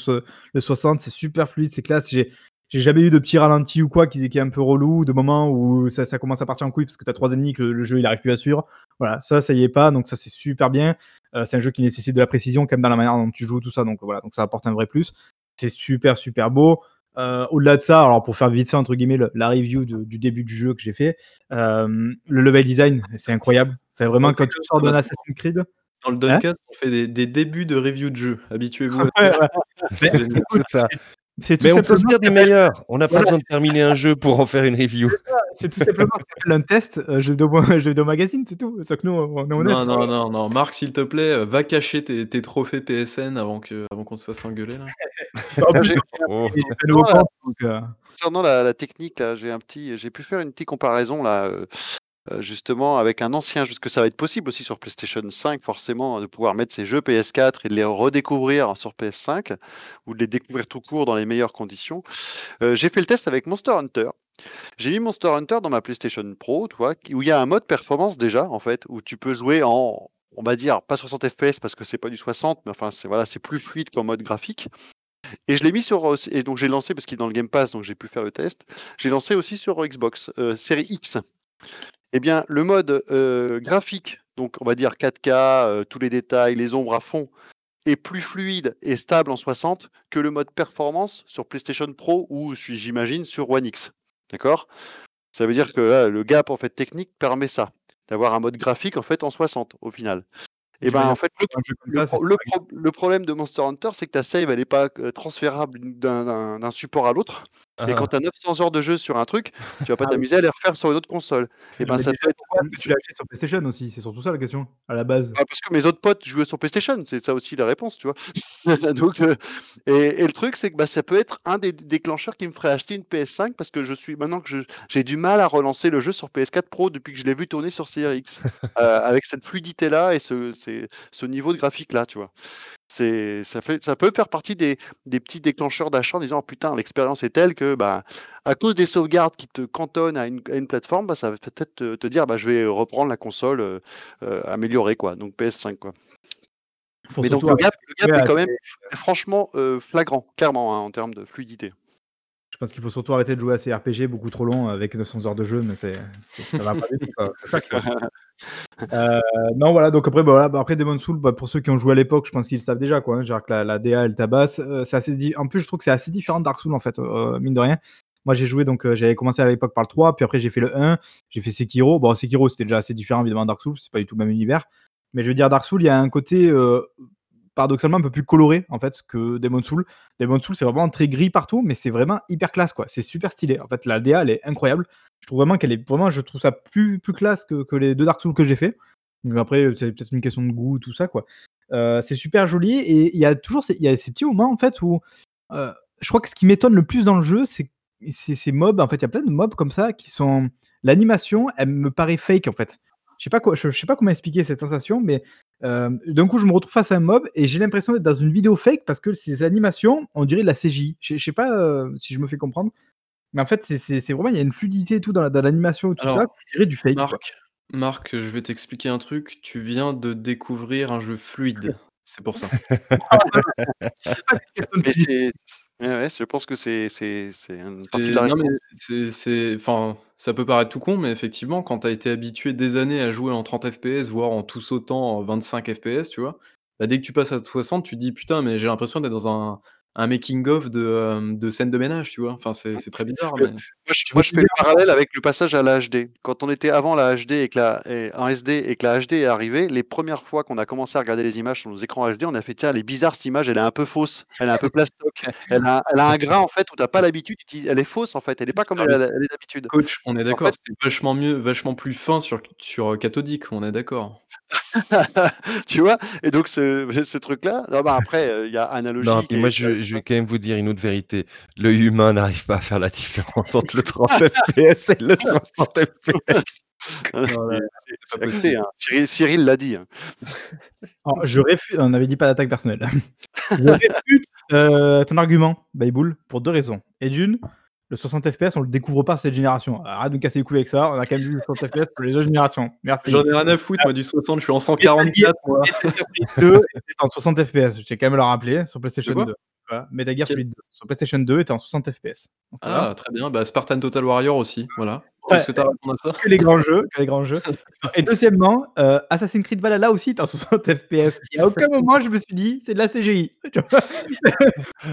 le 60, c'est super fluide, c'est classe. J'ai j'ai jamais eu de petit ralenti ou quoi qui, qui est un peu relou, de moments où ça, ça commence à partir en couille parce que t'as trois ennemis que le, le jeu il arrive plus à suivre. Voilà, ça ça y est pas, donc ça c'est super bien. Euh, c'est un jeu qui nécessite de la précision quand même dans la manière dont tu joues tout ça, donc voilà, donc ça apporte un vrai plus. C'est super super beau. Euh, Au-delà de ça, alors pour faire vite fait entre guillemets le- la review de- du début du jeu que j'ai fait, euh, le level design c'est incroyable. Enfin, vraiment quand tu sors d'un Assassin's Creed, Dans le Hein Duncast, on fait des des débuts de review de jeux. Habituez-vous à Ouais, ça. ouais. Ça. C'est tout Mais on simplement s'inspire des meilleurs. On n'a pas Voilà. besoin de terminer un jeu pour en faire une review. c'est tout simplement ce qu'on appelle un test euh, jeu vidéo, magazine, c'est tout. Sauf que nous, on est honnête. Non, non, non, non. Marc, s'il te plaît, euh, va cacher tes tes trophées PSN avant que avant qu'on se fasse engueuler là. Oh. euh, Concernant la, la technique, là, j'ai un petit, j'ai pu faire une petite comparaison là, euh, justement avec un ancien jeu, que ça va être possible aussi sur PlayStation 5, forcément, de pouvoir mettre ces jeux PS4 et de les redécouvrir sur PS5 ou de les découvrir tout court dans les meilleures conditions. Euh, j'ai fait le test avec Monster Hunter. J'ai mis Monster Hunter dans ma PlayStation Pro, tu vois, où il y a un mode performance déjà, en fait, où tu peux jouer en, on va dire, pas 60 FPS parce que c'est pas du 60, mais enfin, c'est voilà, c'est plus fluide qu'en mode graphique. Et je l'ai mis sur. euh, Et donc j'ai lancé, parce qu'il est dans le Game Pass, donc j'ai pu faire le test. J'ai lancé aussi sur Xbox, euh, série X. Eh bien, le mode euh, graphique, donc on va dire 4K, euh, tous les détails, les ombres à fond, est plus fluide et stable en 60 que le mode performance sur PlayStation Pro ou j'imagine sur One X. D'accord? Ça veut dire que là, le gap en fait technique permet ça, d'avoir un mode graphique en fait en 60 au final. Et ben j'imagine en fait, le, le problème de Monster Hunter, c'est que ta save, elle n'est pas euh, transférable d'un support à l'autre. Et quand Ah. tu as 900 heures de jeu sur un truc, tu vas pas Ah oui. t'amuser à les refaire sur une autre console. Et ben Mais ça peut être. tu l'as acheté sur PlayStation aussi? C'est surtout ça la question, à la base. Ah, parce que mes autres potes jouaient sur PlayStation, c'est ça aussi la réponse, tu vois. Donc, euh, et, et le truc, c'est que bah, ça peut être un des déclencheurs qui me ferait acheter une PS5 parce que je suis maintenant que je- j'ai du mal à relancer le jeu sur PS4 Pro depuis que je l'ai vu tourner sur Series X, euh, avec cette fluidité-là et ce, ce niveau de graphique-là, tu vois. C'est, ça, fait, ça peut faire partie des, des petits déclencheurs d'achat en disant oh, putain, l'expérience est telle que bah, à cause des sauvegardes qui te cantonnent à une, à une plateforme, bah, ça va peut-être te, te dire bah, je vais reprendre la console euh, euh, améliorée, quoi, donc PS5. Quoi. Faut Mais donc le gap, le gap arrêter est quand même franchement euh, flagrant, clairement, hein, en termes de fluidité. Je pense qu'il faut surtout arrêter de jouer à ces RPG beaucoup trop longs avec 900 heures de jeu, mais c'est ça va pas ça. Euh, non, voilà, donc après, bah, voilà, bah, après Demon's Soul, bah, pour ceux qui ont joué à l'époque, je pense qu'ils le savent déjà, quoi. hein, genre que la, la DA, elle tabasse. euh, c'est assez di- En plus, je trouve que c'est assez différent de Dark Souls, en fait, euh, mine de rien. Moi, j'ai joué, donc j'avais commencé à l'époque par le 3, puis après, j'ai fait le 1, j'ai fait Sekiro. Bon, Sekiro, c'était déjà assez différent, évidemment, de Dark Souls, c'est pas du tout le même univers. Mais je veux dire, Dark Souls, il y a un côté paradoxalement un peu plus coloré, en fait, que Demon's Soul. Demon's Soul, c'est vraiment très gris partout, mais c'est vraiment hyper classe, quoi. C'est super stylé. En fait, la DA, elle est incroyable. Je trouve vraiment qu'elle est vraiment, je trouve ça plus, plus classe que, que les deux Dark Souls que j'ai fait. Donc après, c'est peut-être une question de goût, tout ça, quoi. Euh, c'est super joli et il y a toujours ces, y a ces petits moments, en fait, où euh, je crois que ce qui m'étonne le plus dans le jeu, c'est c'est ces mobs. En fait, il y a plein de mobs comme ça qui sont. L'animation, elle me paraît fake, en fait. Je sais pas quoi, je, je sais pas comment expliquer cette sensation, mais euh, d'un coup, je me retrouve face à un mob et j'ai l'impression d'être dans une vidéo fake parce que ces animations, on dirait de la CGI. Je je sais pas euh, si je me fais comprendre, mais en fait, c'est- c'est c'est vraiment, il y a une fluidité et tout dans la- dans l'animation et tout Alors, ça, on dirait du fake. quoi. Marc, Marc, je vais t'expliquer un truc. Tu viens de découvrir un jeu fluide. C'est pour ça. Mais c'est, ouais, ouais, je pense que c'est, c'est, c'est une partie C'est de la non, réponse. mais c'est c'est enfin, ça peut paraître tout con, mais effectivement, quand tu as été habitué des années à jouer en 30 FPS, voire en tout sautant en 25 FPS, tu vois? Bah, dès que tu passes à 60, tu te dis: «Putain, mais j'ai l'impression d'être dans un un making of de, de scènes de ménage, tu vois? Enfin, c'est c'est très bizarre, mais moi je moi fais le parallèle avec le passage à la HD. Quand on était avant la HD et que la et en SD et que la HD est arrivée, les 1res fois qu'on a commencé à regarder les images sur nos écrans HD, on a fait: «Tiens, elle est bizarre cette image, elle est un peu fausse, elle est un peu plastoc, elle a elle a un grain en fait où tu as pas l'habitude, «Elle est fausse en fait, elle est pas comme Ah elle elle est d'habitude». Coach, on est En d'accord, fait c'était vachement mieux, vachement plus fin sur sur, cathodique, on est d'accord. Tu vois? Et donc ce ce truc-là non, bah, après, heu, il y a Non, analogique puis et moi je je vais quand même vous dire une autre vérité. L'œil humain n'arrive pas à faire la différence entre le 30 FPS et le 60 FPS. Hein, Non, là, c'est c'est c'est pas acté, possible. hein. Cyril Cyril l'a dit, hein. Alors je réfute on avait dit pas d'attaque personnelle. Je réfute, heu, ton argument, Bayboul, pour 2 raisons et d'1, le 60 FPS, on le découvre pas cette génération. Arrête de me casser les couilles avec ça, on a quand même vu le 60 FPS pour les autres générations. Merci. J'en ai rien à foutre moi du 60, je suis en Metal Gear 144 moi. Metal Gear Solid 2 était en 60 FPS, tiens quand même le rappeler, sur PlayStation quoi? 2. Voilà, Metal Gear Solid 2 sur PlayStation 2 était en 60 FPS. Voilà. Ah très bien, bah, Spartan Total Warrior aussi, voilà. Qu'est-ce que tu as à à ça? que les grands jeux, que les grands jeux. Et deuxièmement, heu, Assassin's Creed Valhalla aussi est en 60 FPS. Il y a aucun moment je me suis dit: «C'est de la CGI».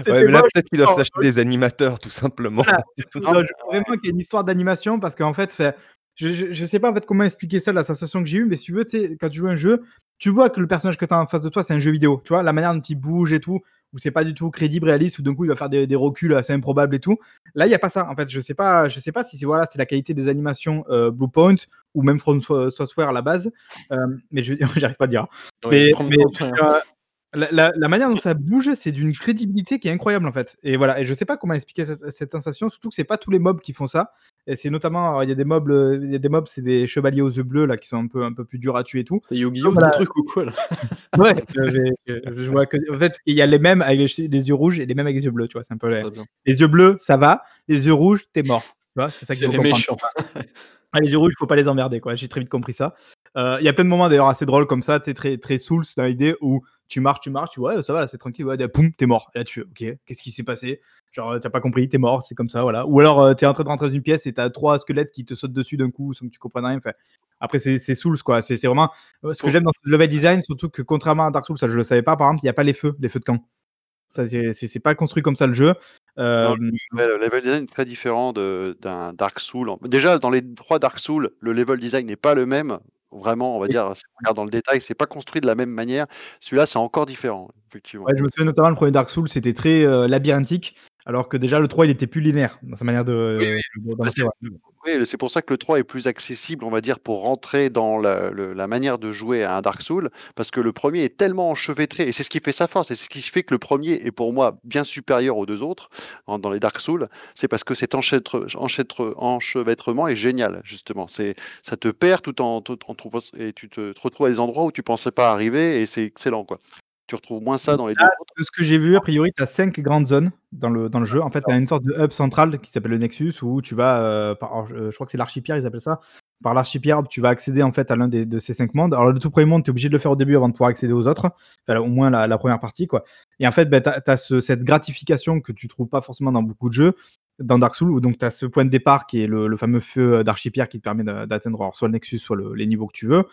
Ouais, mais là peut-être qu'ils doivent s'acheter des animateurs tout simplement. Voilà, tout. Je crois vraiment qu'il y a une histoire d'animation parce qu'en fait, enfin, je je je sais pas en fait comment expliquer ça, la sensation que j'ai eue, mais si tu veux, quand tu joues à un jeu, tu vois que le personnage que tu as en face de toi, c'est un jeu vidéo. Tu vois? La manière dont il bouge et tout, où c'est pas du tout crédible, réaliste, où d'un coup il va faire des des reculs assez improbables et tout. Là, il y a pas ça. En fait, je sais pas je sais pas si c'est voilà, c'est la qualité des animations, heu, Bluepoint ou même From So Software à la base, hem, mais je j'arrive pas à dire, hein. Mais la la la manière dont ça bouge, c'est d'une crédibilité qui est incroyable en fait et voilà et je sais pas comment expliquer cette cette sensation, surtout que c'est pas tous les mobs qui font ça et c'est notamment il y a des mobs, heu, il y a des mobs, c'est des chevaliers aux yeux bleus là qui sont un peu un peu plus durs à tuer et tout. C'est Yu-Gi-Oh! voilà. truc ou quoi là? Ouais, je vois que en fait, il y a les mêmes avec les yeux rouges et les mêmes avec les yeux bleus, tu vois? C'est un peu les les yeux bleus, ça va, les yeux rouges, tu es mort. Tu vois? C'est ça qu'il faut les méchants. Ah les yeux rouges, faut pas les emmerder quoi, j'ai très vite compris ça. Heu, il y a plein de moments d'ailleurs assez drôles comme ça, très très Souls dans l'idée où tu marches, tu marches, tu vois: «Ouais, ça va, c'est tranquille», ouais, de poum, tu es mort. Là tu fais: «OK, qu'est-ce qui s'est passé?» genre, heu, tu as pas compris, tu es mort, c'est comme ça, voilà. Ou alors, heu, tu es en train de rentrer dans une pièce et tu as 3 squelettes qui te sautent dessus d'un coup sans que tu comprennes rien, enfin, après c'est Souls quoi, c'est vraiment heu, ce que j'aime dans ce level design, surtout que contrairement à Dark Souls, ça je le savais pas par exemple, il y a pas les feux, les feux de camp. Ça c'est pas construit comme ça le jeu. Le level design est très différent d'un Dark Souls. Déjà dans les 3 Dark Souls, le level design n'est pas le même. Vraiment, on va dire, si on regarde dans le détail, c'est pas construit de la même manière. Celui-là, c'est encore différent, effectivement. Ouais, je me souviens notamment le 1er Dark Souls, c'était très, heu, labyrinthique, alors que déjà le 3, il était plus linéaire dans sa manière de oui, bah, c'est ouais. oui, c'est pour ça que le 3 est plus accessible, on va dire, pour rentrer dans la le la manière de jouer à un Dark Souls, parce que le 1er est tellement enchevêtré et c'est ce qui fait sa force et c'est ce qui fait que le 1er est pour moi bien supérieur aux 2 autres, en dans les Dark Souls, c'est parce que cet enchêtre enchêtre enchevêtrement est génial justement. C'est ça te perd tout en tout en trouvant et tu te te retrouves à des endroits où tu pensais pas arriver et c'est excellent quoi. Tu retrouves moins ça dans les 2 Là, autres. de ce que j'ai vu, a priori, tu as 5 grandes zones dans le dans le jeu. En fait, tu as une sorte de hub central qui s'appelle le Nexus où tu vas, par alors je crois que c'est l'archipel, ils appellent ça. Par l'archipel, tu vas accéder en fait à l'un de ces 5 mondes. Alors le tout 1er monde, tu es obligé de le faire au début avant de pouvoir accéder aux autres, enfin au moins la la 1re partie quoi et en fait, bah, tu as ce cette gratification que tu trouves pas forcément dans beaucoup de jeux, dans Dark Souls où donc tu as ce point de départ qui est le le fameux feu, heu, d'archipel qui te permet d'atteindre soit le Nexus, soit le les niveaux que tu veux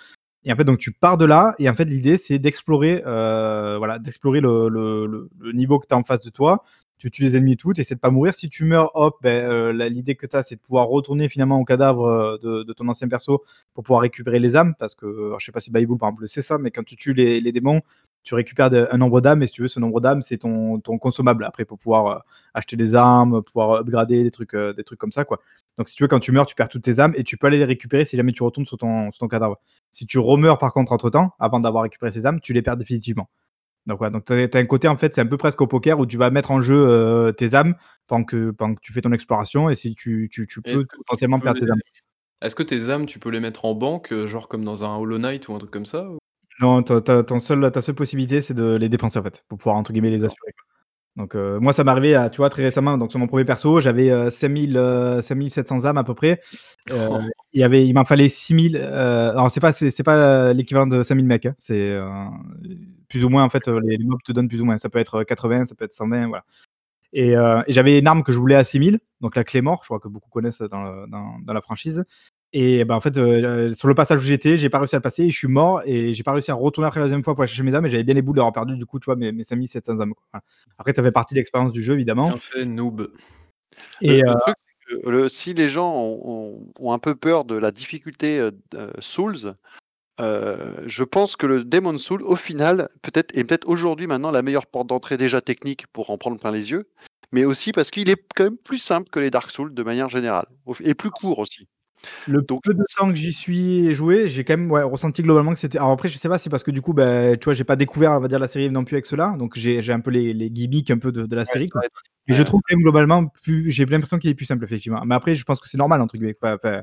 et en fait donc tu pars de là et en fait l'idée c'est d'explorer, heu, voilà, d'explorer le niveau que tu as en face de toi. Tu tues les ennemis et tout, tu essaies de pas mourir. Si tu meurs, hop, beh, heu, la l'idée que tu as, c'est de pouvoir retourner finalement au cadavre, heu, de ton ancien perso pour pouvoir récupérer les âmes parce que, je sais pas si Bayboul par exemple, c'est ça, mais quand tu tues les démons, tu récupères un nombre d'âmes et si tu veux, ce nombre d'âmes, c'est ton consommable après pour pouvoir, acheter des armes, pouvoir upgrader des trucs, des trucs comme ça quoi. Donc si tu veux, quand tu meurs, tu perds toutes tes âmes et tu peux aller les récupérer si jamais tu retournes sur ton sur ton cadavre. Si tu remeurs par contre entre temps, avant d'avoir récupéré ces âmes, tu les perds définitivement. Donc voilà, donc tu as un côté en fait, c'est un peu presque au poker où tu vas mettre en jeu, heu, tes âmes pendant que pendant que tu fais ton exploration et si tu tu peux tu potentiellement peux perdre tes âmes. est-ce que tes âmes, tu peux les mettre en banque, heu, genre comme dans un Hollow Knight ou un truc comme ça ou? Non, ta ta ton seul ta seule possibilité, c'est de les dépenser en fait, pour pouvoir entre guillemets «les assurer» quoi. Donc heu, moi ça m'est arrivé à tu vois, très récemment, donc sur mon 1er perso, j'avais, heu, 5000, heu, 5700 âmes à peu près. Heu, il y avait il m'en fallait 6000, heu, alors c'est pas c'est c'est pas l'équivalent de 5000 mecs, hein, c'est, plus ou moins en fait, les les mobs te donnent plus ou moins. Ça peut être, heu, 80, ça peut être 120, voilà. Et j'avais une arme que je voulais à 6000, donc la Claymore, je crois que beaucoup connaissent dans le dans dans la franchise Et bah, en fait, heu, sur le passage où j'étais, j'ai pas réussi à le passer et je suis mort et j'ai pas réussi à retourner après la 2 fois pour aller chercher mes âmes et j'avais bien les boules d'avoir perdu du coup, tu vois, mes mes 5700 âmes, quoi. Voilà. Après ça fait partie de l'expérience du jeu évidemment. Bien fait, noob. Le Et le heu truc, c'est que le si les gens ont ont ont un peu peur de la difficulté, Souls, je pense que le Demon's Souls, au final, peut-être est peut-être aujourd'hui maintenant la meilleure porte d'entrée déjà technique pour en prendre plein les yeux, mais aussi parce qu'il est quand même plus simple que les Dark Souls de manière générale, et plus court aussi. Le Donc peu de temps que j'y suis joué, j'ai quand même, ouais, ressenti globalement que c'était alors après je sais pas, c'est parce que du coup, bah, tu vois, j'ai pas découvert, on va dire, la série non plus avec ceux-là, donc j'ai j'ai un peu les les gimmicks un peu de de la Ouais, série, ça quoi. va être Mais je ouais. trouve quand même globalement plus j'ai l'impression qu'il est plus simple effectivement. Mais après je pense que c'est «normal» entre guillemets, quoi, enfin,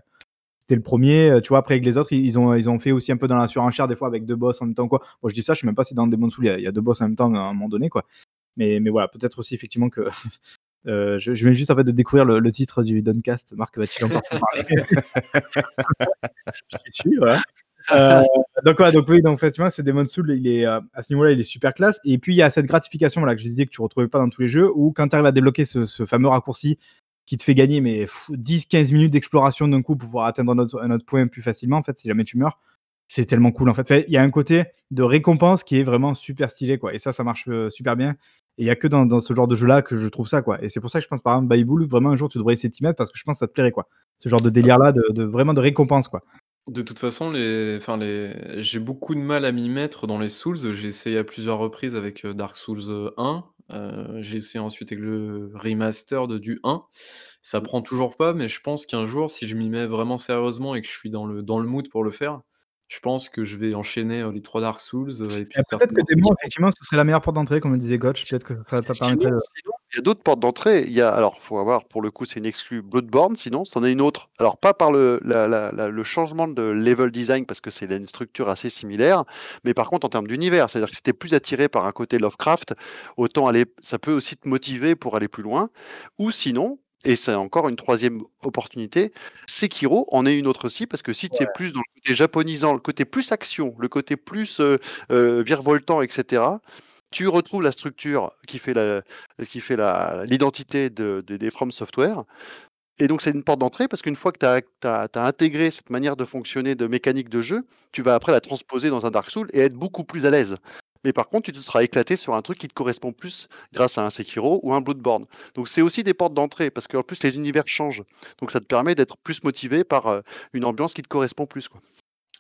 c'était le 1er, heu, tu vois? Après avec les autres, ils ils ont ils ont fait aussi un peu dans la surenchère des fois avec 2 boss en même temps, quoi. Moi je dis ça, je sais même pas si dans Demon's Souls il y a il y a 2 boss en même temps à un moment donné, quoi. Mais mais voilà, peut-être aussi effectivement que, heu, je je viens juste en fait de découvrir le le titre du Duncast. Marc va-t-il encore en parler? J'y suis, voilà. Heu, donc ouais, donc oui, donc effectivement, ce Demon's Souls, il est, heu, à ce niveau-là, il est super classe et puis il y a cette gratification, voilà, que je disais que tu retrouvais pas dans tous les jeux où quand tu arrives à débloquer ce ce fameux raccourci qui te fait gagner mais 10-15 minutes d'exploration d'un coup pour pouvoir atteindre un autre un autre point plus facilement, en fait, si jamais tu meurs, c'est tellement cool, en fait. Il y a un côté de récompense qui est vraiment super stylé, quoi et ça, ça marche, heu, super bien et il y a que dans dans ce genre de jeu-là que je trouve ça, quoi et c'est pour ça que je pense, par exemple, Bibou, vraiment un jour tu devrais essayer de t'y mettre parce que je pense que ça te plairait, quoi. Ce genre de délire-là de de vraiment de récompense, quoi. De toute façon, les enfin les j'ai beaucoup de mal à m'y mettre dans les Souls. J'ai essayé à plusieurs reprises avec, heu, Dark Souls, heu, 1, heu, j'ai essayé ensuite avec le remastered du 1. Ça prend toujours pas, mais je pense qu'un jour, si je m'y mets vraiment sérieusement et que je suis dans le dans le mood pour le faire, je pense que je vais enchaîner, heu, les 3 Dark Souls, heu et puis Bah, peut-être que Démon, effectivement, ce serait la meilleure porte d'entrée, comme le disait Gotch. Peut-être que ça de il y a d'autres portes d'entrée. Il y a alors, faut avoir pour le coup, c'est une exclue Bloodborne sinon, c'en est une autre. Alors pas par le la la la le changement de level design parce que c'est une structure assez similaire, mais par contre en termes d'univers. C'est-à-dire que si tu es plus attiré par un côté Lovecraft, autant aller ça peut aussi te motiver pour aller plus loin ou sinon et c'est encore une 3e opportunité, Sekiro en est une autre aussi parce que si tu es Ouais. plus dans le côté japonisant, le côté plus action, le côté plus, heu heu, virevoltant et cetera, tu retrouves la structure qui fait la qui fait la l'identité de des des From Software et donc c'est une porte d'entrée parce qu'une fois que tu as intégré cette manière de fonctionner, de mécanique de jeu, tu vas après la transposer dans un Dark Souls et être beaucoup plus à l'aise. Mais par contre, tu te seras éclaté sur un truc qui te correspond plus grâce à un Sekiro ou un Bloodborne. Donc c'est aussi des portes d'entrée parce qu'en plus les univers changent. Donc ça te permet d'être plus motivé par, heu, une ambiance qui te correspond plus, quoi.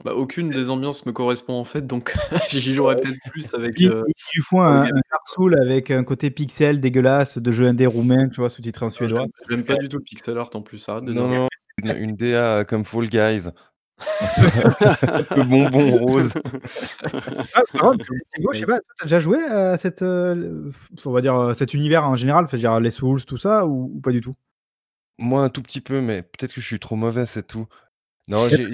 Bah, aucune des ambiances me correspond en fait, donc j'y jouerais peut-être plus avec, Puis heu, il il faut pour le un un Souls avec un côté pixel dégueulasse de jeu indé roumain, tu vois? Sous-titré en Ah suédois. j'aime pas du tout le pixel art en plus, arrête de Non, ça. non, une une DA comme Fall Guys. Le bonbon rose. Ah, par contre, Thibaut, je sais pas, toi, tu as déjà joué à cette, on va dire, heu, cet univers en général? Veux dire les Souls, tout ça ou ou pas du tout? Moi, un tout petit peu, mais peut-être que je suis trop mauvais, c'est tout. Non, j'ai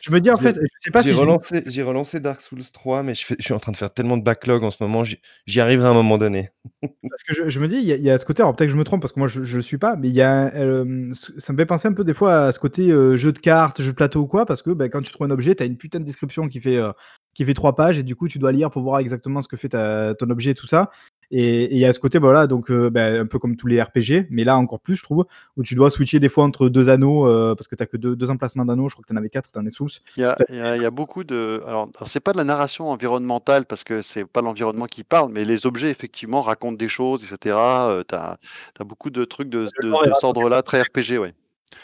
je me dis, en fait, je sais pas j'ai si relancé j'ai relancé Dark Souls 3, mais je fais je suis en train de faire tellement de backlog en ce moment, j'y arriverai à un moment donné. Parce que je je me dis, il y a il y a ce côté, alors peut-être que je me trompe parce que moi je le suis pas, mais il y a, ce ça me fait penser un peu des fois à ce côté, heu, jeu de cartes, jeu de plateau ou quoi, parce que, bah, quand tu trouves un objet, tu as une putain de description qui fait, heu, qui fait 3 pages et du coup, tu dois lire pour voir exactement ce que fait ta ton objet et tout ça et il y a ce côté, bah, voilà, donc heu, bah, un peu comme tous les RPG, mais là encore plus, je trouve, où tu dois switcher des fois entre 2 anneaux, heu, parce que tu as que 2- 2 emplacements d'anneaux. Je crois que tu en avais 4 dans les Souls. Il y a il y a il y a beaucoup de alors alors c'est pas de la narration environnementale parce que c'est pas l'environnement qui parle, mais les objets effectivement racontent des choses et cetera, heu, tu as beaucoup de trucs de de cet ordre-là, très RPG, ouais.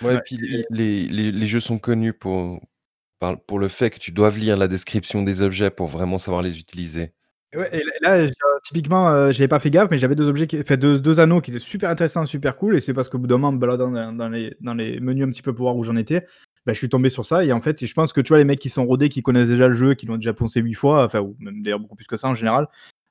Ouais, et puis les les les les jeux sont connus pour pour le fait que tu doives lire la description des objets pour vraiment savoir les utiliser. Et ouais et là typiquement, heu, j'avais pas fait gaffe, mais j'avais 2 objets qui enfin 2- 2 anneaux qui étaient super intéressants, super cool et c'est parce qu'au bout d'un moment, en me baladant dans les menus un petit peu pour voir où j'en étais, bah, je suis tombé sur ça et en fait je pense que, tu vois, les mecs qui sont rodés, qui connaissent déjà le jeu, qui l'ont déjà poncé 8 fois, enfin ou même d'ailleurs beaucoup plus que ça en général,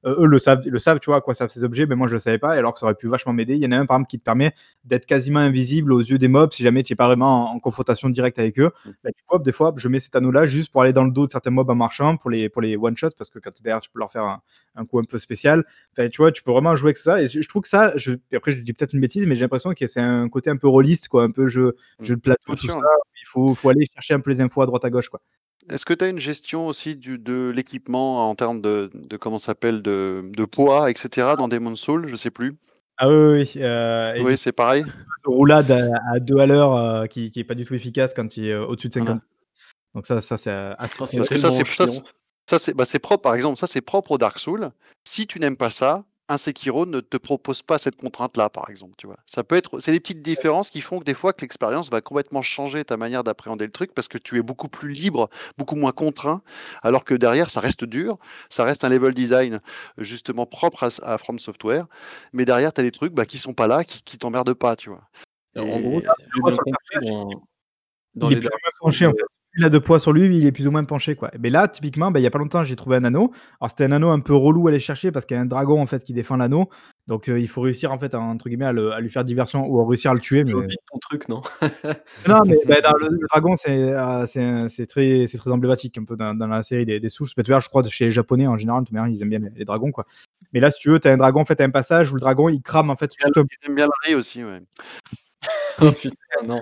eux le savent le savent, tu vois, à quoi servent ces objets, mais moi je le savais pas alors que ça aurait pu vachement m'aider. Il y en a un par exemple qui te permet d'être quasiment invisible aux yeux des mobs si jamais tu es pas vraiment en en confrontation directe avec eux. Mmh. Bah, du coup, hop, des fois, je mets cet anneau-là juste pour aller dans le dos de certains mobs en marchant, pour les pour les one shot parce que quand tu es derrière, tu peux leur faire un un coup un peu spécial. Enfin, tu vois, tu peux vraiment jouer avec ça et je je trouve que ça, je après je dis peut-être une bêtise, mais j'ai l'impression que c'est un côté un peu rôliste, quoi, un peu jeu Mmh. jeu de plateau, tout sûr, ça, il faut faut aller chercher un peu les infos à droite à gauche, quoi. Est-ce que tu as une gestion aussi du de l'équipement en termes de de comment ça s'appelle? De de poids et cetera dans Demon's Souls? Je sais plus. Ah oui, oui, oui, heu, et Oui, du c'est pareil? roulade à à 2 à l'heure, heu, qui qui est pas du tout efficace quand il est au-dessus de 50. Voilà. Donc ça ça c'est, Oh, c'est Parce que ça, tellement c'est ça, chiant c'est ça. ça, c'est bah, c'est propre, par exemple, ça, c'est propre aux Dark Souls. Si tu n'aimes pas ça, un Sekiro ne te propose pas cette contrainte-là, par exemple, tu vois? Ça peut être c'est des petites différences qui font que des fois que l'expérience va complètement changer ta manière d'appréhender le truc parce que tu es beaucoup plus libre, beaucoup moins contraint, alors que derrière ça reste dur, ça reste un level design justement propre à From Software, mais derrière tu as des trucs, bah, qui sont pas là, qui qui t'emmerdent pas, tu vois? Alors, en gros, Et si j'ai bien compris dans dans Il est les il a de poids sur lui, il est plus ou moins penché quoi. Mais là, typiquement, bah, il y a pas longtemps, j'ai trouvé un anneau. Alors c'était un anneau un peu relou à aller chercher parce qu'il y a un dragon en fait qui défend l'anneau. Donc heu, il faut réussir en fait à entre guillemets à le à lui faire diversion ou à réussir à le tuer, mais ton truc, non? non, mais bah, dans le le dragon, c'est, heu, c'est très c'est très emblématique un peu dans dans la série des des. Mais tu vois, je crois chez les japonais en général, de toute manière, ils aiment bien les les dragons quoi. Mais là, si tu veux, tu as un dragon en fait, tu as un passage où le dragon il crame en fait tout bien le riz aussi, ouais. Oh putain, non.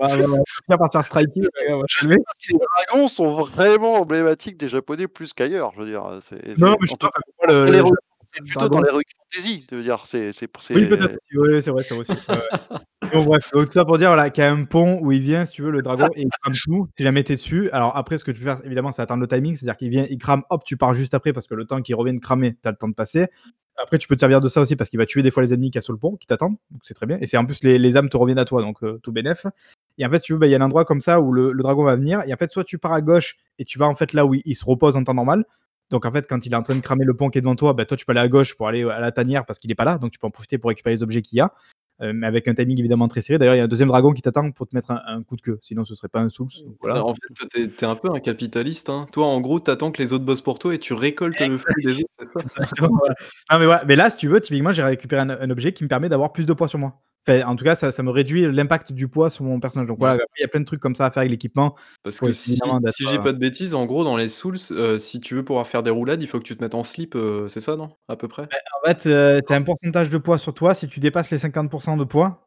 Ouais, ouais, par faire Je sais pas si les dragons sont vraiment emblématiques des japonais plus qu'ailleurs, je veux dire, c'est c'est Non, mais je pas, le c'est plutôt dans l'heroic fantasy, je veux dire, c'est c'est Oui, peut-être c'est oui, c'est vrai. Ouais, ouais. Bon bref, donc tout ça pour dire voilà, qu'il y a un pont où il vient, si tu veux, le dragon et il crame tout, si jamais tu es dessus. Alors après, ce que tu peux faire, évidemment, c'est attendre le timing, c'est-à-dire qu'il vient, il crame, hop, tu pars juste après parce que le temps qu'il revienne cramer, tu as le temps de passer. Après, tu peux te servir de ça aussi parce qu'il va tuer des fois les ennemis a sur le pont, qui t'attendent, donc c'est très bien. Et c'est en plus les les âmes te reviennent à toi, donc heu, tout bénef. Et en fait, tu veux, bah, il y a un endroit comme ça où le dragon va venir et en fait, soit tu pars à gauche et tu vas en fait là où il se repose en temps normal. Donc en fait, quand il est en train de cramer le pont qui est devant toi, bah, toi tu peux aller à gauche pour aller à la tanière parce qu'il est pas là, donc tu peux en profiter pour récupérer les objets qu'il y a. Heu, mais avec un timing évidemment très serré. D'ailleurs, il y a un 2e dragon qui t'attend pour te mettre un un coup de queue, sinon ce serait pas un Souls, voilà. En fait, tu es un peu un capitaliste, hein. Toi, en gros, tu attends que les autres bossent pour toi et tu récoltes le fruit des autres, voilà. Non, mais ouais, mais là, si tu veux, typiquement, j'ai récupéré un un objet qui me permet d'avoir plus de poids sur moi. Enfin, en tout cas, ça ça me réduit l'impact du poids sur mon personnage. Donc voilà, il y a plein de trucs comme ça à faire avec l'équipement. Parce que si si je dis heu pas de bêtises, en gros, dans les Souls, heu, si tu veux pouvoir faire des roulades, il faut que tu te mettes en slip, heu, c'est ça, non? À peu près? Bah, en fait, heu, tu as un pourcentage de poids sur toi. Si tu dépasses les 50 de poids,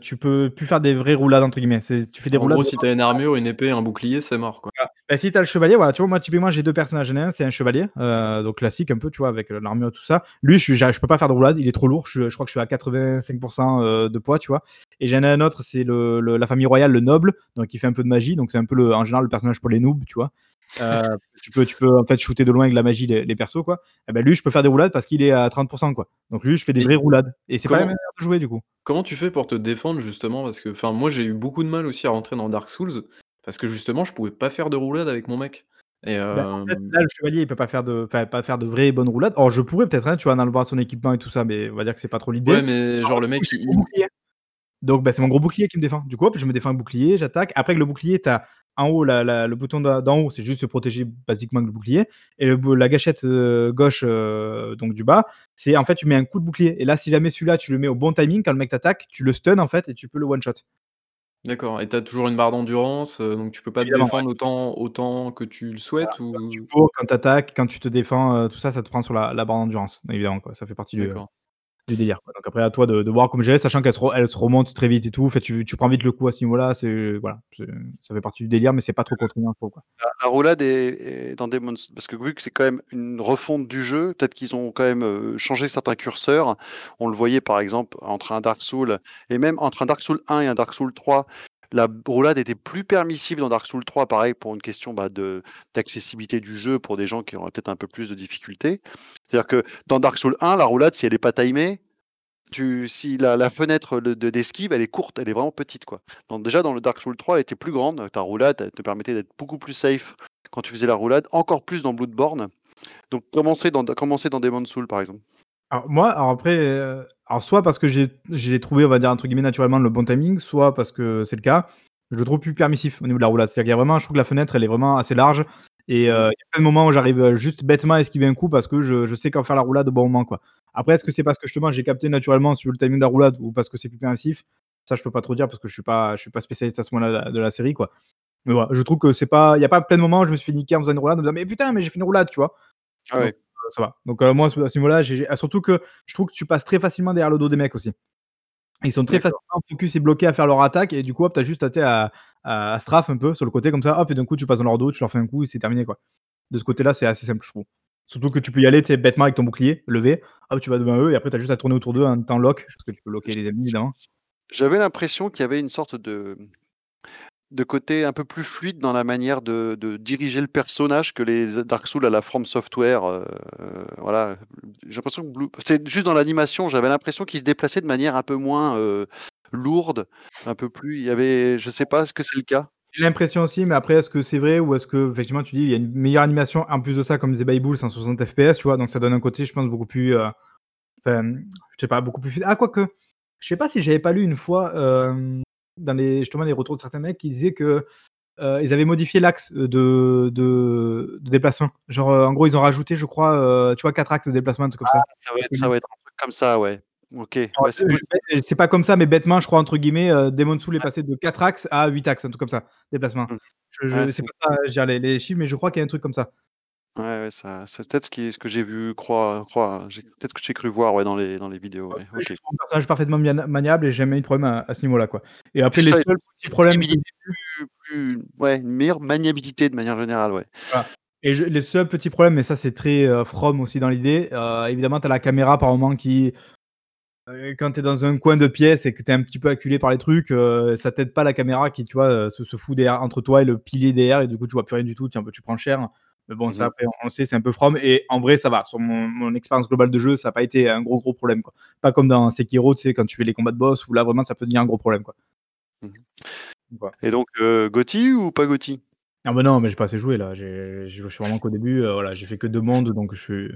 tu peux plus faire des vraies «roulades» entre guillemets. Tu fais des En roulades gros, si tu as une armure, une épée, un bouclier, c'est mort, quoi. Voilà. Bah, si tu as le chevalier, voilà, tu vois, moi, typiquement, j'ai 2 personnages. Un, c'est un chevalier, donc classique un peu, tu vois, avec, l'armure et tout ça. Lui, je suis je peux pas faire de roulade, il est trop lourd. Je je crois que je suis à 85 heu, de poids, tu vois? Et j'en ai un autre, c'est le le la famille royale, le noble, donc il fait un peu de magie, donc c'est un peu le en général, le personnage pour les noobs, tu vois? Heu, tu peux tu peux en fait shooter de loin avec la magie les les persos, quoi. Et bah, lui, je peux faire des roulades parce qu'il est à 30% quoi. Donc lui, je fais des Et vraies roulades et c'est pas la même manière de jouer, du coup. comment tu fais pour te défendre justement? Parce que, enfin, moi, j'ai eu beaucoup de mal aussi à rentrer dans Dark Souls parce que justement, je pouvais pas faire de roulade avec mon mec et Bah, en fait, hem là, le chevalier, il peut pas faire de enfin, pas faire de vraies bonnes roulades. Or, je pourrais peut-être, hein, tu vois, en son équipement et tout ça, mais on va dire que c'est pas trop l'idée. Ouais, mais genre le mec, il. Donc, bah, c'est mon gros bouclier qui me défend. Du coup, hop, je me défends un bouclier, j'attaque. Après, avec le bouclier, tu as en haut la la le bouton d'en haut, c'est juste se protéger basiquement avec le bouclier et le la gâchette, heu, gauche, heu, donc du bas, c'est en fait, tu mets un coup de bouclier et là, si jamais celui-là, tu le mets au bon timing, quand le mec t'attaque, tu le stun en fait et tu peux le one shot. D'accord et tu as toujours une barre d'endurance, heu, donc tu peux pas te Évidemment, ouais. défendre autant autant que tu le Voilà, souhaites quand tu ou? cours, quand tu attaques, quand tu te défends, heu, tout ça, ça te prend sur la la barre d'endurance, évidemment, quoi. Ça fait partie du, heu, D'accord. Délire. Donc après, à toi de voir comment gérer, sachant qu'elle se remonte très vite et tout. Enfin, tu prends vite le coup à ce niveau-là, c'est voilà, ça fait partie du délire, mais c'est pas trop contraignant, quoi. La la roulade est dans Demon's parce que vu que c'est quand même une refonte du jeu, peut-être qu'ils ont quand même, heu, changé certains curseurs. On le voyait par exemple entre un Dark Souls et même entre un Dark Souls 1 et un Dark Souls 3, la roulade était plus permissive dans Dark Souls 3, pareil pour une question, bah, d'accessibilité du jeu pour des gens qui auraient peut-être un peu plus de difficultés. C'est-à-dire que dans Dark Souls 1, la roulade, si elle est pas timée, tu si la fenêtre de de d'esquive, elle est courte, elle est vraiment petite, quoi. Donc déjà dans le Dark Souls 3, elle était plus grande, ta roulade, te permettait d'être beaucoup plus safe quand tu faisais la roulade, encore plus dans Bloodborne. Donc commencer dans commencer dans Demon's Souls, par exemple. Alors moi, alors après, heu, alors soit parce que j'ai j'ai trouvé, on va dire, entre guillemets «naturellement» le bon timing, soit parce que c'est le cas. Je le trouve plus permissif au niveau de la roulade. C'est-à-dire qu'il y a vraiment je trouve que la fenêtre, elle est vraiment assez large et heu, il y a plein de moments où j'arrive, heu, juste bêtement à esquiver un coup parce que je je sais quand faire la roulade au bon moment, quoi. Après, est-ce que c'est parce que justement j'ai capté naturellement veux le timing de la roulade ou parce que c'est plus permissif? Ça, je peux pas trop dire parce que je suis pas je suis pas spécialiste à ce moment-là de la série, quoi. Mais voilà, je trouve que c'est pas il y a pas plein de moments où je me suis fait niquer en faisant une roulade en me disant: «Mais putain, mais j'ai fait une roulade», tu vois? Ah ouais. Ça va. Donc heu, moi, à ce niveau-là, j'ai surtout que je trouve que tu passes très facilement derrière le dos des mecs aussi. Ils sont très facilement focus et bloqués à faire leur attaque et du coup, hop, tu as juste à, à à strafe un peu sur le côté comme ça, hop et d'un coup, tu passes dans leur dos, tu leur fais un coup et c'est terminé, quoi. De ce côté-là, c'est assez simple, je trouve. Surtout que tu peux y aller, tu bêtement avec ton bouclier, lever, hop, tu vas devant eux et après tu as juste à tourner autour d'eux en temps lock, parce que tu peux locker les ennemis évidemment. J'avais l'impression qu'il y avait une sorte de de côté un peu plus fluide dans la manière de, diriger le personnage que les Dark Souls à la From Software. euh, voilà, j'ai l'impression que Blue... c'est juste dans l'animation, j'avais l'impression qu'il se déplaçait de manière un peu moins euh, lourde, un peu plus. Il y avait, je sais pas, est-ce que c'est le cas? J'ai l'impression aussi, mais après, est-ce que c'est vrai ou est-ce que, effectivement, tu dis, il y a une meilleure animation en plus de ça, comme disait Baybull, 160 FPS, tu vois, donc ça donne un côté, je pense, beaucoup plus. euh, Enfin, je sais pas, beaucoup plus. Ah, quoique, je sais pas si j'avais pas lu une fois, euh, dans les, justement, les retours de certains mecs qui disaient que. euh, ils avaient modifié l'axe de, de, de déplacement. Genre, euh, en gros, ils ont rajouté, je crois, euh, tu vois, 4 axes de déplacement, un truc comme ça. ça va, être, que ça va être un truc comme ça, ouais. Ok. Ouais, c'est euh, pas comme ça, mais bêtement, je crois, entre guillemets, euh, Demon Soul est passé de 4 axes à 8 axes, un truc comme ça, déplacement. Mm. Je, je Ouais, sais pas ça, je dire, les, les chiffres, mais je crois qu'il y a un truc comme ça. Ouais, ouais, ça, c'est peut-être ce, qui, ce que j'ai vu croire, croire j'ai- peut-être que j'ai cru voir ouais, dans, les, dans les vidéos. Ouais. Je Ok. trouve un personnage parfaitement mania- maniable et j'ai jamais eu de problème à, à ce niveau-là, quoi. Et après, C'est les ça, seuls petits problèmes. que- Maniabilité plus, plus- ouais, une meilleure maniabilité de manière générale, ouais. Et je- les seuls petits problèmes, mais ça, c'est très euh, From aussi dans l'idée. euh, évidemment, tu as la caméra par moment qui. euh, quand tu es dans un coin de pièce et que tu es un petit peu acculé par les trucs, euh, ça t'aide pas la caméra qui, tu vois, se, se fout derrière, entre toi et le pilier derrière et du coup, tu vois plus rien du tout. Un peu- tu prends cher. Mais bon, ça, Mhm. après, on le sait, c'est un peu From. Et en vrai, ça va. Sur mon, mon expérience globale de jeu, ça n'a pas été un gros, gros problème. Quoi. Pas comme dans Sekiro, tu sais, quand tu fais les combats de boss, où là, vraiment, ça peut devenir un gros problème. Quoi. Et donc, euh, Gotti ou pas Gotti? Ah bah non, mais j'ai pas assez joué là. Je suis vraiment qu'au début. euh, voilà, j'ai fait que deux mondes, donc je suis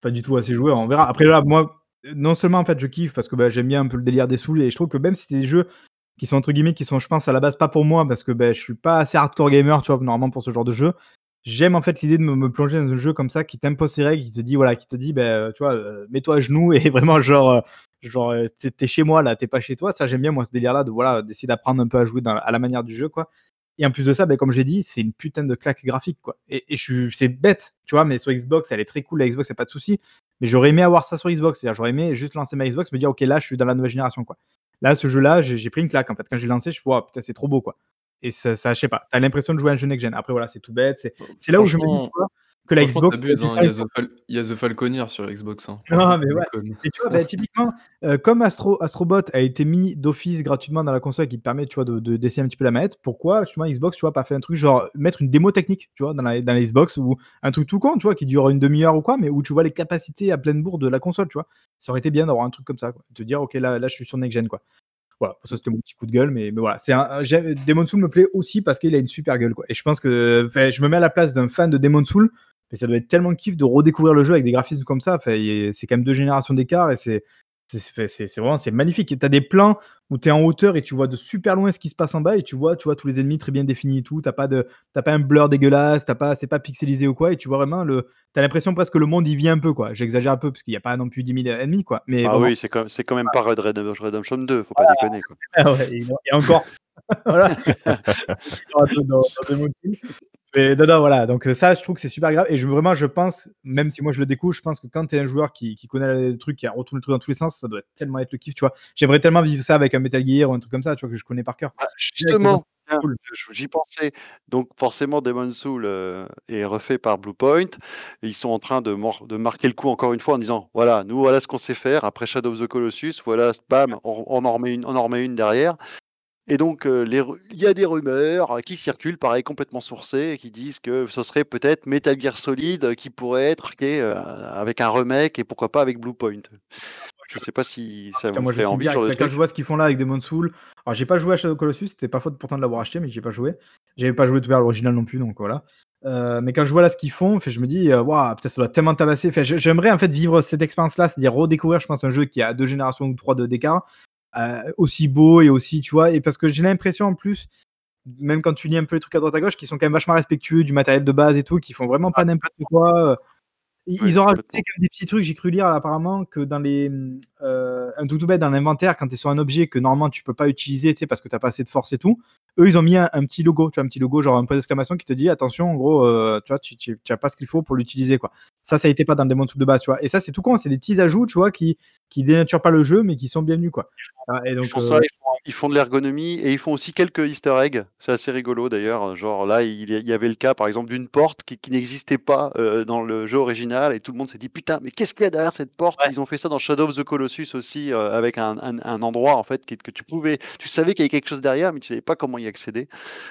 pas du tout assez joué. On verra. Après là, moi, non seulement en fait, je kiffe parce que bah, j'aime bien un peu le délire des souls et je trouve que même si c'est des jeux qui sont entre guillemets, qui sont, je pense, à la base pas pour moi parce que bah, je suis pas assez hardcore gamer, tu vois, normalement pour ce genre de jeu. J'aime en fait l'idée de me, plonger dans un jeu comme ça qui t'impose ses règles, qui te dit voilà, qui te dit, bah, tu vois, euh, mets-toi à genoux et vraiment genre, euh, genre, euh, t'es chez moi là, t'es pas chez toi. Ça j'aime bien moi ce délire là de voilà, d'essayer d'apprendre un peu à jouer à la manière du jeu quoi. Et en plus de ça, ben, comme j'ai dit, c'est une putain de claque graphique, quoi. Et, je suis, c'est bête, tu vois, mais sur Xbox, elle est très cool, la Xbox, c'est pas de souci. Mais j'aurais aimé avoir ça sur Xbox, c'est-à-dire j'aurais aimé juste lancer ma Xbox, me dire, ok, là, je suis dans la nouvelle génération, quoi. Là, ce jeu-là, j'ai j'ai pris une claque, en fait. Quand j'ai lancé, je suis Wow, putain, c'est trop beau, quoi. Et ça, ça je sais pas, t'as l'impression de jouer à un jeu next-gen. Après, voilà, c'est tout bête. C'est c'est là où je me dis, que la Xbox. hein, Il y, a The Fal- il y a The Falconeer sur Xbox. hein. Non, Franchement, mais tu ouais. Et tu vois, bah, typiquement, euh, comme Astro, Astrobot a été mis d'office gratuitement dans la console qui te permet, tu vois, de, de- d'essayer un petit peu la manette, pourquoi, justement, Xbox, tu vois, pas fait un truc genre mettre une démo technique, tu vois, dans la, dans la Xbox ou un truc tout con, tu vois, qui dure une demi-heure ou quoi, mais où tu vois les capacités à pleine bourre de la console, tu vois. Ça aurait été bien d'avoir un truc comme ça, quoi. Te dire, ok, là, là, je suis sur next gen, quoi. Voilà, ça c'était mon petit coup de gueule, mais, mais voilà. C'est un, Demon Soul me plaît aussi parce qu'il a une super gueule, quoi. Et je pense que, je me mets à la place d'un fan de Demon Soul, mais ça doit être tellement kiff de redécouvrir le jeu avec des graphismes comme ça. C'est quand même deux générations d'écart et c'est c'est- vraiment c'est magnifique. Tu des plans où tu es en hauteur et tu vois de super loin ce qui se passe en bas et tu vois, tu vois tous les ennemis très bien définis et tout. T'as pas de t'as pas un blur dégueulasse, t'as pas c'est pas pixelisé ou quoi et tu vois vraiment le t'as l'impression presque que le monde y vit un peu quoi. J'exagère un peu parce qu'il n'y a pas non plus 10 000 ennemis quoi. Mais Ah vraiment- oui, c'est quand, c'est quand même pas Red Red Redemption 2, faut pas déconner. Quoi. ah ouais, et, et encore. voilà. Dans- dans. Mais non, non, voilà. Donc euh, ça, je trouve que c'est super grave. Et je, vraiment, je pense, même si moi je le découvre, je pense que quand tu es un joueur qui, qui connaît le truc, qui a retourné le truc dans tous les sens, ça doit tellement être le kiff, tu vois. J'aimerais tellement vivre ça avec un Metal Gear ou un truc comme ça, tu vois, que je connais par cœur. Ah, justement, cool. j'y pensais. Donc forcément, Demon Soul euh, est refait par Bluepoint. Ils sont en train de, marquer le coup encore une fois en disant, voilà, nous voilà ce qu'on sait faire. Après Shadow of the Colossus, voilà, bam, on, on en remet une, on en remet une derrière. Et donc, euh, les ru- il y a des rumeurs euh, qui circulent, pareil, complètement sourcées, qui disent que ce serait peut-être Metal Gear Solid euh, qui pourrait être euh, avec un remake et pourquoi pas avec Bluepoint. Je sais pas si ça Putain, vous moi, je fait suis envie, Enfin, Quand je vois ce qu'ils font là avec Demon Soul, alors j'ai pas joué à Shadow Colossus, c'était pas faute pourtant de l'avoir acheté, mais j'ai pas joué. J'avais pas joué tout à l'original non plus, donc voilà. Euh, mais quand je vois là ce qu'ils font, fait, je me dis, waouh, putain, ça doit tellement tabasser. Fait, j'aimerais en fait vivre cette expérience-là, c'est-à-dire redécouvrir, je pense, un jeu qui a deux générations ou trois de d'écart, euh, aussi beau et aussi, tu vois, et parce que j'ai l'impression en plus, même quand tu lis un peu les trucs à droite à gauche, qui sont quand même vachement respectueux du matériel de base et tout, qui font vraiment pas n'importe quoi. euh, Ils, ils ont rajouté des petits trucs, j'ai cru lire apparemment que dans les. Euh, un tout tout bête dans l'inventaire, quand tu es sur un objet que normalement tu peux pas utiliser, tu sais, parce que t'as pas assez de force et tout, eux ils ont mis un, un petit logo, tu vois, un petit logo, genre un point d'exclamation qui te dit attention, en gros, euh, tu vois, tu, tu, tu as pas ce qu'il faut pour l'utiliser, quoi. Ça, ça été pas dans le Demon Souls de base, tu vois. Et ça, c'est tout con, c'est des petits ajouts, tu vois, qui, qui dénaturent pas le jeu, mais qui sont bienvenus, quoi. Ah, Ils font heu ça, ils font ils font de l'ergonomie et ils font aussi quelques easter eggs. C'est assez rigolo d'ailleurs, genre là, il y avait le cas par exemple d'une porte qui qui n'existait pas, dans le jeu original et tout le monde s'est dit: «Putain, mais qu'est-ce qu'il y a derrière cette porte?» Ouais. ils ont fait ça dans Shadow of the Colossus aussi, heu, avec un un un endroit en fait que tu pouvais tu savais qu'il y avait quelque chose derrière, mais tu savais pas comment y accéder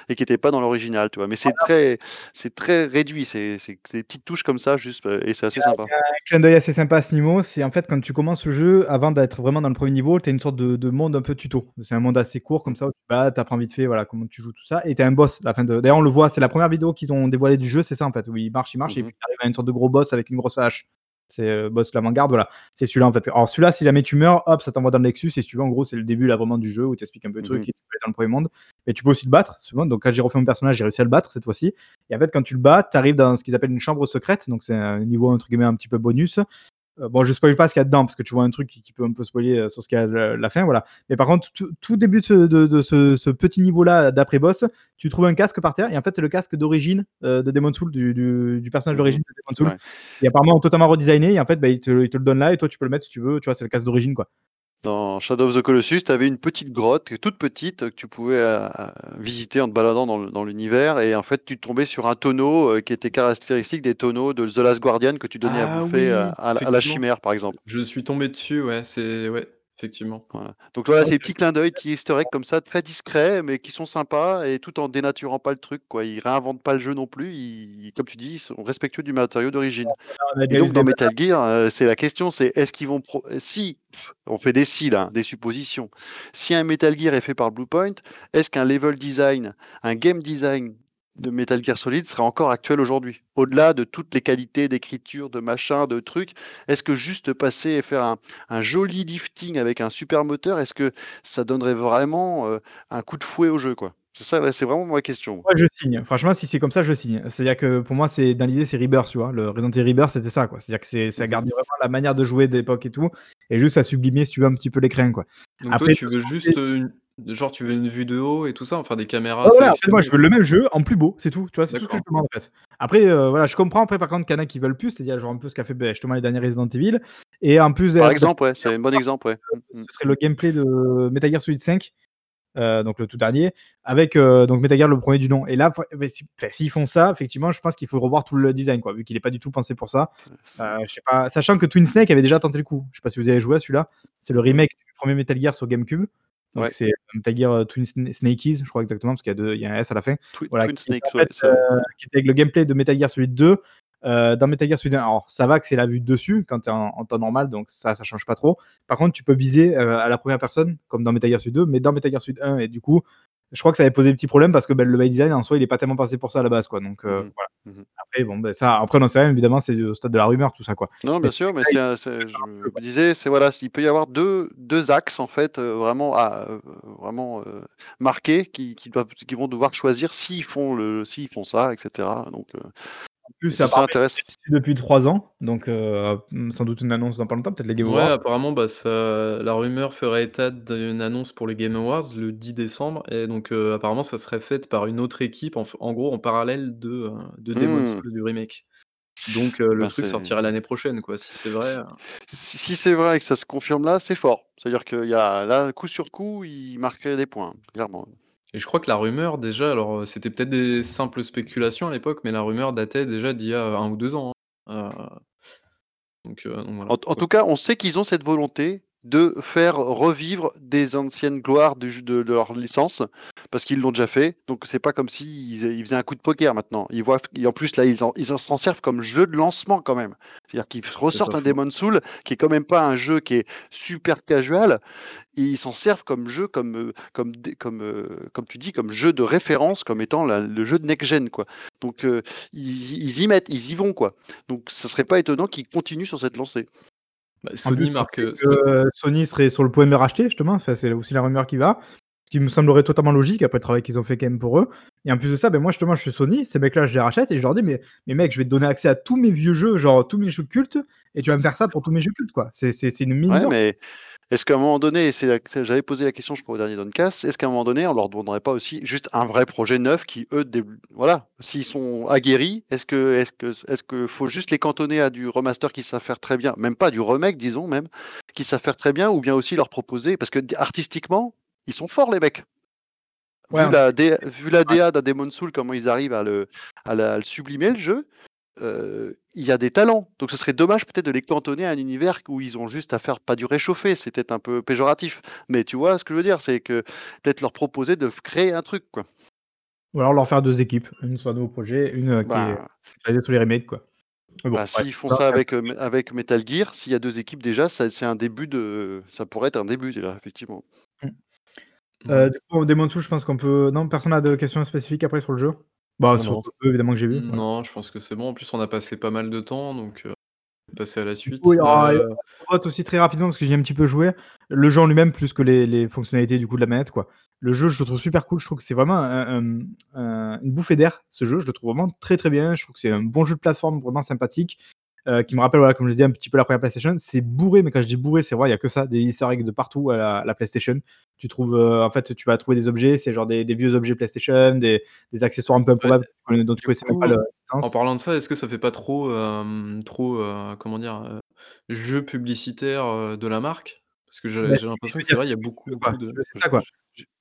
et qui était pas dans l'original, tu vois? Mais c'est très c'est très réduit, c'est des petites touches comme ça juste, heu, et c'est assez sympa. Un clin d'œil assez sympa à ce niveau, c'est en fait quand tu commences le jeu, avant d'être vraiment dans le premier niveau, tu as une sorte de de monde un peu tuto. C'est un monde assez court comme ça où tu tu apprends vite fait, voilà, comment tu joues tout ça et tu as un boss la fin de d'ailleurs on le voit, c'est la première vidéo qu'ils ont dévoilée du jeu, c'est ça en fait, où il marche, il marche et Mmh puis tu arrives à une sorte de gros boss avec une grosse hache. C'est, heu, boss l'avant-garde, voilà. C'est celui-là en fait. Alors celui-là, si jamais tu meurs, hop, ça t'envoie dans le Nexus et si tu veux, en gros, c'est le début là vraiment du jeu où tu expliques un peu le truc mh. et tu peux aller dans le premier monde. Et tu peux aussi le battre, ce monde. Donc quand j'ai refait mon personnage, j'ai réussi à le battre cette fois-ci. Et en fait, quand tu le bats, tu arrives dans ce qu'ils appellent une chambre secrète, donc c'est un niveau entre guillemets un petit peu bonus. Heu, bon, je spoil pas ce qu'il y a dedans parce que tu vois un truc qui qui peut un peu spoiler, heu, sur ce qu'il y a le la fin, voilà. Mais par contre, tout début de ce de de ce ce petit niveau-là d'après-boss, tu trouves un casque par terre et en fait, c'est le casque d'origine, heu, de Demon's Souls, du du du personnage Mmh mh. d'origine de Demon's Souls Ouais. et apparemment totalement redesigné et en fait, bah, il te il te le donne là et toi, tu peux le mettre si tu veux, tu vois? C'est le casque d'origine, quoi. Dans Shadow of the Colossus, tu avais une petite grotte, toute petite, que tu pouvais, heu, heu, visiter en te baladant dans l'univers et en fait, tu tombais sur un tonneau, heu, qui était caractéristique des tonneaux de The Last Guardian que tu donnais à Ah bouffer, oui! à la à la Effectivement. chimère, par exemple. Je suis tombé dessus, ouais, c'est ouais, effectivement. Voilà. Donc voilà, c'est des petits clins d'œil, easter eggs comme ça, très discrets, mais qui sont sympas et tout en dénaturant pas le truc, quoi. Ils réinventent pas le jeu non plus, ils comme tu dis, ils sont respectueux du matériau d'origine. Et donc dans Metal Gear, heu, c'est la question, c'est est-ce qu'ils vont pro si, on fait des si là, des suppositions. Si un Metal Gear est fait par Bluepoint, est-ce qu'un level design, un game design de Metal Gear Solid serait encore actuel aujourd'hui? Au-delà de toutes les qualités d'écriture, de machin, de trucs, est-ce que juste passer et faire un un joli lifting avec un super moteur, est-ce que ça donnerait vraiment, heu, un coup de fouet au jeu, quoi? C'est ça, c'est vraiment ma question. Moi, je signe. Franchement, si c'est comme ça, je signe. C'est-à-dire que pour moi, c'est dans l'idée, c'est Rebirth, tu vois? Le Resident Evil Rebirth, c'était ça, quoi. C'est-à-dire que c'est ça Mmh mh. gardait vraiment la manière de jouer d'époque et tout et juste ça sublimait, si tu veux, un petit peu l'écran, quoi. Donc toi, Après, tu veux juste, une genre, tu veux une vue de haut et tout ça? Enfin, des caméras Ouais, voilà, en fait, moi, je veux le même jeu en plus beau, c'est tout, tu vois? C'est tout ce que je demande, en fait. Après, heu, voilà, je comprends après, par contre, qu'il y en a qui veulent plus, c'est-à-dire genre un peu ce qu'a fait, beh, justement les derniers Resident Evil et en plus Par exemple, ouais, c'est un bon exemple, ouais. Mmh mh. ce serait le gameplay de Metal Gear Solid 5, heu, donc le tout dernier, avec, donc Metal Gear le premier du nom et là, s'ils font ça, effectivement, je pense qu'il faut revoir tout le design, quoi, vu qu'il est pas du tout pensé pour ça. Je sais pas, sachant que Twin Snake avait déjà tenté le coup. Je sais pas si vous avez joué à celui-là? C'est le remake du premier Metal Gear sur GameCube. Donc Ouais. c'est Metal Gear, heu, Twin Sna Snakeys, je crois exactement, parce qu'il y a 2 il y a un S à la fin. Twi Voilà, Twin qui Snakes, en fait, heu, qui était avec le gameplay de Metal Gear Solid 2. Heu, dans Metal Gear Solid 1, alors ça va que c'est la vue de dessus quand tu es en en temps normal, donc ça, ça change pas trop. Par contre, tu peux viser, à la première personne, comme dans Metal Gear Solid 2, mais dans Metal Gear Solid 1 et du coup, je crois que ça avait posé des petits problèmes parce que, bah, le level design en soi, il est pas tellement pensé pour ça à la base, quoi, donc Mmh voilà. Mmh mh. Après bon, bah, ça après on sait rien évidemment, c'est au stade de la rumeur tout ça, quoi. Non, bien sûr, mais là, je me disais, c'est voilà, s'il peut y avoir 2- 2 axes en fait, heu, vraiment à, heu, vraiment, heu, marqués qui qui doivent qu'ils vont devoir choisir s'ils font le s'ils font ça et cetera, donc En plus, étaient dessus depuis 3 ans, donc heu, mmh, sans doute une annonce dans pas longtemps, peut-être les Game Ouais, Awards. apparemment, bah, ça la rumeur ferait état d'une annonce pour les Game Awards le 10 décembre et donc heu, apparemment, ça serait fait par une autre équipe, en gros, en parallèle de, heu, de Demon's Mmh. Souls, du remake. Donc le ben, truc c'est sortirait l'année prochaine, quoi, si c'est vrai, si si c'est vrai et que ça se confirme là, c'est fort. C'est-à-dire qu'il y a là, coup sur coup, ils marqueraient des points, clairement. Et je crois que la rumeur déjà alors, heu, c'était peut-être des simples spéculations à l'époque, mais la rumeur datait déjà d'il y a 1 ou 2 ans, hein. Heu donc voilà, En tout cas, on sait qu'ils ont cette volonté de faire revivre des anciennes gloires du de de leur licence, parce qu'ils l'ont déjà fait. Donc c'est pas comme s'ils faisaient ils faisaient un coup de poker maintenant. Ils voient et en plus là, ils en ils s'en servent comme jeu de lancement quand même. C'est-à-dire qu'ils ressortent un faux. Demon's Souls qui est quand même pas un jeu qui est super casual et ils s'en servent comme jeu, comme, heu, comme comme, heu, comme tu dis, comme jeu de référence, comme étant la le jeu de next gen, quoi. Donc heu, ils y ils y mettent, ils y vont, quoi. Donc ce serait pas étonnant qu'ils continuent sur cette lancée. Bah, plus, Sony on marque, heu, que, Sony serait sur le point de le racheter justement, enfin, c'est aussi la rumeur qui va qui me semblerait totalement logique après le travail qu'ils ont fait quand même pour eux. Et en plus de ça, ben moi justement, je suis Sony, ces mecs-là, je les rachète et je leur dis, mais, mais mec, je vais te donner accès à tous mes vieux jeux, genre tous mes jeux cultes, et tu vas me faire ça pour tous mes jeux cultes, quoi. C'est une mine. Ouais, mais est-ce qu'à un moment donné, j'avais posé la question, je crois, au dernier Doncast, est-ce qu'à un moment donné, on leur demanderait pas aussi juste un vrai projet neuf qui, eux, voilà, s'ils sont aguerris, est-ce que, est-ce que, est-ce que faut juste les cantonner à du remaster qui savent faire très bien, même pas du remake, disons même, qui savent faire très bien, ou bien aussi leur proposer, parce que artistiquement, ils sont forts les mecs. vu, la vu la DA d'un Demon Soul, comment ils arrivent à le, à, le sublimer le jeu, euh, il y a des talents. Donc ce serait dommage peut-être de les cantonner à un univers où ils ont juste à faire pas du réchauffé, c'est peut-être un peu péjoratif. Mais tu vois ce que je veux dire, c'est que peut-être leur proposer de créer un truc. Quoi. Ou alors leur faire deux équipes, une sur un nouveau projet, une euh, qui est basée sur les remakes. Quoi. Bah, s'ils font ça avec, euh, avec Metal Gear, s'il y a deux équipes déjà, ça, c'est un début de. Ça pourrait être un début déjà, effectivement. Euh, du coup, Demon Soul, je pense qu'on peut. Non, personne n'a de questions spécifiques après sur le jeu? Bah, sur ce évidemment, que j'ai vu. Non, je pense que c'est bon. En plus, on a passé pas mal de temps, donc euh, passer à la suite. Oui, euh... aussi très rapidement, parce que j'ai un petit peu joué. Le jeu en lui-même, plus que les, les, fonctionnalités du coup de la manette, quoi. Le jeu, je le trouve super cool. Je trouve que c'est vraiment une bouffée d'air, ce jeu. Je le trouve vraiment très très bien. Je trouve que c'est un bon jeu de plateforme, vraiment sympathique. Euh, qui me rappelle, voilà, comme je disais, un petit peu la première PlayStation. C'est bourré, mais quand je dis bourré, c'est vrai, il n'y a que ça, des easter eggs de partout à la, PlayStation. Tu trouves, euh, en fait, tu vas trouver des objets, c'est genre des, vieux objets PlayStation, des, accessoires un peu improbables dont tu connaissais même pas En parlant de ça, est-ce que ça fait pas trop, euh, trop comment dire, jeu publicitaire de la marque? Parce que j'ai bah, l'impression que c'est vrai, il y a beaucoup, beaucoup de.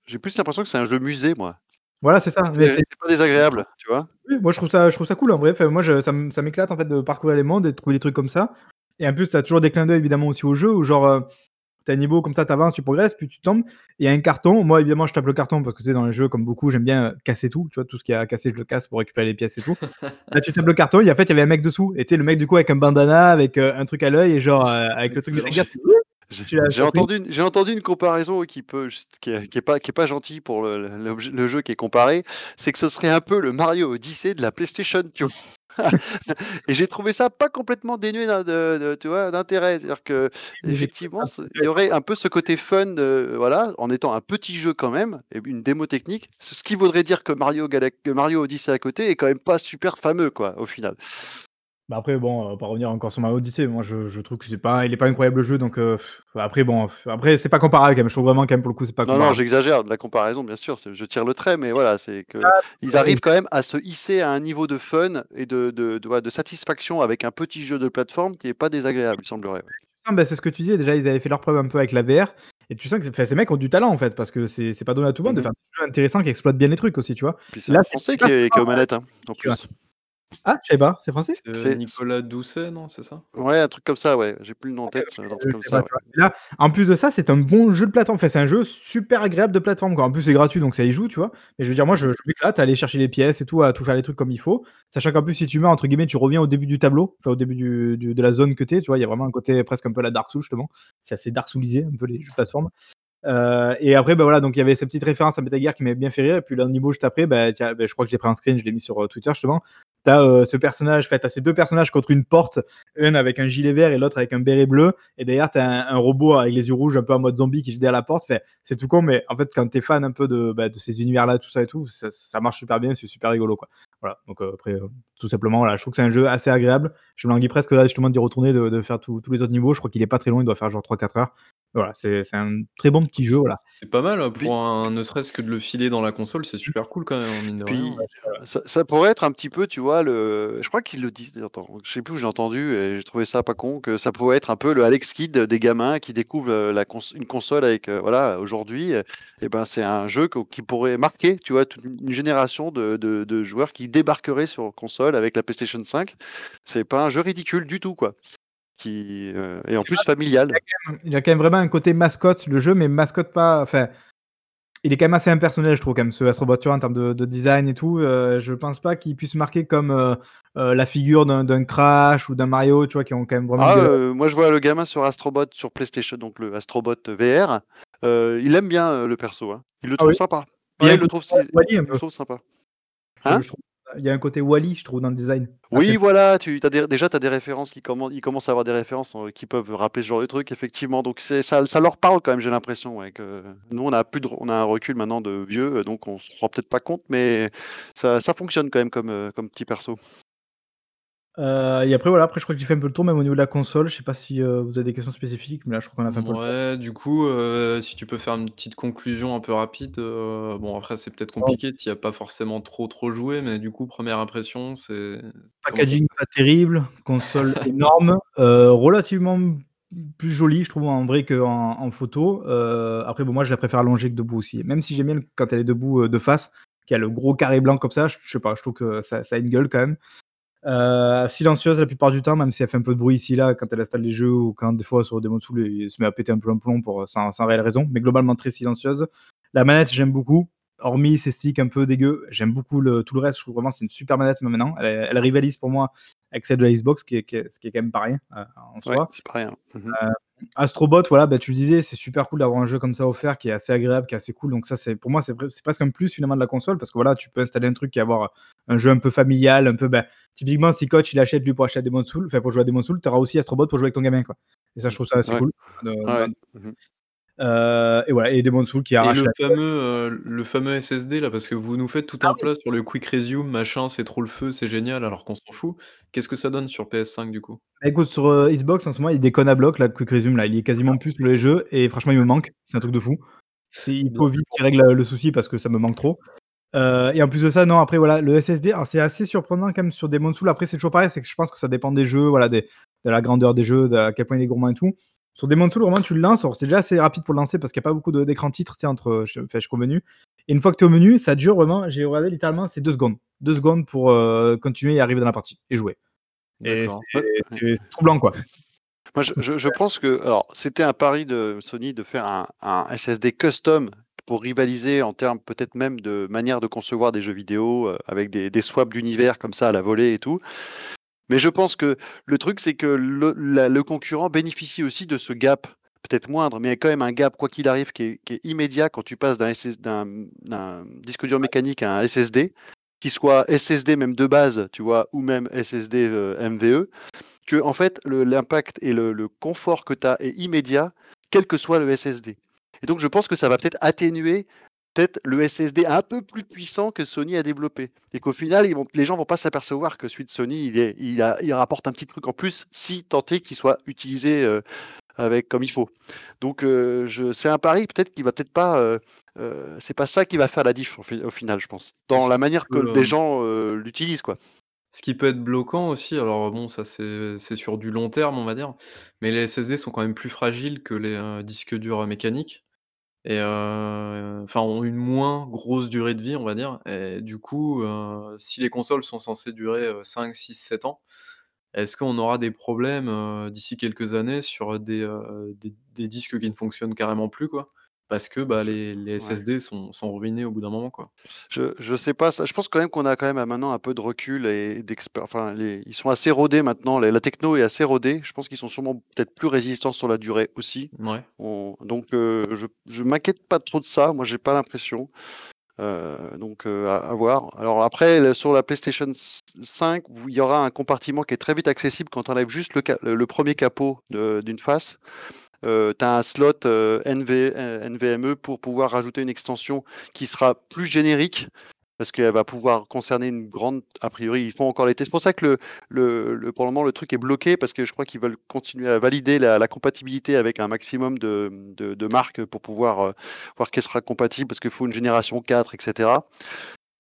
J'ai plus l'impression que c'est un jeu musée, moi. Voilà, c'est ça. Mais c'est pas désagréable, tu vois. Oui, moi je trouve ça, je trouve ça cool en vrai. moi, je, ça m'éclate en fait de parcourir les mondes et de trouver des trucs comme ça. Et en plus, tu as toujours des clins d'œil évidemment aussi au jeu où genre. Euh, T'as un niveau comme ça, tu avances, tu progresses, puis tu tombes. Il y a un carton. Moi, évidemment, je tape le carton parce que c'est dans les jeux, comme beaucoup, j'aime bien euh, casser tout. Tu vois, tout ce qui a cassé, je le casse pour récupérer les pièces et tout. Là, tu tapes le carton, et en fait, il y avait un mec dessous. Et tu sais, le mec, du coup, avec un bandana, avec euh, un truc à l'œil, et genre, avec le truc de j'ai entendu, j'ai entendu une comparaison qui peut, qui est, pas, qui est pas gentille pour le, le, jeu qui est comparé. C'est que ce serait un peu le Mario Odyssey de la PlayStation, tu vois. et j'ai trouvé ça pas complètement dénué d'intérêt. C'est-à-dire que effectivement, il y aurait un peu ce côté fun, voilà, en étant un petit jeu quand même, et une démo technique. Ce qui voudrait dire que Mario, Odyssey à côté est quand même pas super fameux, quoi, au final. Bah après, bon, on va pas revenir encore sur Mario Odyssey. Moi, je, je trouve que c'est pas, il est pas incroyable le jeu, donc euh, après, bon, après, c'est pas comparable quand même. Je trouve vraiment quand même pour le coup, c'est pas. Non, non, j'exagère de la comparaison, bien sûr. Je tire le trait, mais voilà, c'est que ah, ils arrivent quand même à se hisser à un niveau de fun et de, de, de, satisfaction avec un petit jeu de plateforme qui est pas désagréable, il semblerait. bah, c'est ce que tu disais. Déjà, ils avaient fait leur preuve un peu avec la VR. Et tu sens que ces mecs ont du talent en fait, parce que c'est pas donné à tout le monde de mmh faire des jeux intéressants qui exploitent bien les trucs aussi, tu vois. c'est un français qui est, qui est, aux manettes, hein, en plus. Ah, je sais pas, c'est français? C'est Nicolas Doucet, non, c'est ça? Ouais, un truc comme ça, ouais. J'ai plus le nom en tête, un truc comme ça. Là, en plus de ça, c'est un bon jeu de plateforme. Enfin, c'est un jeu super agréable de plateforme. Quoi. En plus, c'est gratuit, donc ça y joue, tu vois. Mais je veux dire, moi, je, je m'éclate à aller chercher les pièces et tout, à tout faire les trucs comme il faut. Sachant qu'en plus, si tu meurs, entre guillemets, tu reviens au début du tableau, enfin, au début du, de la zone que tu es. Tu vois, il y a vraiment un côté presque un peu la Dark Souls, justement. C'est assez Dark Soulisé, un peu les jeux de plateforme. Euh, et après, bah voilà, donc il y avait ces petites références à Metal Gear qui m'avaient bien fait rire. Et puis là, niveau juste après, bah, bah, je crois que j'ai pris un screen, je l'ai mis sur euh, Twitter justement. T'as euh, ce personnage, fait, t'as ces deux personnages contre une porte, un avec un gilet vert et l'autre avec un béret bleu. Et derrière, t'as un, robot avec les yeux rouges, un peu en mode zombie qui est derrière la porte. Fait, c'est tout con, mais en fait, quand t'es fan un peu de, bah, ces univers-là, tout ça et tout, ça, marche super bien, c'est super rigolo, quoi. Voilà, donc après, tout simplement, voilà, je trouve que c'est un jeu assez agréable. Je me languis presque là, justement, d'y retourner, de, de faire tous les autres niveaux. Je crois qu'il est pas très long, il doit faire genre 3-4 heures. Voilà, c'est un très bon petit jeu, voilà. C'est pas mal, hein, pour un ne serait-ce que de le filer dans la console, c'est super cool quand même, mine de rien. ça pourrait être un petit peu, tu vois, le je crois qu'il le dit, attends, je sais plus où j'ai entendu et j'ai trouvé ça pas con, que ça pourrait être un peu le Alex Kidd des gamins qui découvrent, la une console avec, voilà, aujourd'hui, et ben, c'est un jeu qui pourrait marquer, tu vois, toute une génération de de joueurs qui débarqueraient sur console avec la PlayStation 5. C'est pas un jeu ridicule du tout, quoi qui euh, et en plus familial. Il y, a quand même vraiment un côté mascotte le jeu, mais mascotte pas. Enfin, il est quand même assez impersonnel, je trouve, quand même, ce Astrobot en termes de, design et tout. Euh, je pense pas qu'il puisse marquer comme euh, la figure d'un Crash ou d'un Mario, tu vois, qui ont quand même vraiment. Ah, moi, je vois le gamin sur Astrobot sur PlayStation, donc le Astrobot VR. il aime bien le perso. Hein. Il le ah trouve sympa. il, le trouve, il le trouve sympa. Hein il y a un côté Wally, je trouve, dans le design. Oui, Assez voilà, tu as des, déjà tu as des références qui commencent, ils commencent à avoir des références euh, qui peuvent rappeler ce genre de truc, effectivement. Donc ça, ça leur parle quand même, j'ai l'impression. Ouais, que nous, on a plus de, on a un recul maintenant de vieux, donc on se rend peut-être pas compte, mais ça, ça fonctionne quand même comme, euh, comme petit perso. Euh, et après, voilà, après, je crois que j'ai fait un peu le tour, même au niveau de la console. Je sais pas si euh, vous avez des questions spécifiques, mais là, je crois qu'on a fait un peu le tour. Ouais, du coup, euh, si tu peux faire une petite conclusion un peu rapide. bon, après, c'est peut-être compliqué, tu y as pas forcément trop trop joué, mais du coup, première impression, c'est. comment ça se Packaging passe? pas terrible, console énorme, relativement plus jolie, je trouve, en vrai qu'en en photo. Après, bon, moi, je la préfère allongée que debout aussi. Même si j'aime bien le- quand elle est debout de face, qu'il y a le gros carré blanc comme ça, je, je sais pas, je trouve que ça, ça a une gueule quand même. Euh, silencieuse la plupart du temps, même si elle fait un peu de bruit ici là quand elle installe les jeux ou quand des fois sur des Soul il se met à péter un peu un plomb pour, sans, sans réelle raison, mais globalement très silencieuse. La manette, j'aime beaucoup, hormis ces sticks un peu dégueux, j'aime beaucoup le, tout le reste. Je trouve vraiment c'est une super manette maintenant. Elle, elle rivalise pour moi avec celle de la Xbox, qui est, qui est- ce qui est quand même pas rien euh, en soi. Ouais, c'est pas rien. Mhm. Astrobot, voilà, bah, tu le disais, c'est super cool d'avoir un jeu comme ça offert qui est assez agréable, qui est assez cool. Donc ça, c'est pour moi, c'est pre- c'est presque un plus finalement de la console parce que voilà, tu peux installer un truc et avoir un jeu un peu familial, un peu, bah, typiquement, si coach il achète lui pour acheter des Souls, enfin pour jouer à Demon's Souls, tu auras aussi Astrobot pour jouer avec ton gamin, quoi. Et ça, je trouve ça assez Ouais. cool. de- Ouais. de- Mhm. Euh, et voilà, et Demon's Souls qui Et arrache le la fameux, euh, le fameux SSD là, parce que vous nous faites tout Ah un plat sur le quick resume, machin, c'est trop le feu, c'est génial, alors qu'on s'en fout. Qu'est-ce que ça donne sur PS5 du coup? Bah, Écoute, sur euh, Xbox en ce moment, il déconne à bloc, là, le Quick Resume, là, il est quasiment plus sur les jeux, et franchement, il me manque. C'est un truc de fou. C'est- Il faut vite qu'il règle le souci parce que ça me manque trop. Euh, et en plus de ça, non, après, voilà, le SSD, alors c'est assez surprenant quand même sur des Soul. Après, c'est toujours pareil, c'est que je pense que ça dépend des jeux, voilà, des, de la grandeur des jeux, de à quel point il est gourmand et tout. Sur des Soul, vraiment, tu le lances, c'est déjà assez rapide pour le lancer parce qu'il n'y a pas beaucoup d'écran titre, entre, je, enfin, jusqu'au menu. Et une fois que tu es au menu, ça dure vraiment, j'ai regardé littéralement, c'est deux secondes. Deux secondes pour euh, continuer et arriver dans la partie et jouer. Et c'est troublant, quoi. Moi, je, je- je pense que alors c'était un pari de Sony de faire un, un SSD custom pour rivaliser en termes peut-être même de manière de concevoir des jeux vidéo euh, avec des, des swaps d'univers comme ça à la volée et tout. Mais je pense que le truc, c'est que le, la- le concurrent bénéficie aussi de ce gap, peut-être moindre, mais il y a quand même un gap, quoi qu'il arrive, qui est, qui est immédiat quand tu passes d'un SS d'un- d'un disque dur mécanique à un SSD, qui soit SSD même de base, tu vois, ou même SSD euh, MVE, que en fait le- l'impact et le, le confort que tu as est immédiat, quel que soit le SSD. Et donc je pense que ça va peut-être atténuer peut-être le SSD un peu plus puissant que Sony a développé. Et qu'au final, ils vont, les gens vont pas s'apercevoir que celui de Sony, il, est, il, a, il rapporte un petit truc en plus, si tant est qu'il soit utilisé euh, avec comme il faut. Donc euh, je, c'est un pari peut-être qui va peut-être pas... Euh, c'est pas ça qui va faire la diff au, fi- au final, je pense. Dans la manière que des gens l'utilisent, quoi. Ce qui peut être bloquant aussi, alors bon, ça c'est sur du long terme, on va dire, mais les SSD sont quand même plus fragiles que les disques durs mécaniques et enfin une moins grosse durée de vie, on va dire. Et du coup, si les consoles sont censées durer euh, 5, 6, 7 ans, est-ce qu'on aura des problèmes d'ici quelques années sur des, des, des disques qui ne fonctionnent carrément plus, quoi? Parce que bah, Je- les, les ouais. SSD sont, sont ruinés au bout d'un moment, quoi. Je, je sais pas, ça, je pense quand même qu'on a quand même maintenant un peu de recul et d'expert. Enfin, les- ils sont assez rodés maintenant. La, la techno est assez rodée. Je pense qu'ils sont sûrement peut-être plus résistants sur la durée aussi. Ouais. On- donc, euh, je, je m'inquiète pas trop de ça. Moi, j'ai pas l'impression. Euh, donc, euh, à, à voir. Alors après, le- sur la PlayStation 5, vous- il y aura un compartiment qui est très vite accessible quand on enlève juste le, ca- le, le premier capot de- d'une face. Euh, tu as un slot euh, NV, euh, NVMe pour pouvoir rajouter une extension qui sera plus générique parce qu'elle va pouvoir concerner une grande. A priori, ils font encore les tests. C'est pour ça que le, le, pour le moment, le truc est bloqué parce que je crois qu'ils veulent continuer à valider la, compatibilité avec un maximum de, de, marques pour pouvoir voir qu'elle sera compatible parce qu'il faut une génération 4, etc.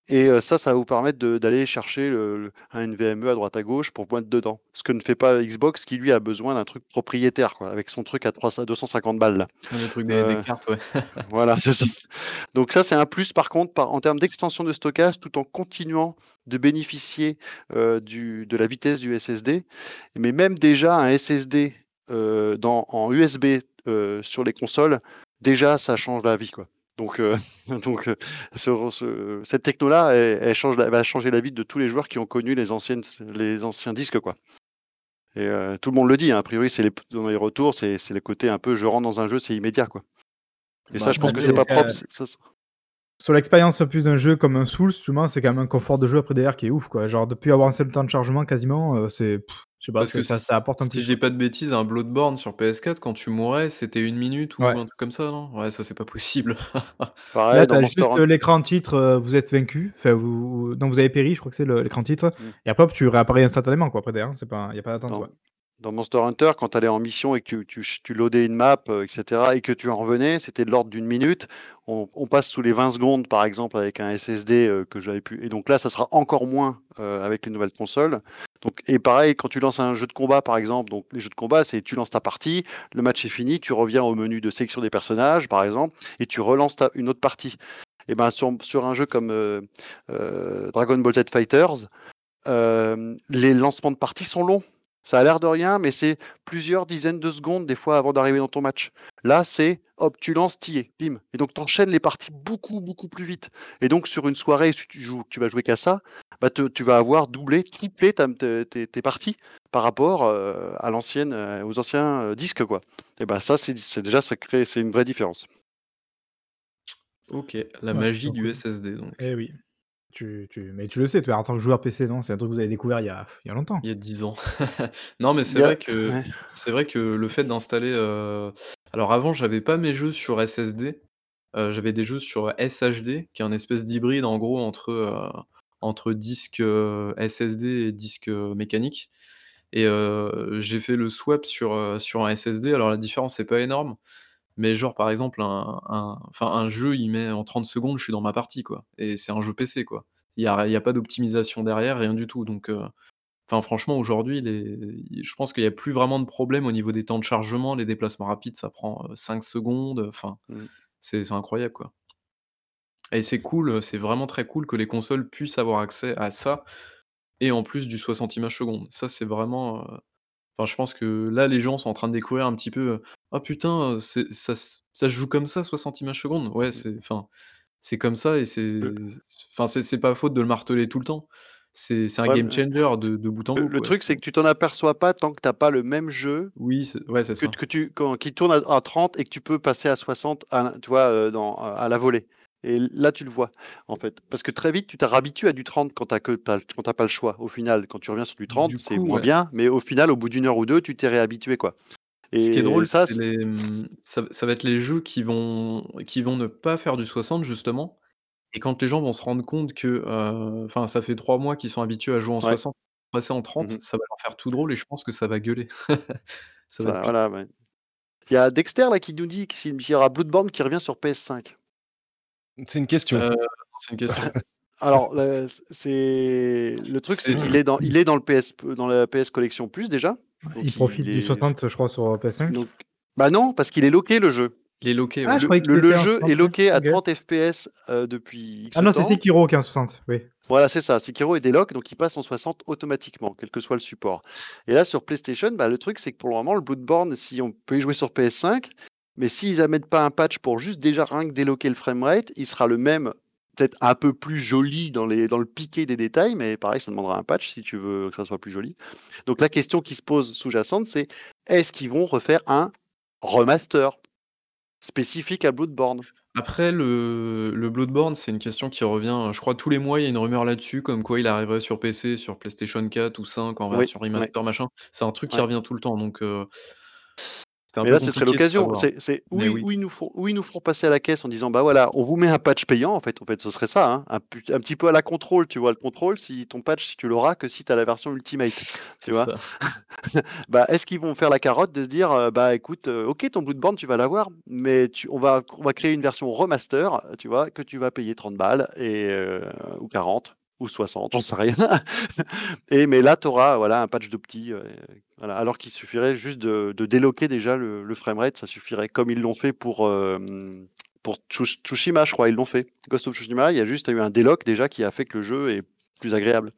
Et ça, ça va vous permettre d'aller chercher le- le- un NVMe à droite à gauche pour mettre dedans. Ce que ne fait pas Xbox qui, lui, a besoin d'un truc propriétaire, quoi, avec son truc à 300 250 balles. Là. Le truc des, des cartes, ouais. Voilà, c'est ça. Donc ça, c'est un plus par contre par, en termes d'extension de stockage, tout en continuant de bénéficier euh, du, de la vitesse du SSD. Mais même déjà un SSD euh, dans, en USB sur les consoles, déjà ça change la vie, quoi. Donc, euh, donc euh, ce- ce- cette techno-là, elle, elle change la- va changer la vie de tous les joueurs qui ont connu les, anciennes, les anciens disques, quoi. Et euh, tout le monde le dit, hein, a priori, c'est les, dans les retours, c'est c'est le côté un peu je rentre dans un jeu, c'est immédiat, quoi. Et Bah, ça, je pense que c'est pas propre. c'est- ça- Sur l'expérience plus d'un jeu comme un Souls, justement, c'est quand même un confort de jeu après derrière qui est ouf, quoi. Genre, depuis avoir un seul temps de chargement quasiment, c'est je sais pas, Parce que ça apporte un si je dis quoi. pas de bêtises, un Bloodborne sur PS4, quand tu mourais, c'était 1 minute ou Ouais. un truc comme ça, non? Ouais, ça, c'est pas possible. Là, Pareil tu dans as Monster juste, heu, l'écran titre, heu, vous êtes vaincu, enfin vous non, vous avez péri, je crois que c'est le l'écran titre Mmh. et après hop, tu réapparais instantanément, quoi, après derrière, hein, c'est pas il y a pas d'attente, Dans quoi. Dans Monster Hunter, quand tu allais en mission et que tu loadais une map, heu, et cetera et que tu en revenais, c'était de l'ordre d'une minute. On passe sous les 20 secondes, par exemple, avec un SSD, heu, que j'avais pu et donc là, ça sera encore moins, heu, avec les nouvelles consoles. Donc et pareil, quand tu lances un jeu de combat, par exemple, donc les jeux de combat, c'est tu lances ta partie, le match est fini, tu reviens au menu de sélection des personnages, par exemple, et tu relances une autre partie. Et ben, sur sur un jeu comme, Dragon Ball Z Fighters, les lancements de parties sont longs. Ça a l'air de rien, mais c'est plusieurs dizaines de secondes, des fois, avant d'arriver dans ton match. Là, c'est hop, tu lances, tu y es, bim et donc tu enchaînes les parties beaucoup, beaucoup plus vite et donc sur une soirée, si tu joues tu vas jouer qu'à ça, bah, te tu vas avoir doublé, triplé ta tes parties par rapport, heu, à l'ancienne, heu, aux anciens, heu, disques, quoi et bah, ça, c'est c'est déjà ça crée c'est une vraie différence. OK, la Ouais, magie donc du. SSD, donc. Eh oui. Tu tu mais tu le sais, toi, en tant que joueur PC, non? C'est un truc que vous avez découvert il y a il y a longtemps? Il y a 10 ans. Non, mais Il c'est y a vrai que ouais. c'est vrai que le fait d'installer, heu alors avant, j'avais pas mes jeux sur SSD, heu, j'avais des jeux sur SHD, qui est un espèce d'hybride, en gros, entre, heu, entre disque, heu, SSD et disque, heu, mécanique et heu, j'ai fait le swap sur, heu, sur un SSD. Alors la différence, c'est pas énorme, mais genre, par exemple, un un jeu, il met en 30 secondes, je suis dans ma partie, quoi et c'est un jeu PC, quoi. Il y a y a pas d'optimisation derrière, rien du tout donc heu, enfin, franchement, aujourd'hui, les je pense qu'il y a plus vraiment de problème au niveau des temps de chargement. Les déplacements rapides, ça prend, heu, 5 secondes, enfin, Mmh. c'est incroyable, quoi et c'est cool, heu, c'est vraiment très cool que les consoles puissent avoir accès à ça et en plus du 60 images secondes. Ça, c'est vraiment, enfin, je pense que là, les gens sont en train de découvrir un petit peu, heu: «Oh putain, c'est ça se ça se joue comme ça 60 images secondes?» ouais, Mmh. c'est enfin, c'est comme ça et c'est Le enfin, c'est c'est pas faute de le marteler tout le temps. C'est c'est un ouais, game mais changer de de bout en le bout, le quoi, truc, c'est c'est que tu t'en aperçois pas tant que tu as pas le même jeu oui, c'est ouais, c'est que ça. que tu quand qui tourne à à 30 et que tu peux passer à 60 à la tu vois, heu, dans à la volée et là, tu le vois, en fait. Parce que très vite, tu t'es réhabitué à du 30 quand tu as que tu as quand tu as pas le choix. Au final, quand tu reviens sur du 30, Du c'est moins ouais. bien, mais au final, au bout d'1 heure ou 2, tu t'es réhabitué, quoi Ce qui est et drôle, ça, c'est c les, mmh, ça ça va être les jeux qui vont qui vont ne pas faire du 60 justement et quand les gens vont se rendre compte que, heu, enfin, ça fait 3 mois qu'ils sont habitués à jouer en ouais. 60, passer en Mmh 30, mh. ça va leur faire tout drôle et je pense que ça va gueuler. Ça va voilà, ouais. Il y a Dexter, là, qui nous dit que s'il y aura Bloodborne qui revient sur PS5. C'est une question. Heu, c'est une question. Alors, le c c'est le truc, c'est C'est qu'il est dans il est dans le PS dans la PS Collection Plus déjà, Il donc il profite du est 60, je crois, sur, heu, PS5? donc bah, non, parce qu'il est locké le jeu. il est locké, Ah, ouais. Le jeu 60, est locké à OK. 30 FPS, depuis Ah X non, c'est. Sekiro qui est en 60, oui. Voilà, c'est ça, Sekiro est délock, donc il passe en 60 automatiquement, quel que soit le support et là, sur PlayStation, bah, le truc, c'est que pour le moment, le Bloodborne, si on peut y jouer sur PS5, mais s'ils émettent pas un patch pour juste déjà rien que délocker le framerate, il sera le même, peut-être un peu plus joli dans les dans le piqué des détails, mais pareil, ça demandera un patch si tu veux que ça soit plus joli. Donc la question qui se pose sous-jacente, c'est: est-ce qu'ils vont refaire un remaster spécifique à Bloodborne? Après le le Bloodborne, c'est une question qui revient, je crois tous les mois, il y a une rumeur là-dessus, comme quoi il arriverait sur PC, sur PlayStation 4 ou 5 en Oui, version remaster machin. C'est un truc qui ouais. revient tout le temps donc un Mais là, ce serait l'occasion. C'est ils oui. ou ils nous font ou ils nous feront passer à la caisse en disant: «Bah, voilà, on vous met un patch payant», en fait en fait, ce serait ça, hein, un petit peu à la Control, tu vois? Le Control, si ton patch, si tu l'auras que si tu as la version Ultimate, tu vois? Bah, est-ce qu'ils vont faire la carotte de se dire, heu: «Bah, écoute, heu, OK, ton Bloodborne, tu vas l'avoir, mais tu on va on va créer une version remaster, tu vois? Que tu vas payer 30 balles et heu, ou 40 ou 60, j'en sais rien et mais là, tu auras, voilà, un patch d'opti, heu, voilà, alors qu'il suffirait juste de de délocker déjà le le framerate, ça suffirait, comme ils l'ont fait pour, hem, pour Tsush Tsushima, je crois, ils l'ont fait. Ghost of Tsushima, il y a juste eu un délock déjà qui a fait que le jeu est plus agréable.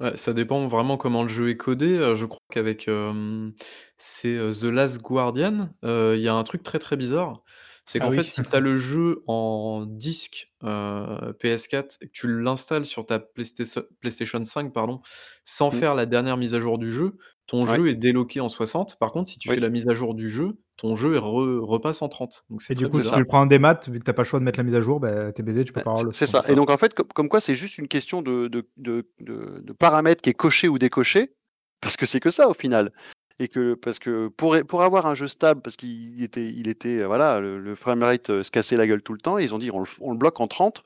Ouais, ça dépend vraiment comment le jeu est codé, heu, je crois qu'avec, hem, c'est, The Last Guardian, heu, il y a un truc très, très bizarre. C'est Ah qu'en fait, oui. si tu as le jeu en disque, heu, PS4 et que tu l'installes sur ta PlayStation PlayStation 5 pardon, sans Mmh. faire la dernière mise à jour du jeu, ton Ouais. jeu est déloqué en 60. Par contre, si tu Oui. fais la mise à jour du jeu, ton jeu est re repasse en 30. Donc c'est Et du très coup, si bizarre. tu le prends en démat, vu que tu as pas le choix de mettre la mise à jour, bah, tu es baisé, tu peux Bah, pas avoir c'est le c'est 60. ça. Et donc en fait, comme, comme quoi, c'est juste une question de, de, de, de, de paramètres qui est coché ou décoché, parce que c'est que ça au final. Et que parce que pour, pour avoir un jeu stable, parce qu'il était, il était, euh, voilà, le, le framerate euh, se cassait la gueule tout le temps, ils ont dit on le, on le bloque en 30.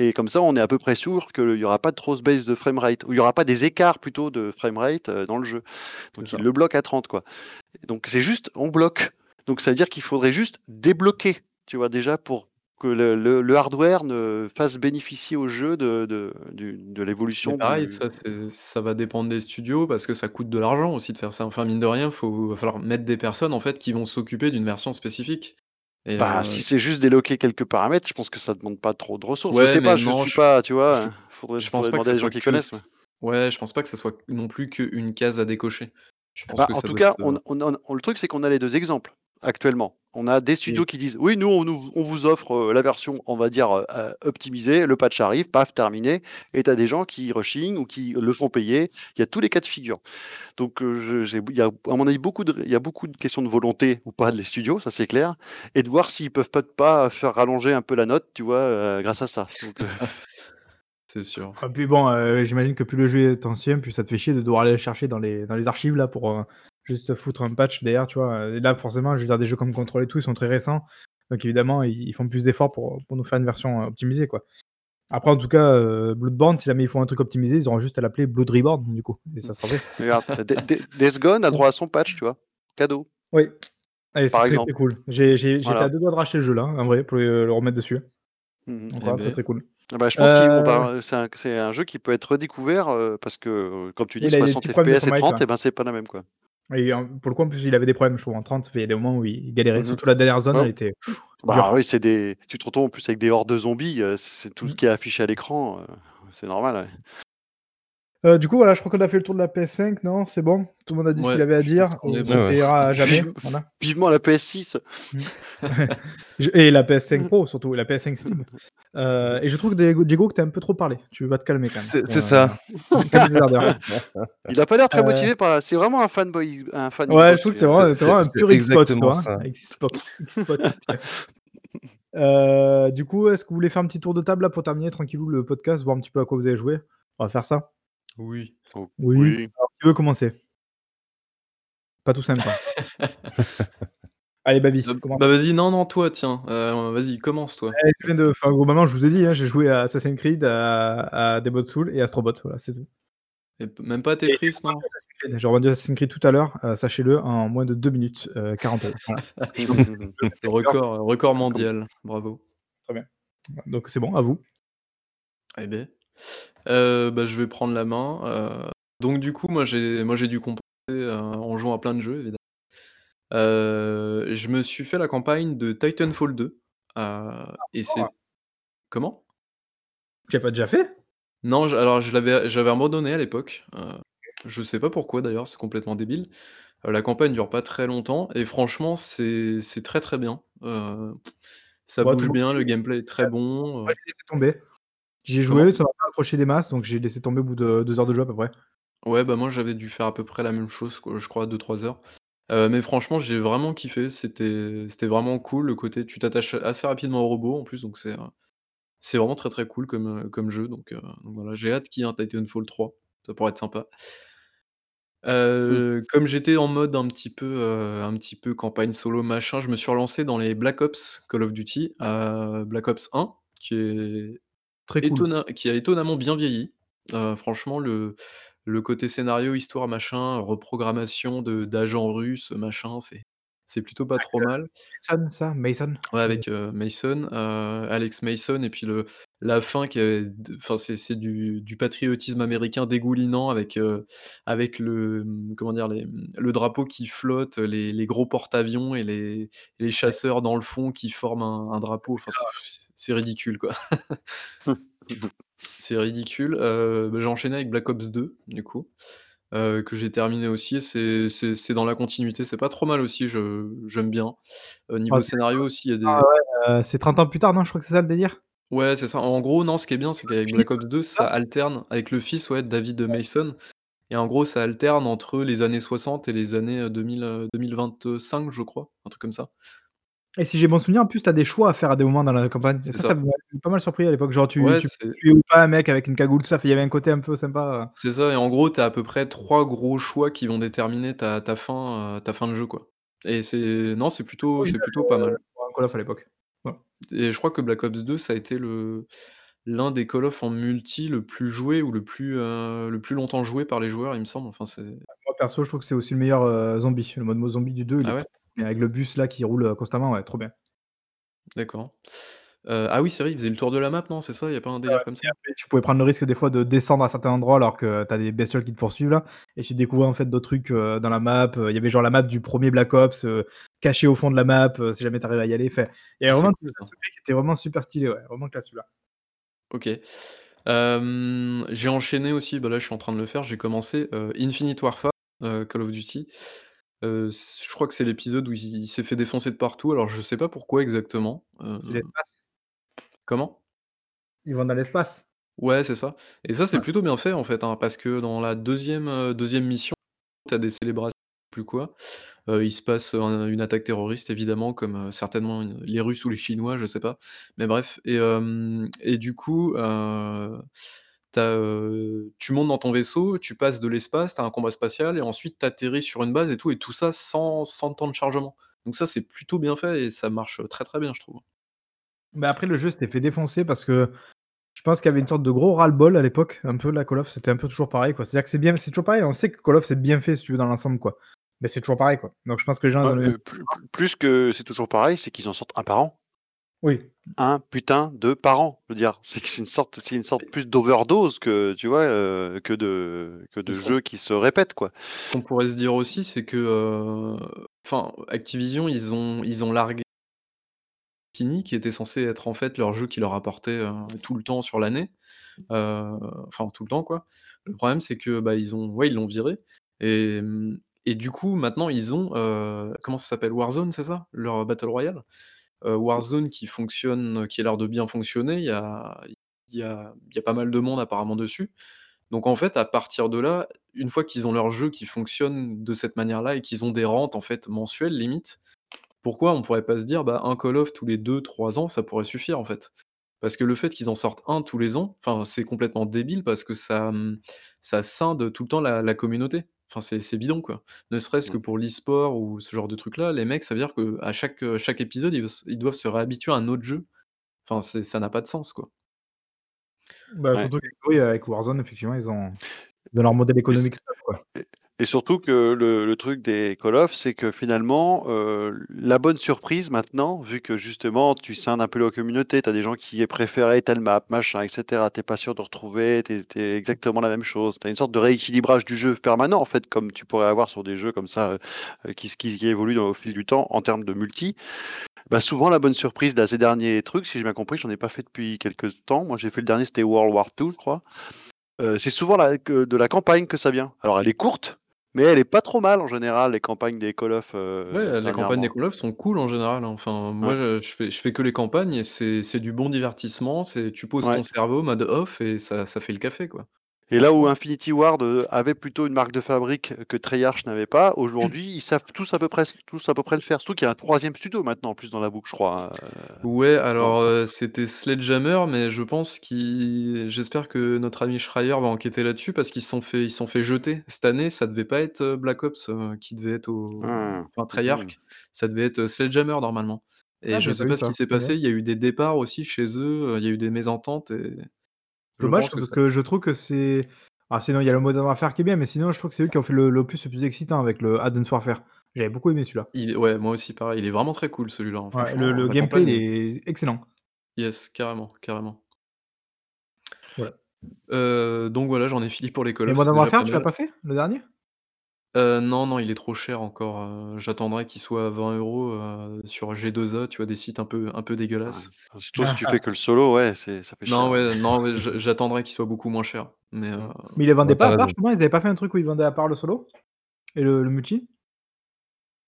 Et comme ça, on est à peu près sûr qu'il n'y aura pas de grosse baisse de framerate, ou il n'y aura pas des écarts plutôt de framerate euh, dans le jeu. Donc ils le bloquent à 30, quoi. Donc c'est juste, on bloque. Donc ça veut dire qu'il faudrait juste débloquer, tu vois, déjà pour que le, le- le hardware ne fasse bénéficier au jeu de, de, l'évolution pareil, du. ça, va dépendre des studios parce que ça coûte de l'argent aussi de faire ça. Enfin, mine de rien, faut va falloir mettre des personnes, en fait, qui vont s'occuper d'une version spécifique et Bah, heu si c'est juste déloquer quelques paramètres, je pense que ça demande pas trop de ressources. je Ouais, sais mais pas, je non, suis je pas, tu vois, je faudrait, je pense faudrait pas que demander à ça des gens soit qui que connaissent. ç mais- ouais, je pense pas que ça soit non plus qu'une case à décocher. Je pense Bah, que en tout cas, être, on, heu on- on- on- le truc, c'est qu'on a les deux exemples actuellement. On a des studios Oui. qui disent oui, nous, on, nous- on vous offre euh, la version, on va dire, euh, optimisée, le patch arrive, paf, terminé. Et tu as des gens qui rushing ou qui le font payer. Il y a tous les cas de figure. Donc, euh, je- il y a, à mon avis, beaucoup de, il y a beaucoup de questions de volonté ou pas de les studios, ça c'est clair, et de voir s'ils peuvent pas, pas faire rallonger un peu la note, tu vois, euh, grâce à ça. Donc, euh, C'est sûr. Et puis bon, euh, j'imagine que plus le jeu est ancien, plus ça te fait chier de devoir aller le chercher dans les, dans les archives là pour euh, juste foutre un patch derrière, tu vois. Et là, forcément, je veux dire, des jeux comme Control et tout, ils sont très récents. Donc évidemment, ils, ils font plus d'efforts pour, pour nous faire une version euh, optimisée, quoi. Après, en tout cas, euh, Bloodborne, si jamais ils font un truc optimisé, ils auront juste à l'appeler Blood Reborn, du coup. Et ça sera fait. Death Gone a droit à son patch, tu vois, cadeau. Oui. Allez, c'est Par très, exemple. très cool. J'ai- Voilà. à deux doigts de racheter le jeu là, en vrai, pour le, le remettre dessus. Donc Eh voilà, ben. très très cool. Ah bah, je pense que Euh, c'est un, c'est un jeu qui peut être redécouvert euh, parce que, comme tu dis, Il a des 60 petits problèmes de FPS et framerate, 30, ouais. et ben c'est pas la même quoi. Et pour le coup, en plus, il avait des problèmes, je trouve, en 30. Il y a des moments où il galérait. Mhm. Surtout la dernière zone, Ouais. elle était pff, Bah dure. oui, c'est des. Tu te retrouves en plus avec des hordes de zombies, euh, c'est tout ce Mhm. qui est affiché à l'écran, euh, c'est normal. ouais. Euh, du coup, voilà, je crois qu'on a fait le tour de la PS5, non? C'est bon? Tout le monde a dit ce qu'il avait à dire. On Ouais. payera à jamais. Vive- Voilà. Vivement la PS6. Je- Et la PS5 Pro, surtout, et la PS5 Slim. Euh, et je trouve que Diego, que t'as un peu trop parlé. Tu vas te calmer quand même. C'est Euh, ça. Il a pas l'air très Euh, motivé par. C'est vraiment un fanboy. Un fan Ouais, je trouve que c'est vraiment, un pur Xbox, toi. ça. hein. Xbox. Euh, du coup, est-ce que vous voulez faire un petit tour de table là pour terminer tranquillou le podcast, voir un petit peu à quoi vous avez joué? On va faire ça Oui. Oh, Oui. oui. Alors, qui veut commencer? Pas tous en même temps. Allez, Babi, Bah commence. bah, vas-y, non, non, toi, tiens, heu, vas-y, commence toi. Eh, je viens de... enfin, globalement, je vous ai dit, hein, j'ai joué à Assassin's Creed, à, à Demon Soul et Astrobot. Voilà, c'est tout. Et p même pas Et j'ai Tetris, non? revendu Assassin's Creed. J'ai revendu Assassin's Creed tout à l'heure, euh, sachez-le, en moins de 2 minutes, euh, 40 euros. Voilà. C'est record, record mondial, bravo. Très bien. Donc c'est bon, à vous. Eh beh, heu, bah, je vais prendre la main, heu, donc du coup, moi j'ai moi j'ai dû compenser, heu, en jouant à plein de jeux évidemment. Heu, je me suis fait la campagne de Titanfall 2, heu, et c'est comment? Tu l'as pas déjà fait? Non, je alors je l'avais j'avais abandonné à l'époque, heu, je sais pas pourquoi d'ailleurs, c'est complètement débile. Heu, la campagne dure pas très longtemps et franchement c'est c'est très, très bien. Heu, ça tout bouge le monde bien, le gameplay est très bon, Moi, heu j'ai laissé tomber. J'y ai Comment? joué, ça m'a pas accroché des masses, donc j'ai laissé tomber au bout de 2 heures de jeu à peu près. Ouais, bah, moi j'avais dû faire à peu près la même chose quoi, je crois 2-3 heures. Heu, mais franchement j'ai vraiment kiffé, c'était c'était vraiment cool, le côté tu t'attaches assez rapidement au robot en plus, donc c'est, vraiment très, très cool comme, heu, comme jeu donc heu, donc voilà, j'ai hâte qu'il y ait un Titanfall 3, ça pourrait être sympa. Heu, comme j'étais en mode un petit peu, un petit peu campagne solo machin, je me suis relancé dans les Black Ops Call of Duty, Black Ops 1 qui est Très cool. étonna qui a étonnamment bien vieilli. Heu, franchement le le côté scénario, histoire, machin, reprogrammation de d'agents russes, machin, c'est c'est plutôt pas trop mal. Mason, ça Mason Ouais, avec, heu, Mason, Alex Mason et puis le la fin qui est enfin c'est c'est du du patriotisme américain dégoulinant avec, avec le, mmh, comment dire? Les, mmh, le drapeau qui flotte, les les gros porte-avions et les les chasseurs dans le fond qui forment un un drapeau, enfin c'est c'est ridicule quoi. C'est ridicule, bah, j'ai enchaîné avec Black Ops 2 du coup, que j'ai terminé aussi. C'est dans la continuité, c'est pas trop mal aussi, je j'aime bien. Heu, niveau Ah, scénario aussi, il y a ah des ouais, heu, c'est 30 ans plus tard, non? Je crois que c'est ça le délire? Ouais, c'est ça. En gros, non, ce qui est bien, c'est qu'avec Black Ops 2, c'est ça? ça alterne avec le fils, ouais, de David Mason, et en gros, ça alterne entre les années 60 et les années, heu, 2000, heu, 2025, je crois, un truc comme ça. Et si j'ai bon souvenir, en plus, tu as des choix à faire à des moments dans la campagne et C'est ça, ça ça. m'avait pas mal surpris à l'époque. Genre tu Ouais, tu c'est tuer ou pas un mec avec une cagoule, tout ça, il y avait un côté un peu sympa, c'est ça et en gros, tu as à peu près 3 gros choix qui vont déterminer ta ta fin, ta fin de jeu, quoi et c'est non, c'est Plutôt plutôt c'est original, plutôt pas mal. pour un Call of à l'époque. Et je crois que Black Ops 2, ça a été le l'un des Call of en multi le plus joué ou le plus, heu, le plus longtemps joué par les joueurs, il me semble, enfin, c'est Moi perso, je trouve que c'est aussi le meilleur, heu, zombie. Le mode zombie du 2, il Ah ouais? trop avec le bus là qui roule, heu, constamment, ouais, trop bien. D'accord. Heu, ah oui, c'est vrai, il faisait le tour de la map, non, c'est ça? Il y a pas un ouais délire comme ça? après tu pouvais prendre le risque des fois de descendre à certains endroits alors que tu as des bestioles qui te poursuivent là et tu découvrais en fait d'autres trucs, heu, dans la map, heu, il y avait genre la map du 1er Black Ops, heu, cachée au fond de la map, heu, si jamais tu arrives à y aller, enfin, il y Ah, avait c'est vraiment cool qui était vraiment super stylé, ouais, vraiment classe celui-là. OK. Hem, j'ai enchaîné aussi, bah, là, je suis en train de le faire, j'ai commencé, heu, Infinite Warfare, Call of Duty. Je crois que c'est l'épisode où il il s'est fait défoncer de partout, alors je sais pas pourquoi exactement, C'est l'espace. comment? Ils vont dans l'espace. Ouais, c'est ça et ça, c'est Ouais. plutôt bien fait, en fait, hein, parce que dans la 2e, heu, 2e mission, tu as des célébrations, plus quoi, heu, il se passe, une attaque terroriste évidemment comme, heu, certainement les Russes ou les Chinois, je sais pas, mais bref et du coup, heu, tu montes dans ton vaisseau, tu passes de l'espace, tu as un combat spatial et ensuite tu atterris sur une base et tout et tout ça sans temps de chargement. Donc ça, c'est plutôt bien fait et ça marche, très, très bien, je trouve. Bah, après le jeu s'était fait défoncer parce que je pense qu'il y avait une sorte de gros ras-le-bol à l'époque, un peu la Call of, c'était un peu toujours pareil, quoi. C'est-à-dire que c'est bien c'est toujours pareil, on sait que Call of c'est bien fait si tu veux dans l'ensemble, quoi, mais c'est toujours pareil, quoi. Donc je pense que les gens Ouais, plus que c'est toujours pareil, c'est qu'ils en sortent 1 par an. Oui. 1 putain de par an. Je veux dire, c'est que c'est une sorte c'est une sorte plus d'overdose que, tu vois, heu, que de que de jeux qui se répètent, quoi. ce qu'on pourrait se dire aussi, c'est que, heu, enfin, Activision, ils ont ils ont largué qui était censé être, en fait, leur jeu qui leur apportait, heu, tout le temps sur l'année, enfin tout le temps, quoi. Le problème, c'est que, bah, ils ont ouais, ils l'ont viré et mmh et du coup, maintenant, ils ont, heu, comment ça s'appelle? Warzone, c'est ça? Leur battle royale? Heu, Warzone qui fonctionne, qui a l'air de bien fonctionner, il y a il y a il y a pas mal de monde apparemment dessus. Donc en fait, à partir de là, une fois qu'ils ont leur jeu qui fonctionne de cette manière-là et qu'ils ont des rentes, en fait, mensuelles limite, pourquoi on pourrait pas se dire: «Bah, un Call of tous les 2-3 ans, ça pourrait suffire», en fait? Parce que le fait qu'ils en sortent 1 tous les ans, enfin, c'est complètement débile parce que ça, mmh, ça scinde tout le temps la la communauté. Enfin, c'est c'est bidon, quoi. Ne serait-ce que Mmh. pour l'e-sport ou ce genre de truc-là, les mecs, ça veut dire qu'à chaque, heu, chaque épisode, ils s ils doivent se réhabituer à un autre jeu. Enfin, c'est ça n'a pas de sens, quoi. Bah, Ouais. surtout que oui, avec Warzone, effectivement, ils ont ils ont leur modèle économique stable, quoi. et et surtout que le truc des Call of, c'est que finalement, heu, la bonne surprise maintenant, vu que justement tu scindes un peu la communauté, tu as des gens qui préféraient telle map, machin et cetera, tu es pas sûr de retrouver, tu es exactement la même chose. Tu as une sorte de rééquilibrage du jeu permanent, en fait, comme tu pourrais avoir sur des jeux comme ça, heu, qui évoluent au fil du temps en termes de multi. Bah, souvent la bonne surprise, là, ces derniers trucs, si j'ai bien compris, j'en ai pas fait depuis quelque temps. Moi, j'ai fait le dernier, c'était World War II, je crois. Heu, c'est souvent de la campagne que ça vient. Alors elle est courte, mais elle est pas trop mal en général, les campagnes des Call of, heu, Ouais, les campagnes des dernièrement. Call of sont cool en général, hein. Enfin, moi, Ouais. je je fais je fais que les campagnes et c'est c'est du bon divertissement, c'est tu poses Ouais. ton cerveau, mode off et ça ça fait le café, quoi. Et là où. Infinity Ward, heu, avait plutôt une marque de fabrique que Treyarch n'avait pas, aujourd'hui, ils savent tous à peu près tous à peu près le faire. Surtout qu'il y a un 3e studio maintenant en plus dans la boucle, je crois, hein, heu, Ouais, alors, heu, c'était Sledgehammer, mais je pense qu'ils j'espère que notre ami Schreier va enquêter là-dessus parce qu'ils se sont fait ils sont fait jeter. Cette année, ça devait pas être, Black Ops, qui devait être au Mmh. enfin Mmh mh. Treyarch, ça devait être, Sledgehammer normalement et Ah, je pas sais pas ce qui s'est passé, il y a eu des départs aussi chez eux, il y a eu des mésententes et Dommage que parce que je trouve que c'est ah sinon il y a le Modern Warfare qui est bien, mais sinon je trouve que c'est eux qui ont fait le l'opus le plus excitant avec le Advanced Warfare. J'avais beaucoup aimé celui-là. il ouais, moi aussi pareil, il est vraiment très cool celui-là, hein, Ouais, le le gameplay il est excellent. yes, carrément, carrément. Voilà. Heu, donc voilà, j'en ai fini pour les Call Et of, c'est Modern Warfare, tu l'as pas fait, le dernier? Heu, non, non, il est trop cher encore, heu, j'attendrai qu'il soit à 20 €, heu, sur G2A, tu vois? Des sites un peu un peu Ouais, dégueulasses. surtout si tu fais que le solo, ouais, c'est ça fait Non, cher, ouais. ouais, non, ouais, je j'attendrai qu'il soit beaucoup moins cher, mais heu, Mmh. Mais ils les Ouais, vendaient tu pas as à part raison. justement? Ils avaient pas fait un truc où ils vendaient à part le solo? Et le le multi?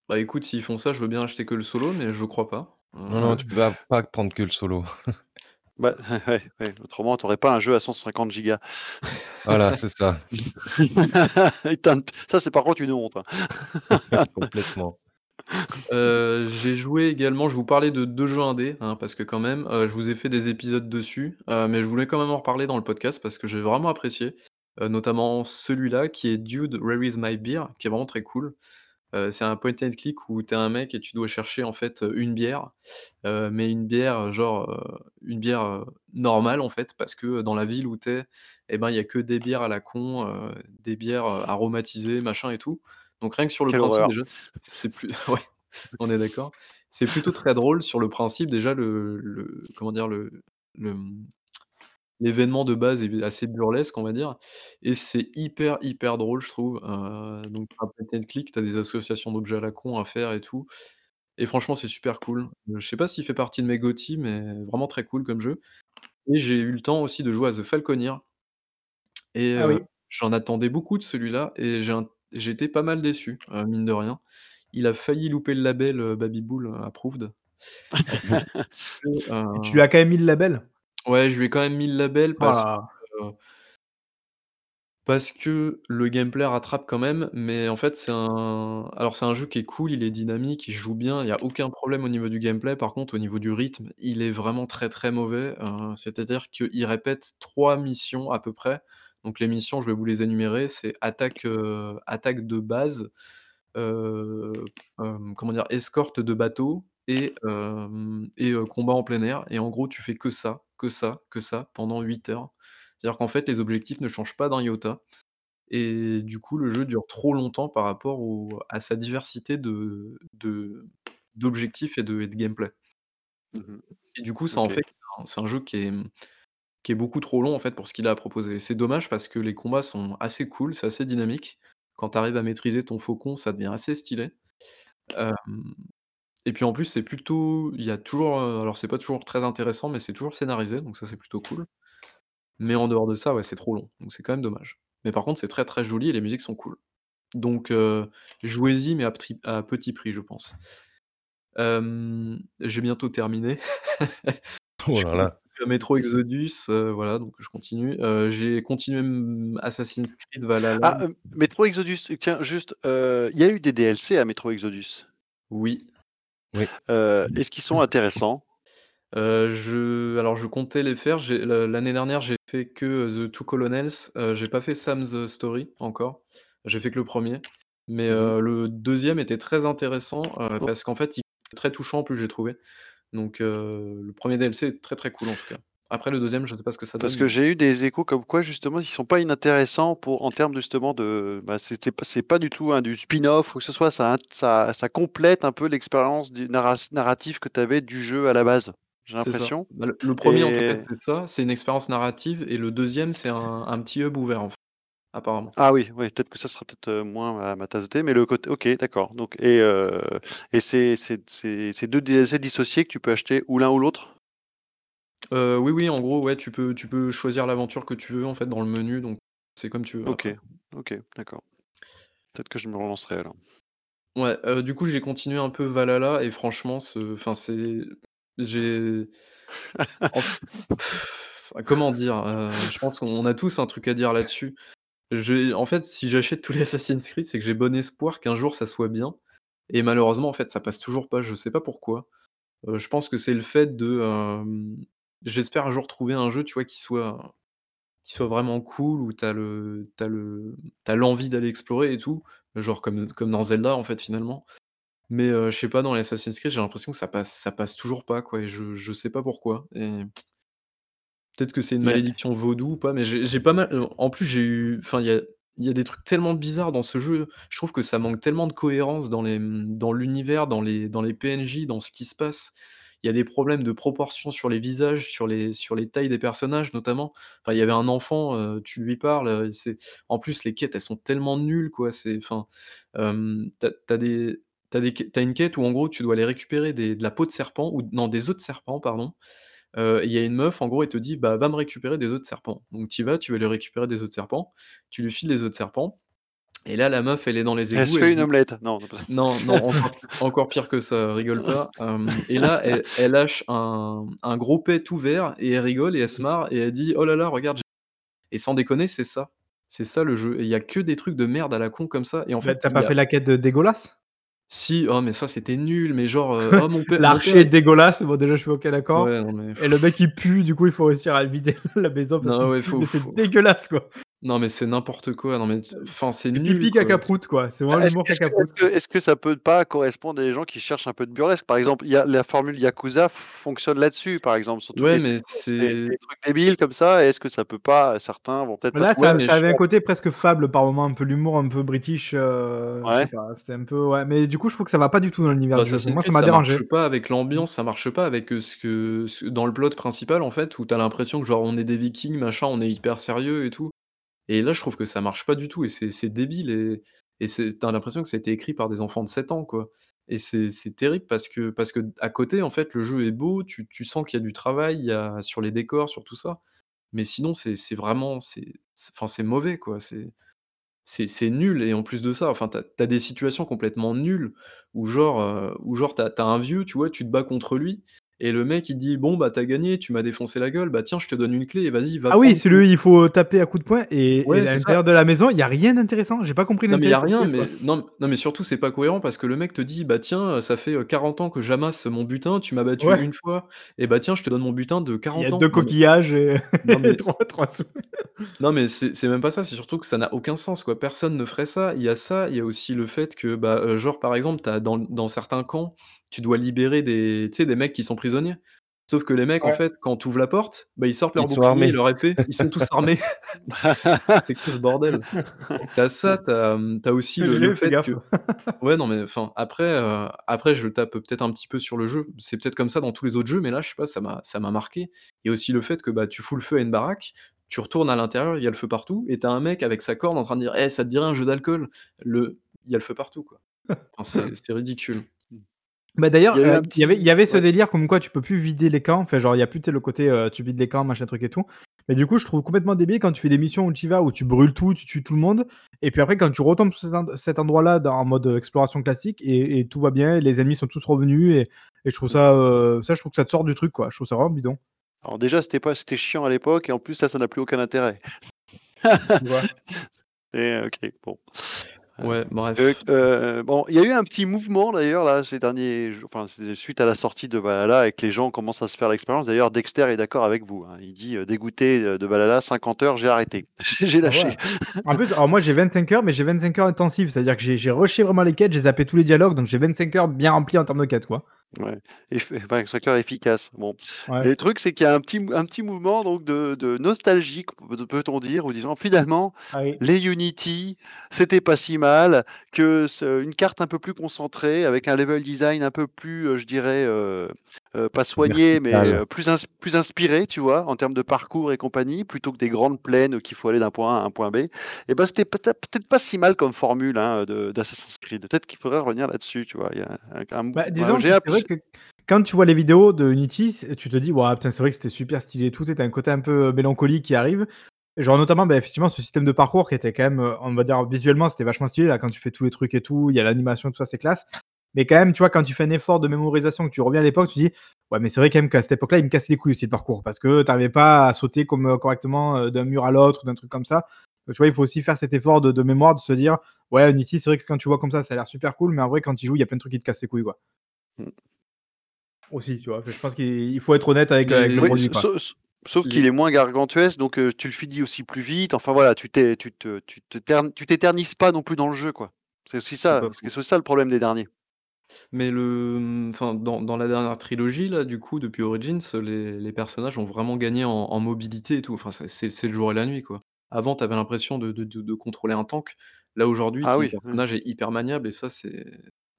bah, écoute, s'ils font ça, je veux bien acheter que le solo, mais je crois pas, Non, non, heu, tu peux pas pas prendre que le solo. Bah, ouais, ouais, autrement tu aurais pas un jeu à 150 gigas. Voilà, c'est ça. Ça c'est par contre une honte, hein. Complètement. Heu, j'ai joué également je vous parlais de 2 jeux indés, hein, parce que quand même, heu, je vous ai fait des épisodes dessus, heu, mais je voulais quand même en reparler dans le podcast parce que j'ai vraiment apprécié, notamment celui-là qui est Dude, Where is my beer? qui est vraiment très cool. Heu, c'est un point and click où tu es un mec et tu dois chercher en fait, heu, une bière, heu, mais une bière, genre, heu, une bière, heu, normale en fait, parce que dans la ville où tu es et ben, il y a que des bières à la con, heu, des bières, heu, aromatisées, machin et tout. Donc rien que sur le Quelle principe horreur. déjà, c'est plus ouais, on est d'accord. C'est plutôt très drôle sur le principe déjà le le comment dire? Le le, mmh, l'événement de base est assez burlesque, on va dire et c'est hyper, hyper drôle je trouve, heu, donc un point and click, tu as des associations d'objets à la con à faire et tout et franchement c'est super cool. Heu, je sais pas s'il fait partie de mes GOTY mais vraiment très cool comme jeu et j'ai eu le temps aussi de jouer à The Falconeer et Ah heu, oui. j'en attendais beaucoup de celui-là et j'ai un j'ai été pas mal déçu, heu, mine de rien. Il a failli louper le label, heu, Baby Bull approved. Que, Et tu heu lui as quand même mis le label? Ouais, je lui ai quand même mis le label Oh là parce que, heu parce que le gameplay rattrape quand même, mais en fait, c'est un alors c'est un jeu qui est cool, il est dynamique, il se joue bien, il y a aucun problème au niveau du gameplay. Par contre, au niveau du rythme, il est vraiment très, très mauvais, heu, c'est-à-dire qu'il répète 3 missions à peu près. Donc les missions, je vais vous les énumérer, c'est attaque, heu, attaque de base, heu, hem, comment dire? Escorte de bateau et hem et heu, combat en plein air et en gros, tu fais que ça, que ça, que ça pendant 8 heures. C'est-à-dire qu'en fait, les objectifs ne changent pas d'un iota et du coup, le jeu dure trop longtemps par rapport au à sa diversité de de d'objectifs et de et de gameplay Mmh mh. et du coup, ça en OK. fait un c'est un jeu qui est, qui est beaucoup trop long, en fait, pour ce qu'il a à proposer. C'est dommage parce que les combats sont assez cool, c'est assez dynamique. Quand tu arrives à maîtriser ton faucon, ça devient assez stylé. Et puis en plus, c'est plutôt il y a toujours, heu, alors c'est pas toujours très intéressant, mais c'est toujours scénarisé, donc ça, c'est plutôt cool. Mais en dehors de ça, ouais, c'est trop long, donc c'est quand même dommage. Mais par contre, c'est très, très joli et les musiques sont cool. Donc heu, jouez-y, mais à ptri à petit prix, je pense. Hem, j'ai bientôt terminé. Oh Je là continue là. Metro Exodus, heu, voilà, donc je continue. Heu, j'ai continué, mmh, Assassin's Creed Valhalla. Ah, hem, Metro Exodus, tiens juste, heu, il y a eu des DLC à Metro Exodus? Oui. Oui. Heu, est-ce qu'ils sont intéressants? Heu, je alors je comptais les faire, j'ai le l'année dernière, j'ai fait que The Two Colonels, heu, j'ai pas fait Sam's Story encore. J'ai fait que le 1er, mais Mmh mh. heu, le 2e était très intéressant, heu, Oh. parce qu'en fait, il est très touchant en plus, j'ai trouvé. Donc heu, le 1er DLC est très, très cool en tout cas. Après le 2e, je sais pas ce que ça Parce donne, que mais j'ai eu des échos comme quoi justement, ils sont pas inintéressants pour en termes justement de bah, c'était pas c'est pas du tout un du spin-off ou que ce soit, ça ça ça complète un peu l'expérience du narras narratif que tu avais du jeu à la base, j'ai C'est ça. l'impression Bah, le le 1er en tout cas, et c'est ça, c'est une expérience narrative et le 2e, c'est un un petit hub ouvert en fait, apparemment. Ah oui, oui, peut-être que ça sera peut-être, heu, moins ma ma tasse de thé, mais le côté OK, d'accord, donc et heu et c'est c'est c'est c'est 2 DLC dissociés que tu peux acheter ou l'un ou l'autre? Heu, oui, oui, en gros, ouais, tu peux tu peux choisir l'aventure que tu veux en fait dans le menu, donc c'est comme tu veux OK, après. OK, d'accord. Peut-être que je me relancerai alors. Ouais, heu, du coup, j'ai continué un peu Valhalla et franchement ce enfin c'est j'ai en comment dire? Heu, je pense qu'on a tous un truc à dire là-dessus. J'ai en fait, si j'achète tous les Assassin's Creed, c'est que j'ai bon espoir qu'un jour ça soit bien et malheureusement, en fait, ça passe toujours pas, je sais pas pourquoi. Je pense que c'est le fait de, j'espère un jour trouver un jeu, tu vois, qui soit qui soit vraiment cool, où tu as le tu as le tu as l'envie d'aller explorer et tout, genre comme comme dans Zelda, en fait, finalement. Mais je sais pas, dans les Assassin's Creed, j'ai l'impression que ça passe ça passe toujours pas, quoi et je je sais pas pourquoi et peut-être que c'est une malédiction vaudou ou pas, mais j'ai j'ai pas mal en plus, j'ai eu enfin, il y a il y a des trucs tellement bizarres dans ce jeu. Je trouve que ça manque tellement de cohérence dans les, dans l'univers, dans les dans les PNJ, dans ce qui se passe. Il y a des problèmes de proportion sur les visages, sur les tailles des personnages, notamment. Enfin, il y avait un enfant, heu, tu lui parles, c'est en plus, les quêtes, elles sont tellement nulles, quoi, c'est enfin, hem, tu as tu as des tu as des quê tu as une quête où, en gros, tu dois aller récupérer de la peau de serpent ou non, des œufs de serpent, pardon, heu, il y a une meuf, en gros, elle te dit: «Bah, va me récupérer des œufs de serpent». Donc tu vas, tu vas lui récupérer des œufs de serpent, tu lui files les œufs de serpent Et là, la meuf, elle est dans les Elle se égouts, fait elle une dit omelette. Non, non, non, encore encore pire que ça, rigole pas, hem et là, elle elle lâche un un gros pet tout vert et elle rigole et elle se marre et elle dit: «Oh là là, regarde, j'ai» et sans déconner, c'est ça. C'est ça le jeu et il y a que des trucs de merde à la con comme ça et en fait, tu as il pas a fait la quête de Dégueulasse? si, oh mais ça, c'était nul, mais genre, heu, oh mon père L'archer est dégueulasse, bon déjà je suis OK d'accord ouais, mais et le mec il pue, du coup il faut réussir à vider la maison parce non, qu'il ouais, pue, faut mais c'est faut dégueulasse quoi. Non mais c'est n'importe quoi, non mais t enfin, c'est C'est nul, pipi quoi. caca prout quoi, c'est Bah, vraiment est-ce l'humour est-ce que caca prout. est-ce que est-ce que ça peut pas correspondre à des gens qui cherchent un peu de burlesque? Par exemple, il y a la formule Yakuza fonctionne là-dessus, par exemple, sur Ouais, les mais c'est des trucs débiles comme ça. Est-ce que ça peut pas certains vont peut-être Mais pas là, ouais, ça mais ça je avait un côté presque fable par moment, un peu l'humour un peu british, je sais Ouais. pas, c'était un peu ouais, mais du coup je trouve que ça va pas du tout dans l'univers Bah, du jeu. Pour Assassin's moi ça Creed, m'a ça marche pas avec l'ambiance, ça marche pas avec, heu, ce que ce dans le plot principal, en fait, où tu as l'impression que genre on est des vikings, machin, on est hyper sérieux et tout et là, je trouve que ça marche pas du tout et c'est débile et et c'est tu as l'impression que ça a été écrit par des enfants de 7 ans, quoi. Et c'est terrible parce que parce que à côté, en fait, le jeu est beau, tu sens qu'il y a du travail, sur les décors, sur tout ça, mais sinon c'est vraiment enfin, c'est mauvais, quoi, c'est nul et en plus de ça, enfin, tu as des situations complètement nulles où genre, où genre tu as tu as un vieux, tu vois, tu te bats contre lui et le mec il dit: «Bon, bah, tu as gagné, tu m'as défoncé la gueule, bah, tiens, je te donne une clé et vas-y, va Ah oui, ton» où il faut taper à coups de poing et à c'est l'intérieur de la maison, il y a rien d'intéressant. J'ai pas compris Non, mais il y a rien, mais non non, mais surtout c'est pas cohérent parce que le mec te dit: «Bah, tiens, ça fait, heu, 40 ans que j'amasse mon butin, tu m'as battu Ouais, une fois et bah, tiens, je te donne mon butin de il y a 40 ans». 2 Non mais coquillages et non mais 3 3 sous. Non, mais c'est c'est même pas ça, c'est surtout que ça n'a aucun sens, quoi. Personne ne ferait ça. Il y a ça, il y a aussi le fait que, bah, heu, genre, par exemple, dans certains camps, tu dois libérer des des mecs qui sont prisonniers. Sauf que les mecs, en fait, quand tu ouvres la porte, bah, ils sortent leur Ils bouclier et armés. leur épée, ils sont tous armés. C'est quoi ce bordel? Tu as ça, tu as, aussi le fait que ouais, non, mais enfin, après, heu, après je tape peut-être un petit peu sur le jeu. C'est peut-être comme ça dans tous les autres jeux, mais là, je sais pas, ça m'a ça m'a marqué. A aussi le fait que, bah, tu fous le feu à une baraque, tu retournes à l'intérieur, il y a le feu partout et tu as un mec avec sa corde en train de dire: «Eh, ça te dirait un jeu d'alcool?» le il y a le feu partout, quoi. Enfin, c'est ridicule. Bah, Il d'ailleurs, y a eu heu, un il y avait il y petit avait ce ouais. délire comme quoi tu peux plus vider les camps, enfin genre il y a plus, le côté, heu, tu vides les camps, machin truc et tout. Mais du coup, je trouve complètement débile quand tu fais des missions où tu y vas, où tu brûles tout, tu tues tout le monde et puis après quand tu retombes sur cet end cet endroit-là dans en mode, heu, exploration classique et et tout va bien, les ennemis sont tous revenus et et je trouve ça, heu, ça je trouve que ça te sort du truc, quoi. Je trouve ça vraiment bidon. Alors déjà, c'était pas c'était chiant à l'époque et en plus ça, ça n'a plus aucun intérêt. Tu vois? Et OK, bon. Ouais, Heu, bref. heu, bon, il y a eu un petit mouvement d'ailleurs là ces derniers jours, enfin suite à la sortie de Valhalla et que les gens commencent à se faire l'expérience. D'ailleurs Dexter est d'accord avec vous, hein. Il dit, «Dégoûté, de Valhalla, 50 heures, j'ai arrêté. J'ai Ah ouais. lâché». En plus, alors moi j'ai 25 heures, mais j'ai 25 heures intensives, c'est-à-dire que j'ai j'ai rushé vraiment les quêtes, j'ai zappé tous les dialogues, donc j'ai 25 heures bien remplies en termes de quêtes, quoi. Ouais, eff 25 heures efficaces. Bon et le truc, c'est qu'il y a un petit un petit mouvement donc de de nostalgie, peut peut-on dire, en disant: «Finalement, Ah oui. les Unity, c'était pas si mal, que une carte un peu plus concentrée avec un level design un peu plus, heu, je dirais, heu heu, pas soigné, mais heu, plus ins plus inspiré», tu vois? En termes de parcours et compagnie, plutôt que des grandes plaines qu'il faut aller d'un point A à un point B et bah, c'était peut-être pas si mal comme formule, hein, de d'Assassin's Creed. Peut-être qu'il faudrait revenir là-dessus, tu vois? Il y a un Bah, ouais, disons un c'est vrai que quand tu vois les vidéos de Unity, tu te dis: «Waouh, putain, c'est vrai que c'était super stylé et tout», tu un côté un peu, heu, mélancolique qui arrive. Genre notamment, bah, effectivement, ce système de parcours qui était quand même, on va dire visuellement, c'était vachement stylé là, quand tu fais tous les trucs et tout, il y a l'animation, tout ça, c'est classe. Mais quand même, tu vois, quand tu fais un effort de mémorisation, que tu reviens à l'époque, tu dis: «Ouais, mais c'est vrai quand même qu'à cette époque-là, il me cassait les couilles aussi le parcours» parce que tu arrivais pas à sauter comme, heu, correctement, heu, d'un mur à l'autre ou d'un truc comme ça. Tu vois, il faut aussi faire cet effort de de mémoire, de se dire: «Ouais, Unity, c'est vrai que quand tu vois comme ça, ça a l'air super cool, mais en vrai, quand tu y joues, il y a plein de trucs qui te cassent les couilles, quoi». Mmh. Aussi, tu vois? je pense qu'il il faut être honnête avec, le Oui, produit, quoi. sauf qu'il est moins gargantuesque, donc heu, tu le finis aussi plus vite. Enfin voilà, tu t'é tu te tu te tern tu t'éternises pas non plus dans le jeu, quoi. C'est aussi ça, c'est aussi ça le problème des derniers. Mais le, mmh, enfin, dans dans la dernière trilogie là, du coup, depuis Origins, les les personnages ont vraiment gagné en en mobilité et tout. Enfin, c'est c'est c'est le jour et la nuit, quoi. Avant, tu avais l'impression de de de de contrôler un tank. Là, aujourd'hui, Ah ton oui, personnage est hyper maniable et ça, c'est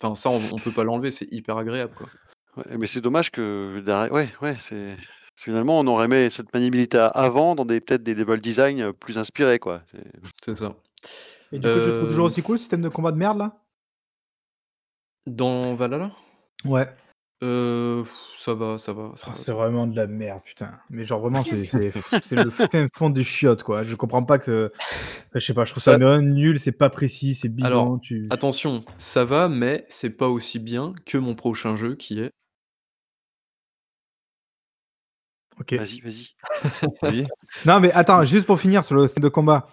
enfin, ça, on on peut pas l'enlever, c'est hyper agréable, quoi. Ouais, mais c'est dommage que derrière ouais, ouais, c'est finalement, on aurait aimé cette maniabilité a avant dans des peut-être des level design, heu, plus inspirés, quoi. C'est C'est ça. Et du coup, tu le trouves toujours Heu, aussi cool, ce système de combat de merde, là? Dans Valhalla? Ouais. Heu, ça va, ça va, ça Oh, va, c'est ça va. vraiment de la merde, putain. Mais genre vraiment, c'est c'est c'est le fin fond des chiottes, quoi. Je comprends pas que je sais pas, je trouve ça Bah vraiment nul, c'est pas précis, c'est Alors, bidon, tu attention, ça va, mais c'est pas aussi bien que mon prochain jeu qui est OK. Vas-y, vas-y. Oui. Non, mais attends, juste pour finir sur le système de combat.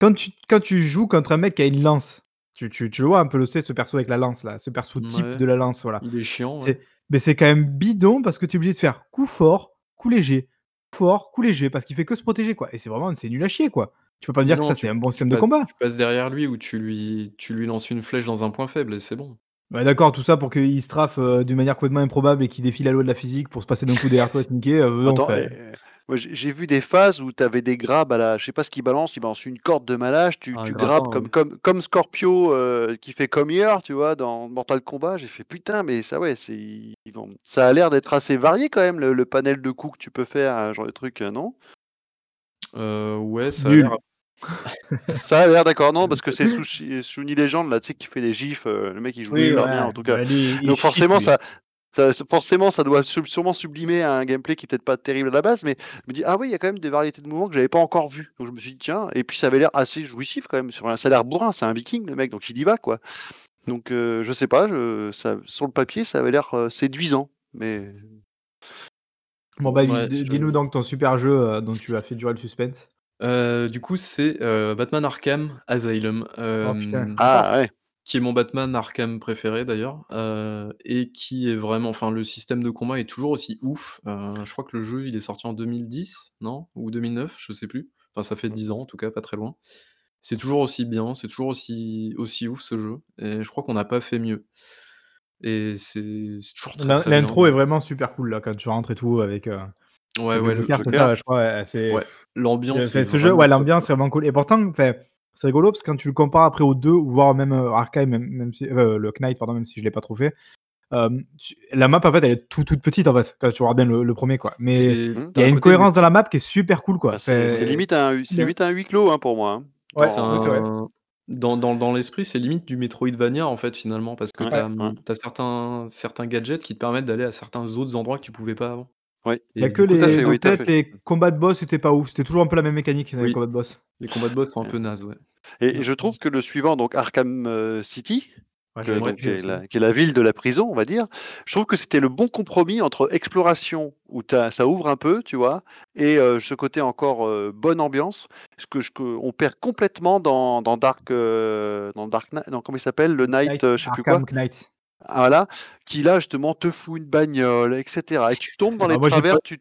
Quand tu quand tu joues contre un mec qui a une lance, tu tu tu le vois un peu le sais, ce perso avec la lance là, ce perso type de la lance, voilà. Il est chiant, ouais. Mais c'est quand même bidon parce que tu es obligé de faire coup fort, coup léger, fort, coup léger, parce qu'il fait que se protéger, quoi et c'est vraiment c'est nul à chier, quoi. Tu peux pas me dire que ça, c'est un bon système de combat? tu passes derrière lui ou tu lui tu lui lances une flèche dans un point faible et c'est bon. Ouais, d'accord, tout ça pour qu'il strafe, heu, d'une manière complètement improbable et qu'il défie la loi de la physique pour se passer d'un coup derrière toi et te niquer, non, Attends, j'ai j'ai vu des phases où tu avais des grabs à la je sais pas ce qu'ils balancent, ils balancent une corde de malage, tu Un tu grappes comme ouais. comme comme Scorpio, heu, qui fait Come Here, tu vois, dans Mortal Kombat. J'ai fait: «Putain, mais ça ouais, c'est ils vont» ça a l'air d'être assez varié quand même le le panel de coups que tu peux faire, genre de truc, heu, non? Heu, ouais, ça a l'air. Ça a l'air, d'accord. Non, parce que c'est Shuni Legend là, tu sais, qui fait des gifs, heu, le mec il joue Oui, super bien en tout cas. bah, Donc forcément ça ça forcément ça doit sûrement sublimer un gameplay qui est peut-être pas terrible à la base, mais je me dis: «Ah oui, il y a quand même des variétés de mouvements que j'avais pas encore vues». Donc je me suis dit: «Tiens» et puis ça avait l'air assez jouissif quand même sur un ça a l'air bourrin, c'est un viking le mec, donc il y va quoi. Donc heu, je sais pas, je ça sur le papier ça avait l'air, heu, séduisant, mais Bon, bah, Ouais, dis-nous je donc ton super jeu, heu, dont tu as fait durer le suspense. Heu, du coup, c'est, Batman Arkham Asylum, Oh putain? Ah ouais. Qui est mon Batman Arkham préféré d'ailleurs, heu et qui est vraiment enfin le système de combat est toujours aussi ouf. Heu, je crois que le jeu, il est sorti en 2010, non? Ou 2009, je sais plus. Enfin, ça fait Mmh. 10 ans en tout cas, pas très loin. C'est toujours aussi bien, c'est toujours aussi aussi ouf ce jeu et je crois qu'on n'a pas fait mieux et c'est c'est toujours très, L'in très bien. l'intro est vraiment super cool là, quand tu rentres et tout avec, heu, Ouais, c'est le ouais, le Joker, c'est ça? Je crois, ouais, c'est ouais, l'ambiance est ce jeu, vraiment ouais, top, l'ambiance quoi. est vraiment cool et pourtant, enfin, c'est rigolo parce que quand tu le compares après aux 2 ou voire même, Arkham, même même si heu, le Knight pardon, même si je l'ai pas trop fait, tu la map en fait, elle est toute, toute petite en fait, quand tu regardes bien le le 1er quoi, mais Mmh. il y a un une cohérence dans la map qui est super cool quoi, Bah, c'est limite un limite un huis clos, hein, pour moi, hein, Ouais, oui, vrai. dans un dans dans dans l'esprit, c'est limite du Metroidvania en fait, finalement, parce que ouais, tu as, Ouais. ouais, tu as certains certains gadgets qui te permettent d'aller à certains autres endroits que tu pouvais pas avant ouais. Il y a que coup, fait, les oui, fait, fait. les combats de boss étaient pas ouf, c'était toujours un peu la même mécanique dans les oui, combats de boss. les combats de boss sont un peu nazes, ouais. Et je trouve que le suivant, donc Arkham, heu, City, ouais, que j'avais Ouais. donc kiffé est aussi. la qui est la ville de la prison, on va dire. Je trouve que c'était le bon compromis entre exploration où as ça ouvre un peu, tu vois? Et heu, ce côté encore, heu, bonne ambiance. Ce que je que on perd complètement dans dans Dark, heu, dans Dark non, comment il s'appelle? Le heu, je sais plus quoi. Knight. Ah voilà, qui là justement te fout une bagnole et cetera et tu tombes dans Ah les moi j'ai pas travers tu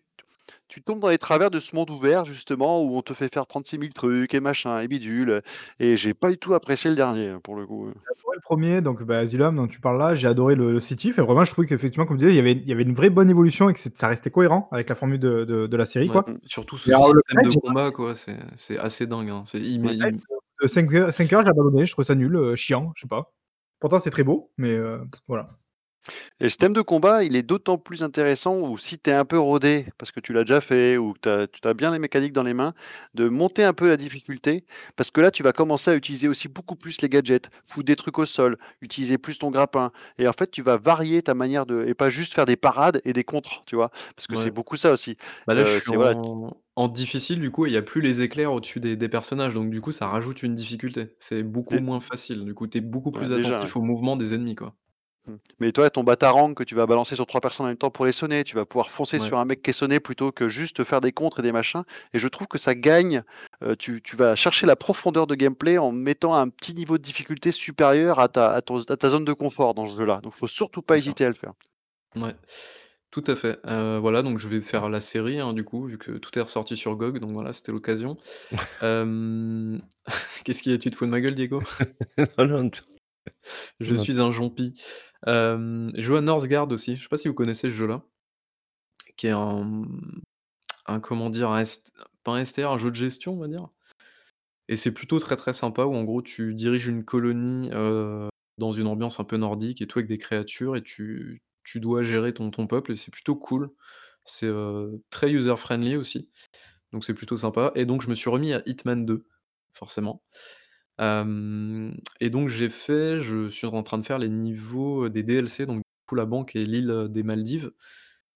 tu tombes dans les travers de ce monde ouvert justement où on te fait faire 36 000 trucs et machin et bidule, et j'ai pas du tout apprécié le dernier, hein, pour le coup. J'ai adoré le 1er donc bah, Asylum dont tu parles là, j'ai adoré le le City, enfin vraiment je trouvais qu'effectivement comme tu disais, il y avait il y avait une vraie bonne évolution et que ça restait cohérent avec la formule de de de la série Ouais, quoi. Mmh. surtout ce Et le système Knight, de combat, quoi, c'est c'est assez dingue, hein. C'est il le met Ouais. Knight, il heu, 5 heures 5 heures j'ai abandonné, je trouvais ça nul, heu, chiant, je sais pas. Pourtant c'est très beau, mais heu, voilà. Et le système de combat, il est d'autant plus intéressant ou si tu es un peu rodé, parce que tu l'as déjà fait ou que tu as bien les mécaniques dans les mains, de monter un peu la difficulté. Parce que là, tu vas commencer à utiliser aussi beaucoup plus les gadgets, foutre des trucs au sol, utiliser plus ton grappin. Et en fait, tu vas varier ta manière de. Et pas juste faire des parades et des contres, tu vois. Parce que c'est beaucoup ça aussi. Bah, là, je Euh, suis c'est voilà. En difficile, du coup, il y a plus les éclairs au-dessus des des personnages, donc du coup, ça rajoute une difficulté. C'est beaucoup dé- moins facile. Du coup, tu es beaucoup ouais, plus déjà, ouais. attentif aux mouvements des ennemis, quoi. Mmh. Mais toi, ton batarang que tu vas balancer sur 3 personnes en même temps pour les sonner, tu vas pouvoir foncer Ouais. sur un mec qui est sonné plutôt que juste faire des contres et des machins et je trouve que ça gagne, heu, tu tu vas chercher la profondeur de gameplay en mettant un petit niveau de difficulté supérieur à ta à ton à ta zone de confort dans ce jeu-là. Donc faut surtout pas C'est ça. hésiter à le faire. Ouais, tout à fait. Heu, voilà, donc je vais faire la série, hein, du coup, vu que tout est ressorti sur GOG, donc voilà, c'était l'occasion. Hem, qu'est-ce qu'il y a? Tu te fous de ma gueule, Diego? Non, non, tu Je non. suis un Jompi. Hem, je joue à Northgard aussi, je sais pas si vous connaissez ce jeu-là? Qui est un, mmh, un comment dire? Un S pas un STR, un jeu de gestion, on va dire? Et c'est plutôt très, très sympa où en gros tu diriges une colonie, heu, dans une ambiance un peu nordique et tout avec des créatures et tu tu dois gérer ton ton peuple et c'est plutôt cool. C'est, très user friendly aussi, donc c'est plutôt sympa et donc je me suis remis à Hitman 2, forcément. Et donc j'ai fait je suis en train de faire les niveaux, des DLC donc coup, la banque est l'île, des Maldives.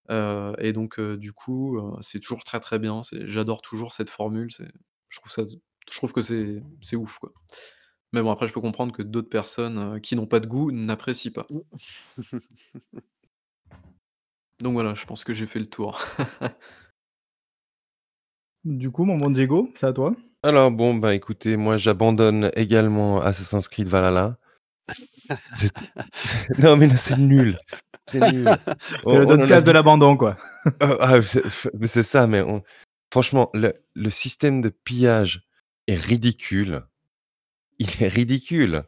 Et donc du coup, c'est toujours très, très bien. J'adore toujours cette formule, je trouve ça je trouve que c'est ouf, quoi. Mais bon, après, je peux comprendre que d'autres personnes, qui n'ont pas de goût, n'apprécient pas. Donc voilà, je pense que j'ai fait le tour. Du coup, mon bon Diego, c'est à toi. Alors bon, bah, écoutez, moi j'abandonne également Assassin's Creed Valhalla. C'est non mais là, c'est nul, c'est nul. C'est le Doncast de l'abandon, quoi. Ah ah, c'est mais c'est ça, mais on franchement, le le système de pillage est ridicule. Il est ridicule.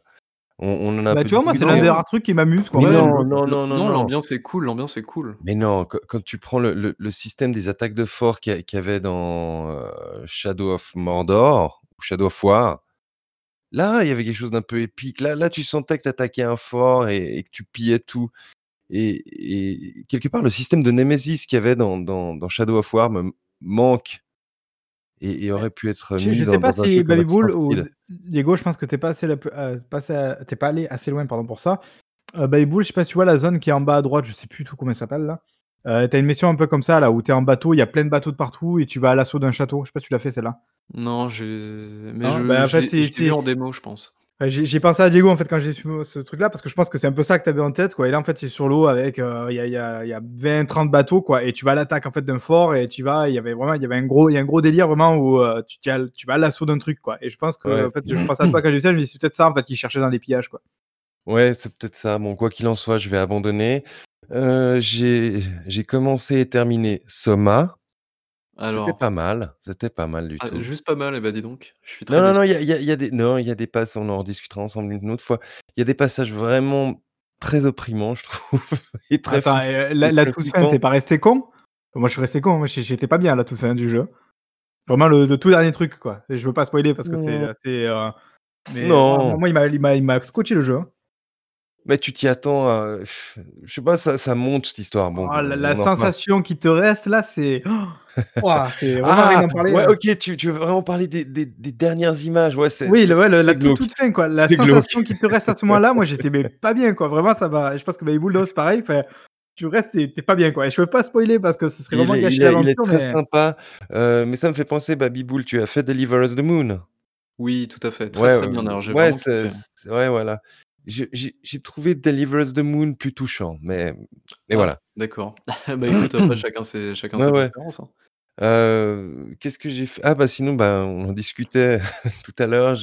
On on en a un Bah, tu vois, moi, c'est l'un des rares trucs qui m'amuse, Ouais, non, non, non, non, non, non. l'ambiance est cool, l'ambiance est cool. Mais non, quand quand tu prends le le le système des attaques de fort qu'il y avait dans, heu, Shadow of Mordor ou Shadow of War, là, il y avait quelque chose d'un peu épique. Là là, tu sentais que tu attaquais un fort et et que tu pillais tout et et quelque part, le système de Nemesis qu'il y avait dans dans dans Shadow of War me manque et et aurait pu être Je mis je sais dans pas dans si Baby Bull ou Diego, je pense que tu es pas assez la heu, pas es allé assez loin, pardon, pour ça. Heu, Baby Bull, je sais pas si tu vois la zone qui est en bas à droite, je sais plus du tout comment elle s'appelle là. Heu, tu as une mission un peu comme ça là, où tu es en bateau, il y a plein de bateaux de partout et tu vas à l'assaut d'un château. Je sais pas si tu l'as fait celle-là? Non, j'ai mais Non? je Bah, en je fait, je c'est en démo, je pense. J'ai pensé à Diego en fait quand j'ai su ce truc-là, parce que je pense que c'est un peu ça que tu avais en tête, quoi. Et là, en fait, tu es sur l'eau avec, heu, il y a y a y a 20-30 bateaux, quoi, et tu vas à l'attaque en fait d'un fort et tu vas il y avait vraiment il y avait un gros il y a un gros délire vraiment où, heu, tu tu as tu vas à l'assaut d'un truc, quoi. Et je pense que Ouais. en fait, je pensais à toi quand j'ai ça, je me dis: «C'est peut-être ça en fait qu'ils cherchaient dans les pillages, quoi». Ouais, c'est peut-être ça. Bon, quoi qu'il en soit, je vais abandonner. J'ai j'ai commencé et terminé Soma. C'était Alors pas mal, c'était pas mal du ah, tout. juste pas mal, et bah, dis donc, je suis Non, très non, non, il y a il y a il y a des non, il y a des passes on en rediscutera ensemble une autre fois. Il y a des passages vraiment très opprimants, je trouve et très Attends, flipp et et la la très toute fin, tu es flippants. pas resté con? Moi, je suis resté con, moi, j'étais pas bien à la toute fin du jeu. Vraiment le le tout dernier truc, quoi. Et je veux pas spoiler parce que c'est assez, mais moi Non. moi, il m'a il m'a il m'a scotché le jeu, hein. Mais tu t'y attends à je sais pas, ça ça monte cette histoire. Bon, Oh la la on en reparle. sensation qui te reste là, c'est waouh, c'est vraiment rien Ah! parler, Ouais, OK, tu tu veux vraiment parler des des des dernières images. Ouais, c'est Oui, c'est le ouais, le la toute, glauque, toute fin, quoi. La c'est glauque. sensation qui te reste à ce moment-là, moi, j'étais mais pas bien, quoi. Vraiment, ça va je pense que Baby Bull, c'est pareil, tu restes, tu es tu es pas bien, quoi. Et je veux pas spoiler parce que ce serait vraiment il est il est l'aventure, très mais sympa, heu, mais ça me fait penser, Baby Bull, tu as fait Deliver Us the Moon? Oui, tout à fait, très, Ouais, très bien j'ai ouais, ouais, voilà. J'ai trouvé Deliver Us the Moon plus touchant, mais mais Ah, voilà. d'accord. Bah, écoute, après chacun ses chacun ses ouais. préférences, hein. Heu, qu'est-ce que j'ai fait? Ah bah, sinon, bah, on en discutait tout à l'heure,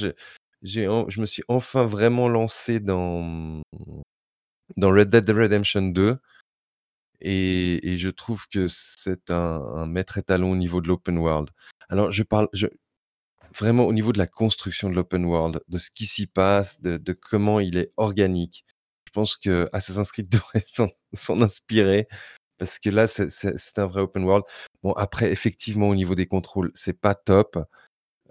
en je me suis enfin vraiment lancé dans, dans Red Dead Redemption 2 et et je trouve que c'est un un maître étalon au niveau de l'open world. Alors je parle je vraiment au niveau de la construction de l'open world, de ce qui s'y passe, de de comment il est organique. Je pense que Assassin's Creed devrait s'en inspirer parce que là, c'est un vrai open world. Bon après effectivement au niveau des contrôles, c'est pas top.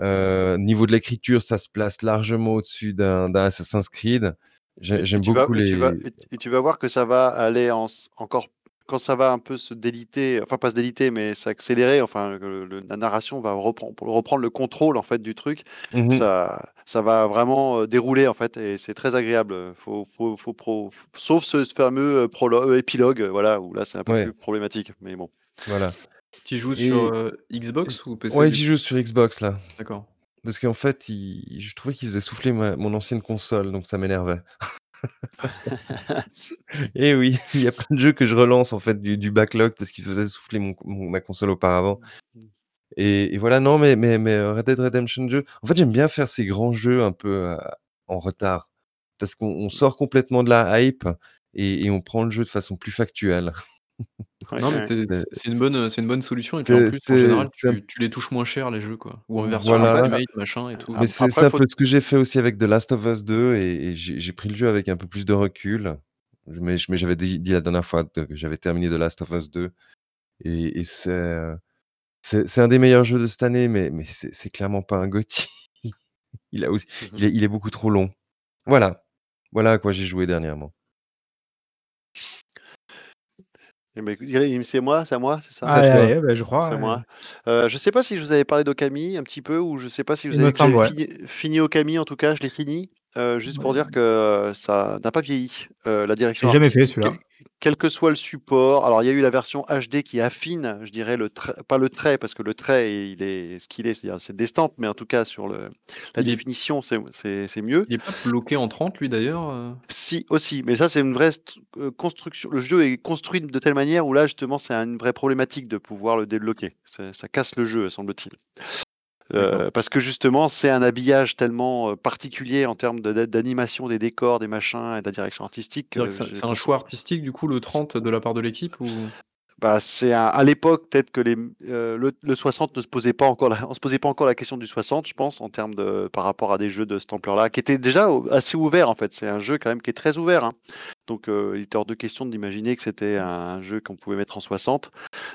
Heu, niveau de l'écriture, ça se place largement au-dessus d'un Assassin's Creed. J'aime tu vas beaucoup et tu vas les et tu vas voir que ça va aller en encore quand ça va un peu se déliter, enfin pas se déliter, mais s'accélérer, enfin le la narration va repren pour reprendre le contrôle en fait du truc, Mmh mh. ça ça va vraiment, heu, dérouler en fait et c'est très agréable, faut faut faut pro sauf ce fameux, prolo heu, épilogue, voilà, où là c'est un peu Ouais. plus problématique, mais bon. Voilà Tu y joues sur, et Xbox ou PC ouais, du j'y coup? joue sur Xbox là. D'accord. Parce qu'en fait, il je trouvais qu'il faisait souffler ma mon ancienne console, donc ça m'énervait. Et oui, il y a plein de jeux que je relance en fait du backlog parce qu'il faisait souffler mon ma console auparavant et voilà, non mais mais mais, heu, Red Dead Redemption 2, en fait, j'aime bien faire ces grands jeux un peu, heu, en retard parce qu'on on sort complètement de la hype et on prend le jeu de façon plus factuelle. Ouais, Non, mais ouais. c'est une bonne, heu, c'est une bonne solution et puis en plus, en général, tu tu les touches moins cher les jeux, quoi, ou en version voilà, machin et tout mais c'est un faut peu ce que j'ai fait aussi avec The Last of Us 2 et et j'ai j'ai pris le jeu avec un peu plus de recul. Mais j'avais dit dit la dernière fois que j'avais terminé The Last of Us 2 et et c'est, heu, c'est c'est un des meilleurs jeux de cette année, mais mais c'est c'est clairement pas un GOTY. Il a aussi Mmh mh. il est il est beaucoup trop long. Voilà, voilà à quoi j'ai joué dernièrement. Eh bah, écoute, c'est moi c'est à moi, c'est ça? C'est à bah, je crois, C'est ouais. moi. Heu, je sais pas si je vous avais parlé d'Okami un petit peu ou je sais pas si Il vous me avez que semble, j'avais ouais. fini fini Okami en tout cas, je l'ai fini, heu, juste pour dire que ça n'a pas vieilli. La Je direction l'ai jamais fait artistique celui-là. Quel que soit le support. Alors, il y a eu la version HD qui affine, je dirais, le pas le trait, parce que le trait, il est ce qu'il est, c'est-à-dire c'est d'estampes, mais en tout cas, sur le, la Il définition, c'est c'est- c'est mieux. Il est pas bloqué en 30 lui d'ailleurs euh? Si, aussi, mais ça, c'est une vraie euh, construction. Le jeu est construit de telle manière où là, justement, c'est une vraie problématique de pouvoir le débloquer. Ça, ça casse le jeu, semble-t-il. Euh, parce que justement, c'est un habillage tellement euh, particulier en termes de- d'animation des décors, des machins et de la direction artistique. c'est un choix artistique du coup le 30 de la part de l'équipe ou? Bah, c'est un- à l'époque peut-être que les, euh, le, le 60 ne se posait pas encore, la, on se posait pas encore la question du 60, je pense, en termes de par rapport à des jeux de cette ampleur-là, qui étaient déjà assez ouverts en fait. C'est un jeu quand même qui est très ouvert. hein. Donc euh, il était hors de question d'imaginer que c'était un jeu qu'on pouvait mettre en 60,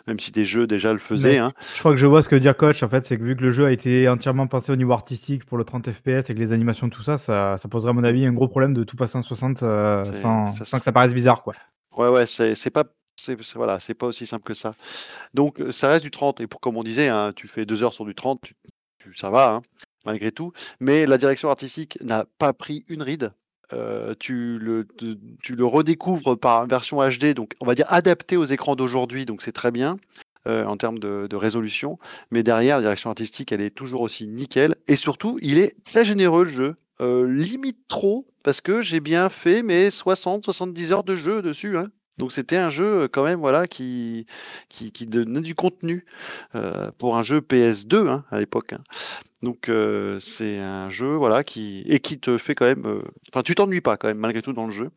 même si des jeux déjà le faisaient. Hein. Je crois que je vois ce que dire coach. En fait, c'est que vu que le jeu a été entièrement pensé au niveau artistique pour le 30 FPS et que les animations, tout ça, ça, ça poserait à mon avis un gros problème de tout passer en 60 euh, sans, sans que ça paraisse bizarre, quoi. Ouais, ouais, c'est c'est pas, c'est voilà, c'est pas aussi simple que ça. Donc ça reste du 30 et pour comme on disait, hein, tu fais deux heures sur du 30, tu, ça va, hein, malgré tout. Mais la direction artistique n'a pas pris une ride. Tu le tu redécouvres par version HD, donc on va dire adapté aux écrans d'aujourd'hui, donc c'est très bien. en termes de, résolution, mais derrière, la direction artistique, elle est toujours aussi nickel. Et surtout, il est très généreux le jeu, limite trop, parce que j'ai bien fait mes 60-70 heures de jeu dessus. hein. Donc c'était un jeu euh, quand même voilà qui, donnait du contenu euh, pour un jeu PS2 hein, à l'époque. hein. Donc euh, c'est un jeu voilà qui et qui te fait quand même, enfin tu t'ennuies pas quand même malgré tout dans le jeu.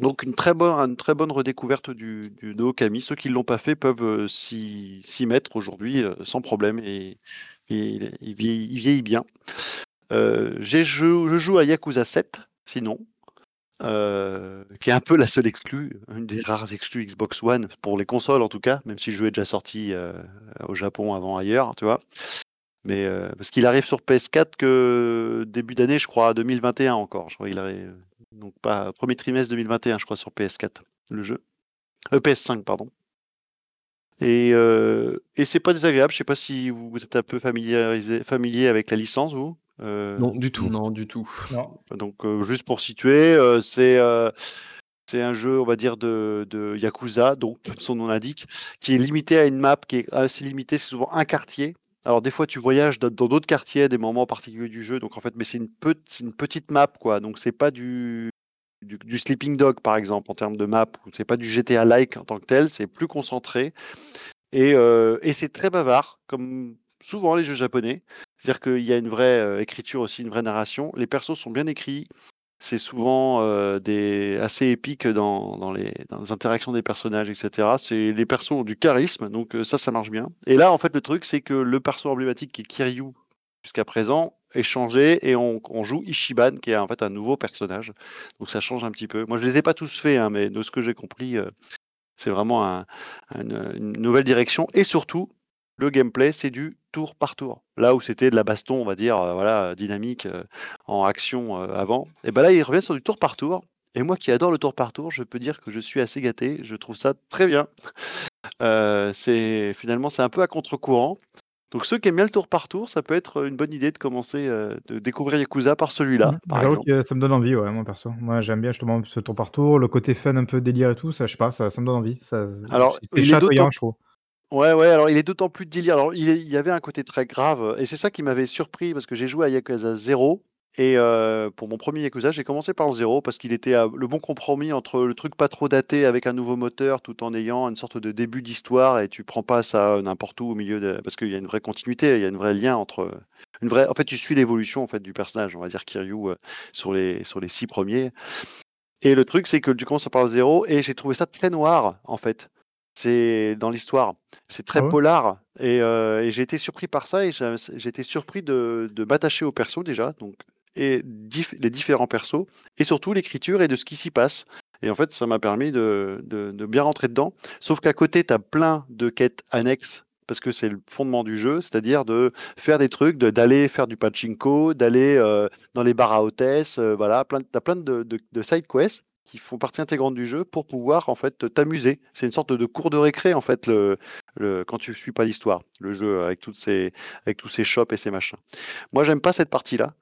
Donc une très bonne, une très bonne redécouverte du, de Okami. Ceux qui ne l'ont pas fait peuvent s'y mettre aujourd'hui sans problème et, il, il vieillit, il vieillit bien. Je joue à Yakuza 7, sinon, euh, qui est un peu la seule exclue, une des rares exclus Xbox One, pour les consoles en tout cas, même si le jeu déjà sorti euh, au Japon avant ailleurs, tu vois. Mais euh, parce qu'il arrive sur PS4 que début d'année, je crois, 2021 encore. Je crois donc pas premier trimestre 2021, je crois, sur PS4, le jeu. Euh, PS5, pardon. Et, et c'est pas désagréable. Je sais pas si vous êtes un peu familiarisé, familier avec la licence, vous. Euh, Non, du tout. Non, du tout. Non. donc, euh, juste pour situer, euh, c'est euh, c'est un jeu, on va dire, de, de Yakuza, donc comme son nom l'indique, qui est limité à une map qui est assez limitée. C'est souvent un quartier. Alors, des fois, tu voyages dans d'autres quartiers à des moments particuliers du jeu. Donc, en fait, mais c'est une, pe- c'est une petite map, quoi. Donc, c'est pas du, du, du Sleeping Dog, par exemple, en termes de map. ou C'est pas du GTA-like en tant que tel. C'est plus concentré. Et, euh, et c'est très bavard, comme souvent les jeux japonais. C'est-à-dire qu'il y a une vraie euh, écriture aussi, une vraie narration. Les persos sont bien écrits. C'est souvent euh, assez épique dans, les, interactions des personnages, etc. Les persos ont du charisme, donc euh, ça, ça marche bien. Et là, en fait, le truc, c'est que le perso emblématique qui est Kiryu jusqu'à présent est changé et on, joue Ishiban, qui est en fait un nouveau personnage. Donc ça change un petit peu. Moi, je les ai pas tous faits, hein, mais de ce que j'ai compris, c'est vraiment un- une, une nouvelle direction. Et surtout, le gameplay, c'est du tour par tour. Là où c'était de la baston, on va dire, euh, voilà, dynamique euh, en action euh, avant, et ben là, il revient sur du tour par tour. Et moi qui adore le tour par tour, je peux dire que je suis assez gâté. Je trouve ça très bien. C'est finalement c'est un peu à contre-courant. Donc ceux qui aiment bien le tour par tour, ça peut être une bonne idée de commencer de découvrir Yakuza par celui-là, exemple. que ça me donne envie, ouais, moi perso. Moi, j'aime bien justement ce tour par tour, le côté fun, un peu délire et tout, ça, je sais pas, ça, ça me donne envie. Ça, Alors, c'est il est chatoyant, je trouve. Ouais, ouais, alors il est d'autant plus délire. Alors, il, y avait un côté très grave, et c'est ça qui m'avait surpris, parce que j'ai joué à Yakuza 0, et euh, pour mon premier Yakuza, j'ai commencé par le 0, parce qu'il était le bon compromis entre le truc pas trop daté avec un nouveau moteur, tout en ayant une sorte de début d'histoire, et tu prends pas ça n'importe où au milieu de... Parce qu'il y a une vraie continuité, il y a une vraie lien entre... Une vraie... En fait, tu suis l'évolution en fait, du personnage, on va dire Kiryu, euh, sur, les, sur les six premiers. Et le truc, c'est que tu commences par le 0, et j'ai trouvé ça très noir, en fait. C'est dans l'histoire. C'est très Ah ouais? polar et, euh, et j'ai été surpris par ça et j'ai j'ai été surpris de, de m'attacher aux persos déjà, donc et dif- les différents persos et surtout l'écriture et de ce qui s'y passe. Et en fait, ça m'a permis de, de- de bien rentrer dedans. Sauf qu'à côté, tu as plein de quêtes annexes parce que c'est le fondement du jeu, c'est-à-dire de faire des trucs, de- d'aller faire du pachinko, d'aller euh, dans les bars à hôtesse, euh, voilà, plein, tu as plein de, de, de side quests qui font partie intégrante du jeu pour pouvoir en fait t'amuser. C'est une sorte de cours de récré en fait le, quand tu suis pas l'histoire, le jeu avec toutes ces avec tous ces shops et ces machins. Moi j'aime pas cette partie là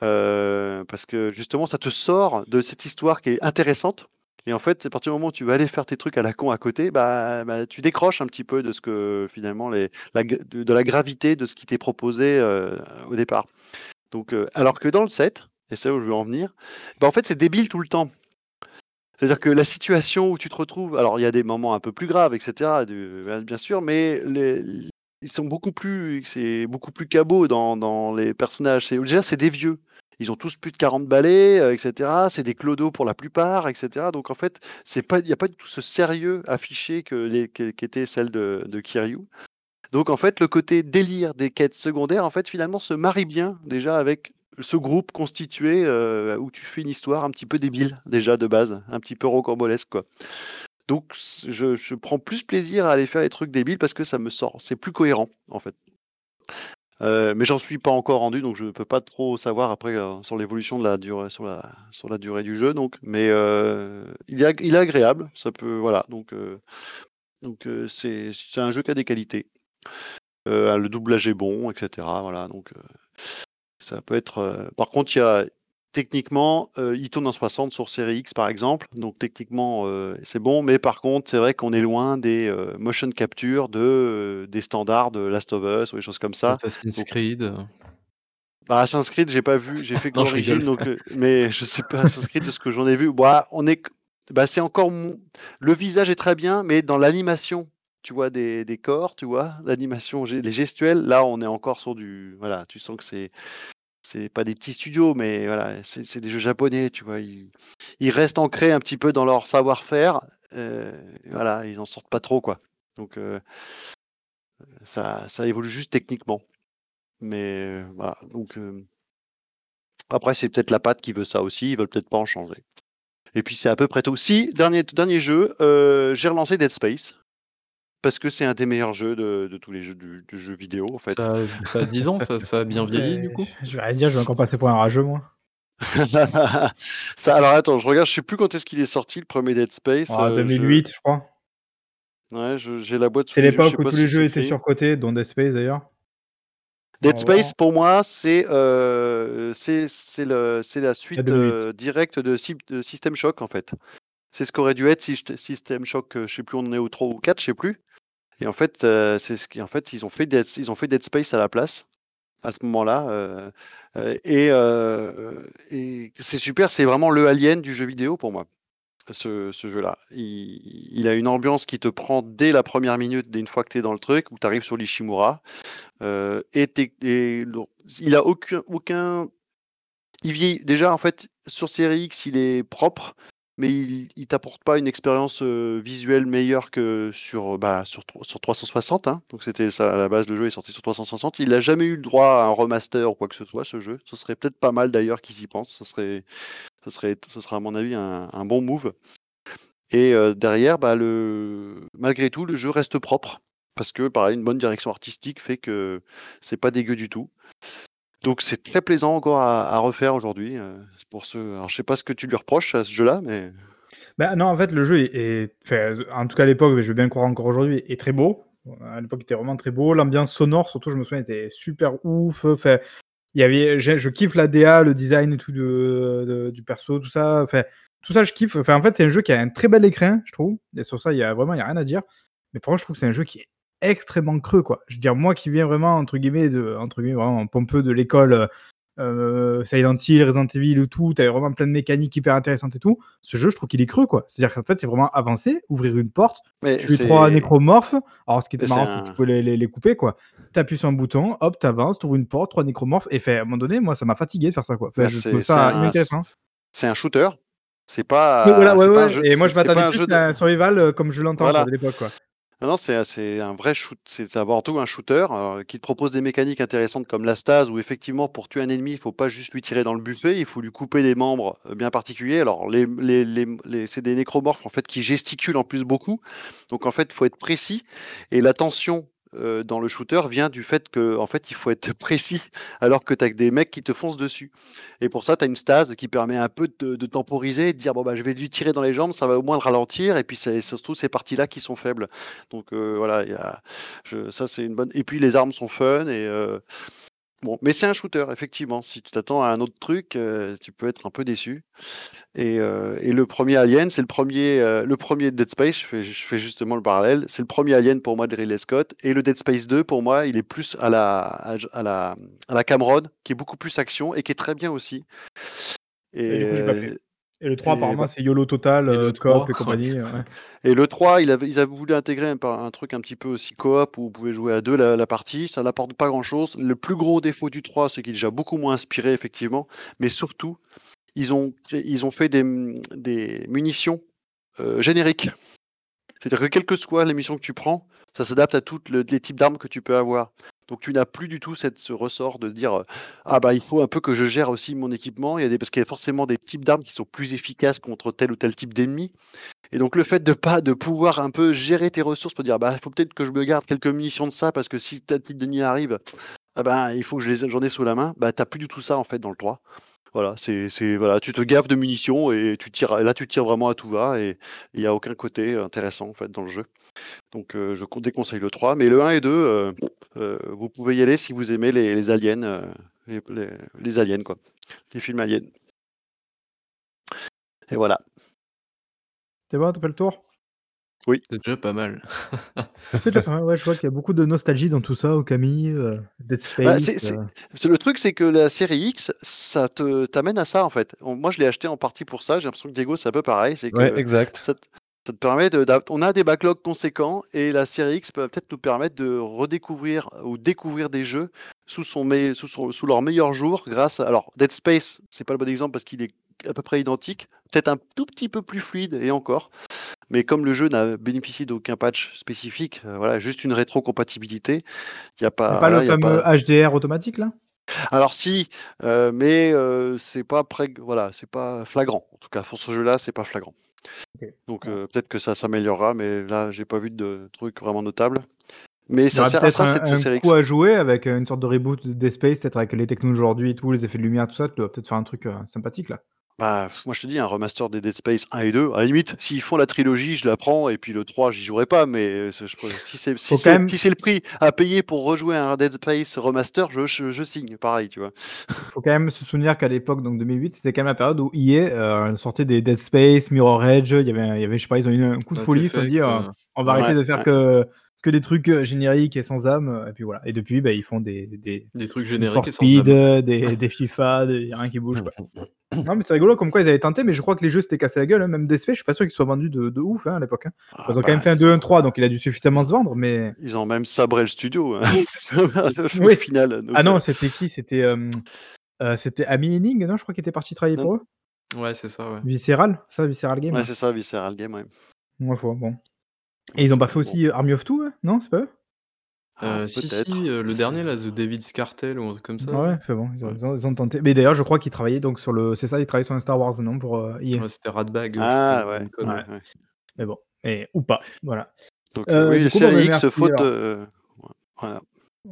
parce que justement ça te sort de cette histoire qui est intéressante Et en fait, à partir du moment où tu vas aller faire tes trucs à la con à côté, bah, bah, tu décroches un petit peu de ce que finalement les, la, de, la gravité de ce qui t'est proposé euh, au départ. Donc, euh, alors que dans le set, et c'est là où je veux en venir, bah, en fait c'est débile tout le temps. C'est-à-dire que la situation où tu te retrouves, alors il y a des moments un peu plus graves, etc. bien sûr, mais ils sont beaucoup plus, c'est beaucoup plus cabot dans, les personnages. C'est déjà c'est des vieux. Ils ont tous plus de 40 balais, euh, etc. C'est des clodos pour la plupart, etc. Donc en fait, il n'y a pas tout ce sérieux affiché que qu'était celle de, de Kiryu. Donc en fait, le côté délire des quêtes secondaires, en fait, finalement, se marie bien déjà avec ce groupe constitué euh, où tu fais une histoire un petit peu débile déjà de base, un petit peu rocambolesque quoi. Donc je, je, prends plus plaisir à aller faire les trucs débiles parce que ça me sort, c'est plus cohérent en fait. Euh, mais j'en suis pas encore rendu, donc je ne peux pas trop savoir après euh, sur l'évolution de la durée, sur la, sur la durée du jeu. Donc, mais euh, il, est, il est agréable, ça peut, voilà. Donc, donc c'est un jeu qui a des qualités. Le doublage est bon, etc. Voilà, donc ça peut être. par contre, il y a techniquement, euh, il tourne en 60 sur série X par exemple, donc techniquement euh, c'est bon, mais par contre c'est vrai qu'on est loin des euh, motion capture de, euh, des standards de Last of Us ou des choses comme ça. Assassin's donc, Creed. Bah, Assassin's Creed, j'ai pas vu, j'ai fait que l'origine, donc, mais je sais pas Assassin's Creed de ce que j'en ai vu. Bah, on est, bah, c'est encore le visage est très bien, mais dans l'animation, tu vois des, des corps, tu vois l'animation, les gestuels, là on est encore sur du, voilà, tu sens que c'est c'est pas des petits studios, mais voilà, c'est des jeux japonais, tu vois. Ils, restent ancrés un petit peu dans leur savoir-faire. Euh, voilà, ils en sortent pas trop, quoi. Euh, ça, ça évolue juste techniquement. Mais euh, voilà, donc. Après, c'est peut-être la patte qui veut ça aussi, ils veulent peut-être pas en changer. Et puis, c'est à peu près tout. Si, dernier, dernier jeu, j'ai relancé Dead Space parce que c'est un des meilleurs jeux de, de tous les jeux du, du, jeu vidéo en fait. Ça, ça a 10 ans, ça, ça a bien vieilli du coup? Je vais rien dire, je vais encore passer pour un rageux moi. ça, alors attends, je regarde, je sais plus quand est-ce qu'il est sorti le premier Dead Space. Ah, 2008, je, je crois. Ouais, j'ai la boîte. C'est l'époque où tous les jeux étaient surcotés, dont Dead Space d'ailleurs. Dead Space, pour moi, c'est euh, la suite euh, directe de, de System Shock en fait. C'est ce qu'aurait dû être si System Shock, euh, je sais plus, on en est au 3 ou 4, je sais plus. Et en fait, c'est ce qui, en fait, ils ont fait Dead, Space à la place à ce moment-là. Et, c'est super, c'est vraiment le alien du jeu vidéo pour moi. Ce, jeu-là. Il, a une ambiance qui te prend dès la première minute, dès une fois que tu es dans le truc, où tu arrives sur l'Ishimura. Et, et, il a aucun, aucun. Il vieillit déjà en fait sur Série X, il est propre mais il, il t'apporte pas une expérience visuelle meilleure que sur, bah, sur, sur 360. Hein. Donc c'était ça, à la base, le jeu est sorti sur 360. Il n'a jamais eu le droit à un remaster ou quoi que ce soit, ce jeu. Ce serait peut-être pas mal d'ailleurs qu'ils y pensent. Ce serait, ce serait, ce à mon avis un, bon move. Et derrière, bah, le... malgré tout, le jeu reste propre. Parce que, pareil, une bonne direction artistique fait que c'est pas dégueu du tout. Donc c'est très plaisant encore à, refaire aujourd'hui. Euh, pour ce... Alors je sais pas ce que tu lui reproches à ce jeu-là, mais. Bah, non, en fait, le jeu est, en tout cas à l'époque, mais je veux bien croire encore aujourd'hui, est très beau. À l'époque, il était vraiment très beau. L'ambiance sonore, surtout, je me souviens, était super ouf. Enfin, il y avait, je, kiffe la DA, le design et tout de, du perso, tout ça. Enfin, tout ça, je kiffe. Enfin, en fait, c'est un jeu qui a un très bel écrin, je trouve. Et sur ça, il y a vraiment, il y a rien à dire. Mais pour moi, je trouve que c'est un jeu qui est extrêmement creux, quoi. Je veux dire, moi qui viens vraiment, entre guillemets, de, entre guillemets, vraiment pompeux de l'école euh, Silent Hill, Resident Evil, tout, t'avais vraiment plein de mécaniques hyper intéressantes et tout. Ce jeu, je trouve qu'il est creux, quoi. C'est-à-dire qu'en fait, c'est vraiment avancer, ouvrir une porte, Mais tuer trois nécromorphes. Alors, ce qui était marrant, c'est que tu peux les, les, les couper, quoi. T'appuies sur un bouton, hop, t'avances, t'ouvres une porte, trois nécromorphes, et fait, à un moment donné, moi, ça m'a fatigué de faire ça, quoi. Enfin, je trouve ça un... inintéressant. C'est un shooter. C'est pas. Oui, voilà, ouais, ouais. Jeu, et moi, je m'attendais plus à un survival euh, comme je l'entends voilà. à l'époque, quoi. Non, non, c'est un vrai shoot, c'est avant tout un shooter euh, qui te propose des mécaniques intéressantes comme la stase où effectivement pour tuer un ennemi, il faut pas juste lui tirer dans le buffet, il faut lui couper des membres euh, bien particuliers. Alors les, les, les, c'est des nécromorphes en fait qui gesticulent en plus beaucoup, donc en fait faut être précis et la tension euh, dans le shooter vient du fait que en fait il faut être précis alors que tu as des mecs qui te foncent dessus. Et pour ça, tu as une stase qui permet un peu de, temporiser, de dire bon bah je vais lui tirer dans les jambes, ça va au moins le ralentir et puis c'est surtout ces parties-là qui sont faibles. Donc euh, voilà, ça c'est une bonne. Et puis les armes sont fun et euh, Bon, mais c'est un shooter, effectivement. Si tu t'attends à un autre truc, euh, tu peux être un peu déçu. Et, euh, et le premier Alien, c'est le premier, euh, le premier Dead Space. Je fais, je fais justement le parallèle. C'est le premier Alien pour moi de Ridley Scott. Et le Dead Space 2, pour moi, il est plus à la, à, à la, à la Cameron, qui est beaucoup plus action et qui est très bien aussi. Et du coup, j'ai pas fait. Et le 3, et apparemment, bah- c'est YOLO total, Et le euh, coop 3, et compagnie. ouais. Et le 3, il avait, ils avaient voulu intégrer un, un truc un petit peu aussi coop où vous pouvez jouer à deux la, la partie. Ça n'apporte pas grand chose. Le plus gros défaut du 3, c'est qu'il est déjà beaucoup moins inspiré, effectivement. Mais surtout, ils ont, ils ont fait des, des munitions euh, génériques. C'est-à-dire que quelle que soit les missions que tu prends, ça s'adapte à tous les types d'armes que tu peux avoir. Donc tu n'as plus du tout ce ressort de dire euh, ah bah il faut un peu que je gère aussi mon équipement. Il y des, parce qu'il y a forcément des types d'armes qui sont plus efficaces contre tel ou tel type d'ennemi. Et donc le fait de pas de pouvoir un peu gérer tes ressources pour dire bah il faut peut-être que je me garde quelques munitions de ça parce que si tel type d'ennemi arrive, ah bah, il faut que j'en ai sous la main. Bah t'as plus du tout ça en fait dans le 3. Voilà, c'est c'est- voilà, tu te gaves de munitions et tu tires. Là tu tires vraiment à tout va et il n'y a aucun côté intéressant en fait dans le jeu. Donc euh, je con- déconseille le 3, mais le 1 et 2, euh, euh, vous pouvez y aller si vous aimez les, aliens, les aliens quoi, les films aliens. Et voilà. C'est bon, t'as fait le tour? C'est déjà pas mal. C'est déjà pas mal, ouais, je vois qu'il y a beaucoup de nostalgie dans tout ça, Okami, euh, Dead Bah, Space. c'est- c'est- euh, c'est- le truc, c'est que la série X, ça te t'amène à ça en fait. On- Moi, je l'ai acheté en partie pour ça. J'ai l'impression que Diego, c'est un peu pareil. C'est que Ouais, exact. ça, ça te permet de. d'a- On a des backlogs conséquents et la série X peut peut-être nous permettre de redécouvrir ou découvrir des jeux sous, son me- sous, son- sous leur meilleur jour grâce à. Alors, Dead Space, c'est pas le bon exemple parce qu'il est à peu près identique, peut-être un tout petit peu plus fluide et encore. Mais comme le jeu n'a bénéficié d'aucun patch spécifique, euh, voilà, juste une rétrocompatibilité, il n'y a pas. pas le y a fameux pas- HDR automatique là? Alors si, euh, mais euh, c'est pas pré- voilà, c'est pas flagrant. En tout cas, pour ce jeu-là, c'est pas flagrant. Donc Ouais. euh, peut-être que ça s'améliorera, mais là, j'ai pas vu de truc vraiment notable. Mais ça sert à ça un, cette un série coup à jouer avec euh, une sorte de reboot de Dead Space, peut-être avec les technos d'aujourd'hui et tout, les effets de lumière, tout ça, tu dois peut-être faire un truc euh, sympathique là. Bah, pff, moi je te dis, un remaster des Dead Space 1 et 2, à la limite, s'ils font la trilogie, je la prends, et puis le 3, j'y jouerai pas, mais euh, c'est- je, si c'est si Faut c'est- quand même- si c'est le prix à payer pour rejouer un Dead Space remaster, je, je, je signe, pareil, tu vois. faut quand même se souvenir qu'à l'époque, donc 2008, c'était quand même la période où EA euh, sortait des Dead Space, Mirror Edge, il y avait, il y avait, je sais pas, ils ont eu un coup de Mass folie, ils se sont Effect, dit, euh, euh, on va Ouais, arrêter de faire ouais. que, que des trucs euh, génériques et sans âme, et puis voilà. Et depuis, bah, ils font des, des, des trucs des génériques For et sans Speed, âme. euh, des, des FIFA, des, y a rien qui bouge. Quoi. Non, mais c'est rigolo comme quoi ils avaient tenté, mais je crois que les jeux s'étaient cassés la gueule, hein. même Space, je suis pas sûr qu'ils soient vendus de, de ouf hein, à l'époque. hein. Ah, Ils ont quand bah, même fait un ils 2, ont- 1, 3, donc il a dû suffisamment se vendre, mais. Ils ont même sabré le studio, hein, Oui. final. donc, Ah non, euh, c'était qui? C'était euh, euh, c'était Henning, non Je crois qu'il était parti travailler Non. pour eux? Ouais, c'est ça, ouais. Visceral, ça, Visceral Game. ouais, c'est ça, Visceral Game, ouais. Ouais, faut- bon. Et ils ont pas fait aussi euh, Army of Two, non C'est pas eux? Ah, Euh, si, peut-être. si, euh, le C'est- dernier, là, The David's Cartel ou un truc comme ça. Ouais, fait bon, ils ont, Ouais. ils ont- ils ont tenté. Mais d'ailleurs, je crois qu'ils travaillaient donc sur le. C'est ça, ils travaillaient sur un Star Wars, non Pour euh. Ouais, c'était Radbag. Ah ouais. Mais bon, et, ou pas. Voilà. Donc Euh, oui, la série bah, X, merci, faute alors. de... voilà.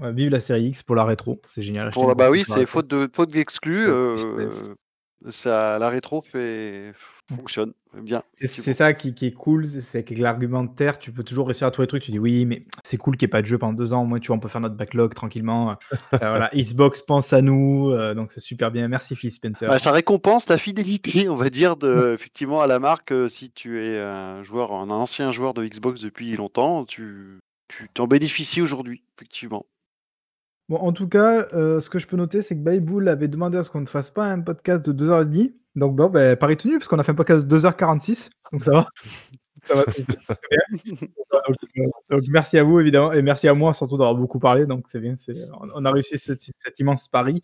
Ouais, vive la série X pour la rétro, c'est génial. Pour la- bah oui, c'est faute de faute d'exclus. Euh, ça, la rétro fait fonctionne bien. C'est- ça qui, qui est cool, c'est- qu'avec l'argumentaire, tu peux toujours réussir à trouver des trucs. Tu dis oui, mais c'est cool qu'il n'y ait pas de jeu pendant deux ans. Au moins, tu vois, on peut faire notre backlog tranquillement. Euh, voilà, Xbox pense à nous, euh, donc c'est super bien. Merci Phil Spencer. Bah, ça récompense la fidélité, on va dire, de, effectivement, à la marque. euh, Si tu es un joueur, un ancien joueur de Xbox depuis longtemps, tu tu t'en bénéficies aujourd'hui, effectivement. Bon, en tout cas, euh, ce que je peux noter, c'est que Bayboul avait demandé à ce qu'on ne fasse pas un podcast de 2h30. Donc, bon, ben, pari tenu, parce qu'on a fait un podcast de 2h46. Donc, ça va. ça va c'est très bien. Donc, donc, merci à vous, évidemment. Et merci à moi, surtout, d'avoir beaucoup parlé. Donc, c'est bien. c'est- On on a réussi ce- cet immense pari.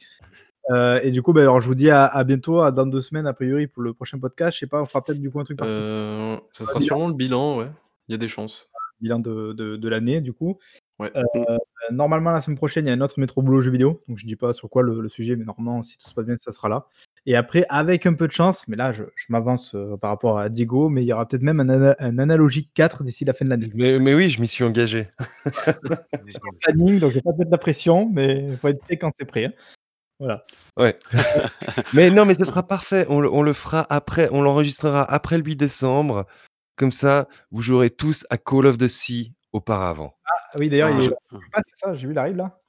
Euh, et du coup, ben, alors, je vous dis à, à bientôt, à dans deux semaines, a priori, pour le prochain podcast. Je sais pas, on fera peut-être du coup un truc particulier. Euh, ça sera sûrement le bilan, ouais. Il y a des chances. Bilan de, de, de l'année, du coup. Ouais. Euh, normalement, la semaine prochaine, il y a un autre métro boulot jeu vidéo. Donc, je dis pas sur quoi le, le sujet, mais normalement, si tout se passe bien, ça sera là. Et après, avec un peu de chance, mais là, je, je m'avance euh, par rapport à Diego, mais il y aura peut-être même un, ana- un analogique 4 d'ici la fin de l'année. Mais, mais oui, je m'y suis engagé. C'est planning, donc je vais pas te mettre la pression, mais il faut être prêt quand c'est prêt. hein. Voilà. Ouais. mais non, mais ce sera parfait. On, le- on le fera après. On l'enregistrera après le 8 décembre. Comme ça, vous jouerez tous à Call of the Sea auparavant. Ah oui, d'ailleurs, Ah, il est je- là. Ah, c'est ça, j'ai vu, il arrive là.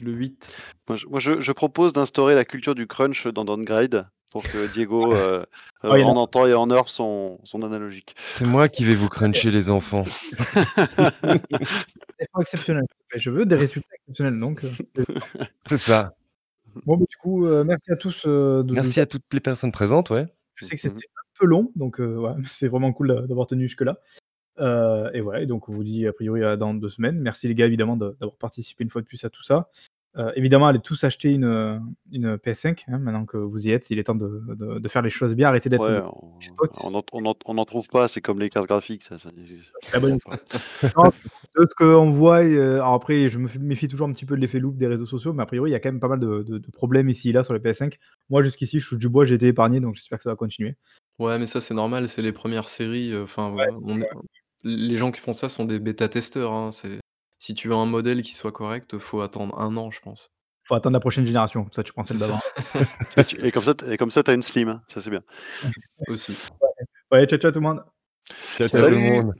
Le 8. Moi, je, moi, je- je propose d'instaurer la culture du crunch dans Downgrade pour que Diego euh, euh, y en temps et en heure son, son analogique. C'est moi qui vais vous cruncher les enfants. Effort exceptionnel. Mais Je veux des résultats exceptionnels, donc. euh, C'est ça. Bon, bah, du coup, euh, merci à tous. euh, de, Merci à toutes les personnes présentes, ouais. Je sais que c'était un long, donc euh, c'est vraiment cool d'a- d'avoir tenu jusque-là. Euh, et voilà, et donc on vous dit a priori dans deux semaines. Merci les gars évidemment de- d'avoir participé une fois de plus à tout ça. Euh, évidemment, allez tous acheter une, une PS5 hein, maintenant que vous y êtes. Il est temps de, de- de faire les choses bien, arrêter d'être Ouais, de- on spot. on en, on en- on en trouve pas, c'est comme les cartes graphiques. Ça, bonne Non, de ce qu'on voit. euh, alors après, je me méfie toujours un petit peu de l'effet loop des réseaux sociaux, mais a priori, il y a quand même pas mal de, de- de problèmes ici et là sur les PS5. Moi, jusqu'ici, je suis du bois, j'ai été épargné, donc j'espère que ça va continuer. Ouais, mais ça, c'est normal, c'est les premières séries. euh, on les gens qui font ça sont des bêta-testeurs. hein, c'est... Si tu veux un modèle qui soit correct, faut attendre un an, je pense. Faut attendre la prochaine génération, comme ça tu prends celle d'avant. Et, comme ça, et comme ça, t'as une slim. hein. Ça, c'est bien. aussi. Ouais, ciao, ciao tout le monde. Ciao, ciao tout le monde.